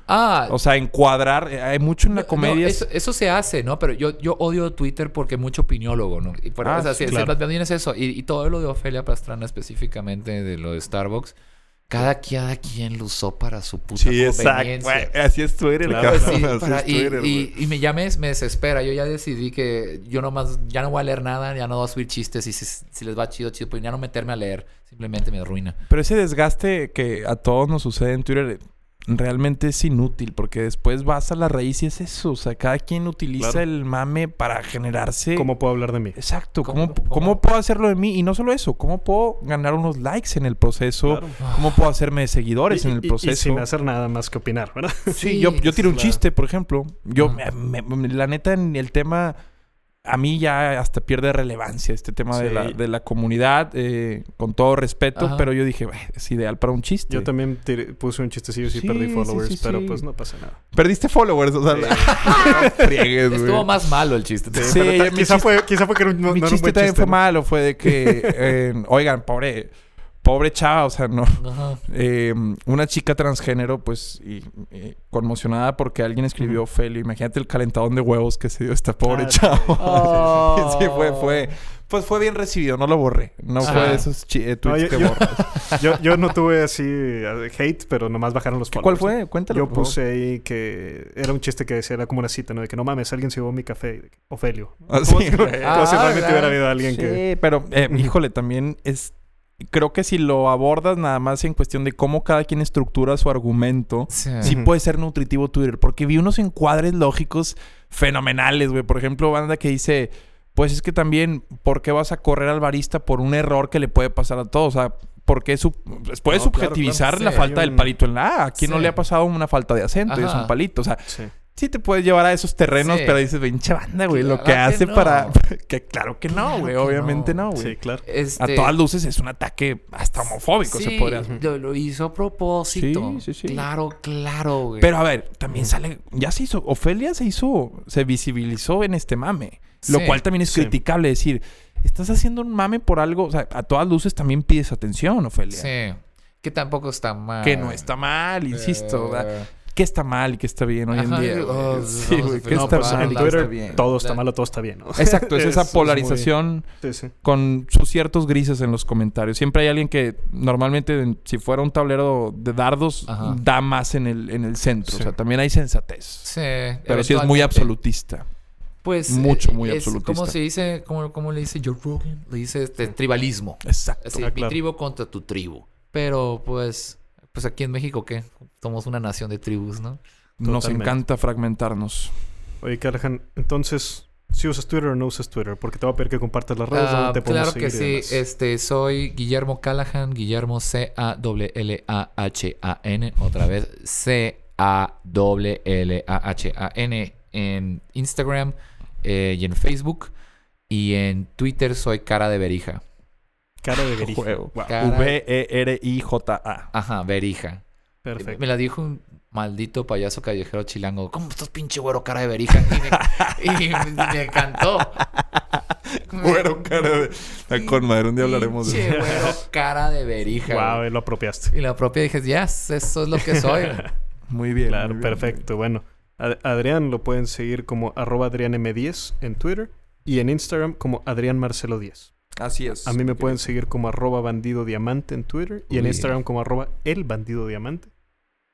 Ah, O sea, encuadrar. eh, Hay mucho en la No, comedia. eso, eso se hace, ¿no? Pero yo, yo odio Twitter porque mucho opiniólogo, ¿no? Y por, Ah, o sea, sí, claro. también es eso. Y, y todo lo de Ofelia Pastrana específicamente, de lo de Starbucks, cada, cada quien lo usó para su puta Sí, exacto. conveniencia. güey. Así es Twitter, Claro, cabrón. Sí, Así para- es y, Twitter, y- me, ya me, me desespera. Yo ya decidí que yo nomás ya no voy a leer nada, ya no voy a subir chistes. Y si, si les va chido, chido, pues ya no meterme a leer. Simplemente me arruina. Pero ese desgaste que a todos nos sucede en Twitter realmente es inútil porque después vas a la raíz y es eso. O sea, cada quien utiliza Claro. el mame para generarse. ¿Cómo puedo hablar de mí? Exacto. ¿Cómo- ¿Cómo, cómo, puedo hacerlo de mí? Y no solo eso, ¿cómo puedo ganar unos likes en el proceso? Claro. ¿Cómo puedo hacerme seguidores Y- en el y- y proceso? sin hacer nada más que opinar, ¿verdad? Sí, yo, yo tiro un claro. chiste, por ejemplo. Yo, me- la neta, en el tema, a mí ya hasta pierde relevancia este tema de, la, de la comunidad, eh, con todo respeto, Ajá. pero yo dije, "Bueno, es ideal para un chiste. Yo también tiré- puse un chistecillo y sí, Sí, perdí followers, pero pues no pasa nada. Perdiste followers, o sea, no friegues, güey. Estuvo más malo el chiste. Sí, mi quizá, chiste- fue, quizá fue que no, no Mi era un chiste buen también chiste, fue ¿no? malo, fue de que, eh, oigan, pobre, pobre chava, o sea, no. Ajá. Eh, una chica transgénero, pues, y, eh, conmocionada porque alguien escribió Ofelia. Imagínate el calentadón de huevos que se dio esta pobre Ah, chava. Oh. sí, fue, fue. Pues fue bien recibido, no lo borré. No fue Ajá. de esos eh, No, tweets yo, que yo- borras. yo- yo no tuve así eh, hate, pero nomás bajaron los followers. ¿Cuál fue? Cuéntalo. Yo puse ahí que era un chiste que decía, era como una cita, ¿no? De que no mames, alguien se llevó mi café. Y Ofelio. Ah, Como sí, si- güey. como si Ah, realmente hubiera habido alguien Sí, que... pero, eh, híjole, también es... Creo que si lo abordas nada más en cuestión de cómo cada quien estructura su argumento, Sí. sí puede ser nutritivo Twitter. Porque vi unos encuadres lógicos fenomenales, güey. Por ejemplo, banda que dice, pues es que también, ¿por qué vas a correr al barista por un error que le puede pasar a todos? O sea, porque su, pues, puede No, subjetivizar claro. la Sí, falta del palito en la A. ¿A quién no le ha pasado una falta de acento y es un palito? O sea, Sí. Sí te puedes llevar a esos terrenos, Sí. pero dices, pinche banda, güey, lo Claro que que hace no. para... que claro que no, güey, obviamente no. no, güey. Sí, claro. Este, A todas luces es un ataque hasta homofóbico, se podría lo, lo hizo a propósito. Sí, sí, sí. Claro, claro, güey. Pero a ver, también sale, ya se hizo, Ofelia se hizo, se visibilizó en este mame. Lo cual también es sí. criticable decir, estás haciendo un mame por algo, o sea, a todas luces también pides atención, Ofelia. Sí. Que tampoco está mal. Que no está mal, insisto. Eh, ¿verdad? ¿Qué está mal y qué está bien hoy en día? oh, sí, güey, a ¿qué No, está pues mal en y Twitter está bien? todo está mal o todo está bien. ¿no? Exacto, es esa polarización Sí, sí. con sus ciertos grises en los comentarios. Siempre hay alguien que normalmente, en- si fuera un tablero de dardos, Ajá. da más en el, en el centro. Sí. O sea, también hay sensatez. Sí. Pero sí es muy absolutista. Pues. Mucho, eh, muy es, absolutista. ¿Cómo se dice? ¿Cómo, cómo le dice Joe Rogan? Le dice este, tribalismo. Exacto. Así, Ah, mi tribu contra tu tribu. Pero pues. Pues aquí en México, ¿qué? Somos una nación de tribus, ¿no? Nos Totalmente. encanta fragmentarnos. Oye, Callahan, entonces, si usas Twitter o no usas Twitter, porque te va a pedir que compartas las redes Ah, donde te podemos claro que sí. Este, soy Guillermo Callahan, Guillermo C-A-L-L-A-H-A-N. Otra vez, C-A-L-L-A-H-A-N en Instagram eh, y en Facebook. Y en Twitter soy Cara de Berija. Cara de verija. Juego. Wow. Cara- E V-E-R-I-J-A. Ajá, Berija. Perfecto. Me la dijo un maldito payaso callejero chilango. ¿Cómo estás, pinche güero, cara de berija? Y me, y me encantó. Bueno, cara de... Está Con madre, un día hablaremos de Pinche eso. güero, cara de berija. Wow, güey. lo apropiaste. Y la propia dije, yes, eso es lo que soy. Muy bien. Claro, muy bien. perfecto. Bueno, Adrián lo pueden seguir como arroba adrianm10 en Twitter y en Instagram como Adrián Marcelo 10. Así es. A mí me pueden seguir como arroba bandido diamante en Twitter y en. Instagram como arroba el bandido diamante.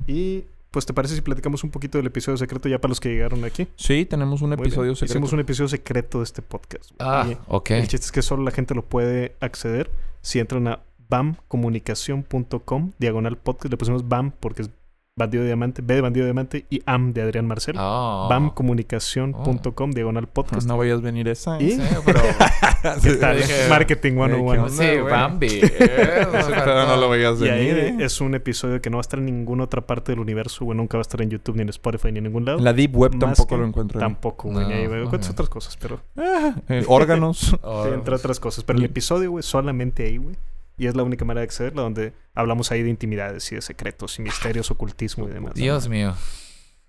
Y pues te parece si platicamos un poquito del episodio secreto ya para los que llegaron aquí. Sí, tenemos un Muy bien. episodio secreto. Hicimos un episodio secreto de este podcast. Ah, Y ok. El chiste es que solo la gente lo puede acceder si entran a bamcomunicación.com, diagonal podcast. Le pusimos BAM porque es bandido de diamante, B de bandido de diamante y AM de Adrián Marcelo. Oh. bamcomunicación.com, diagonal podcast. No vayas a venir esa. ¿Y? Sí, pero... ¿Qué tal? Marketing ¿qué 101. onda? Sí. Bambi. Pero no lo veías Y ahí venir, ¿eh? es un episodio que no va a estar en ninguna otra parte del universo, güey. Nunca va a estar en YouTube, ni en Spotify, ni en ningún lado. La Deep Web Más tampoco que- lo encuentro. ahí. Tampoco, güey. No, ahí, güey. otras cosas, pero... Ah, eh, órganos. Oh, Sí, entre otras cosas. Pero el episodio, güey, solamente ahí, güey. Y es la única manera de accederla donde hablamos ahí de intimidades y de secretos y misterios, ocultismo y demás. Dios mío.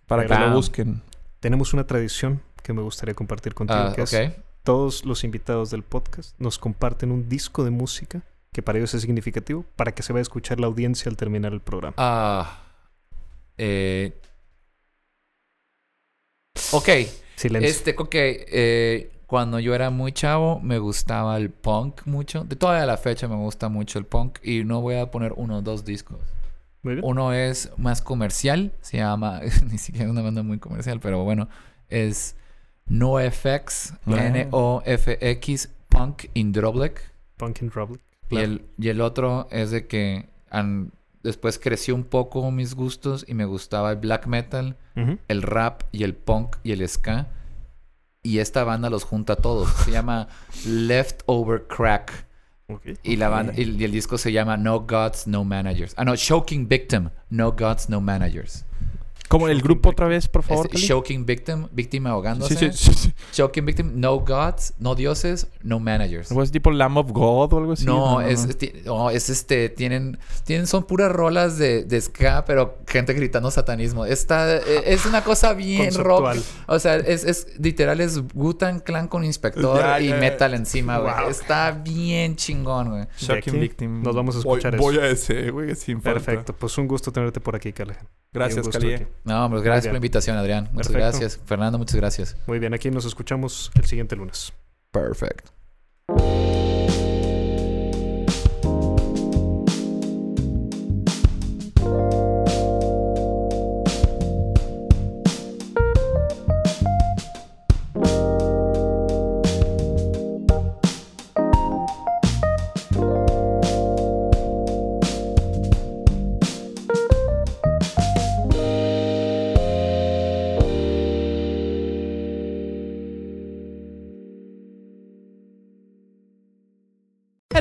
Para que lo busquen. Tenemos una tradición que me gustaría compartir contigo, Ah, que es todos los invitados del podcast nos comparten un disco de música que para ellos es significativo para que se vaya a escuchar la audiencia al terminar el programa. Ah. Eh. Ok. Silencio. Este, ok. eh, cuando yo era muy chavo, me gustaba el punk mucho. De toda la fecha me gusta mucho el punk. Y no voy a poner uno o dos discos. Muy bien. Uno es más comercial. Se llama. Ni siquiera es una banda muy comercial, pero bueno. Es NoFX. Ah. N-O-F-X. Punk in Droblek. Punk and Republic. Y el, y el otro es de que an- después creció un poco mis gustos y me gustaba el black metal, el rap y el punk y el ska. Y esta banda los junta a todos. Se llama Leftover Crack. Y, la banda, y, y el disco se llama No Gods, No Managers. Ah, no, Choking Victim. No Gods, No Managers. Como el grupo otra vez, por favor. Es? Choking Victim, víctima ahogándose. Sí, sí, sí, sí. Choking Victim, No Gods, No Dioses, No Managers. ¿O es tipo Lamb of God o algo así? No, es, es ti- no, es este, tienen, tienen, son puras rolas de, de ska, pero gente gritando satanismo. Está, eh, es una cosa bien rock. O sea, es, es literal, es Gutan Clan con inspector y metal encima, güey. Wow. Está bien chingón, güey. Shocking Victim. nos vamos a Voy- escuchar voy, eso. a ese, güey, sin falta. Perfecto. Pues un gusto tenerte por aquí, Callahan. Gracias, Y No, hombre, gracias por la invitación, Adrián. Muchas Perfecto. gracias. Fernando, muchas gracias. Muy bien, aquí nos escuchamos el siguiente lunes. Perfect.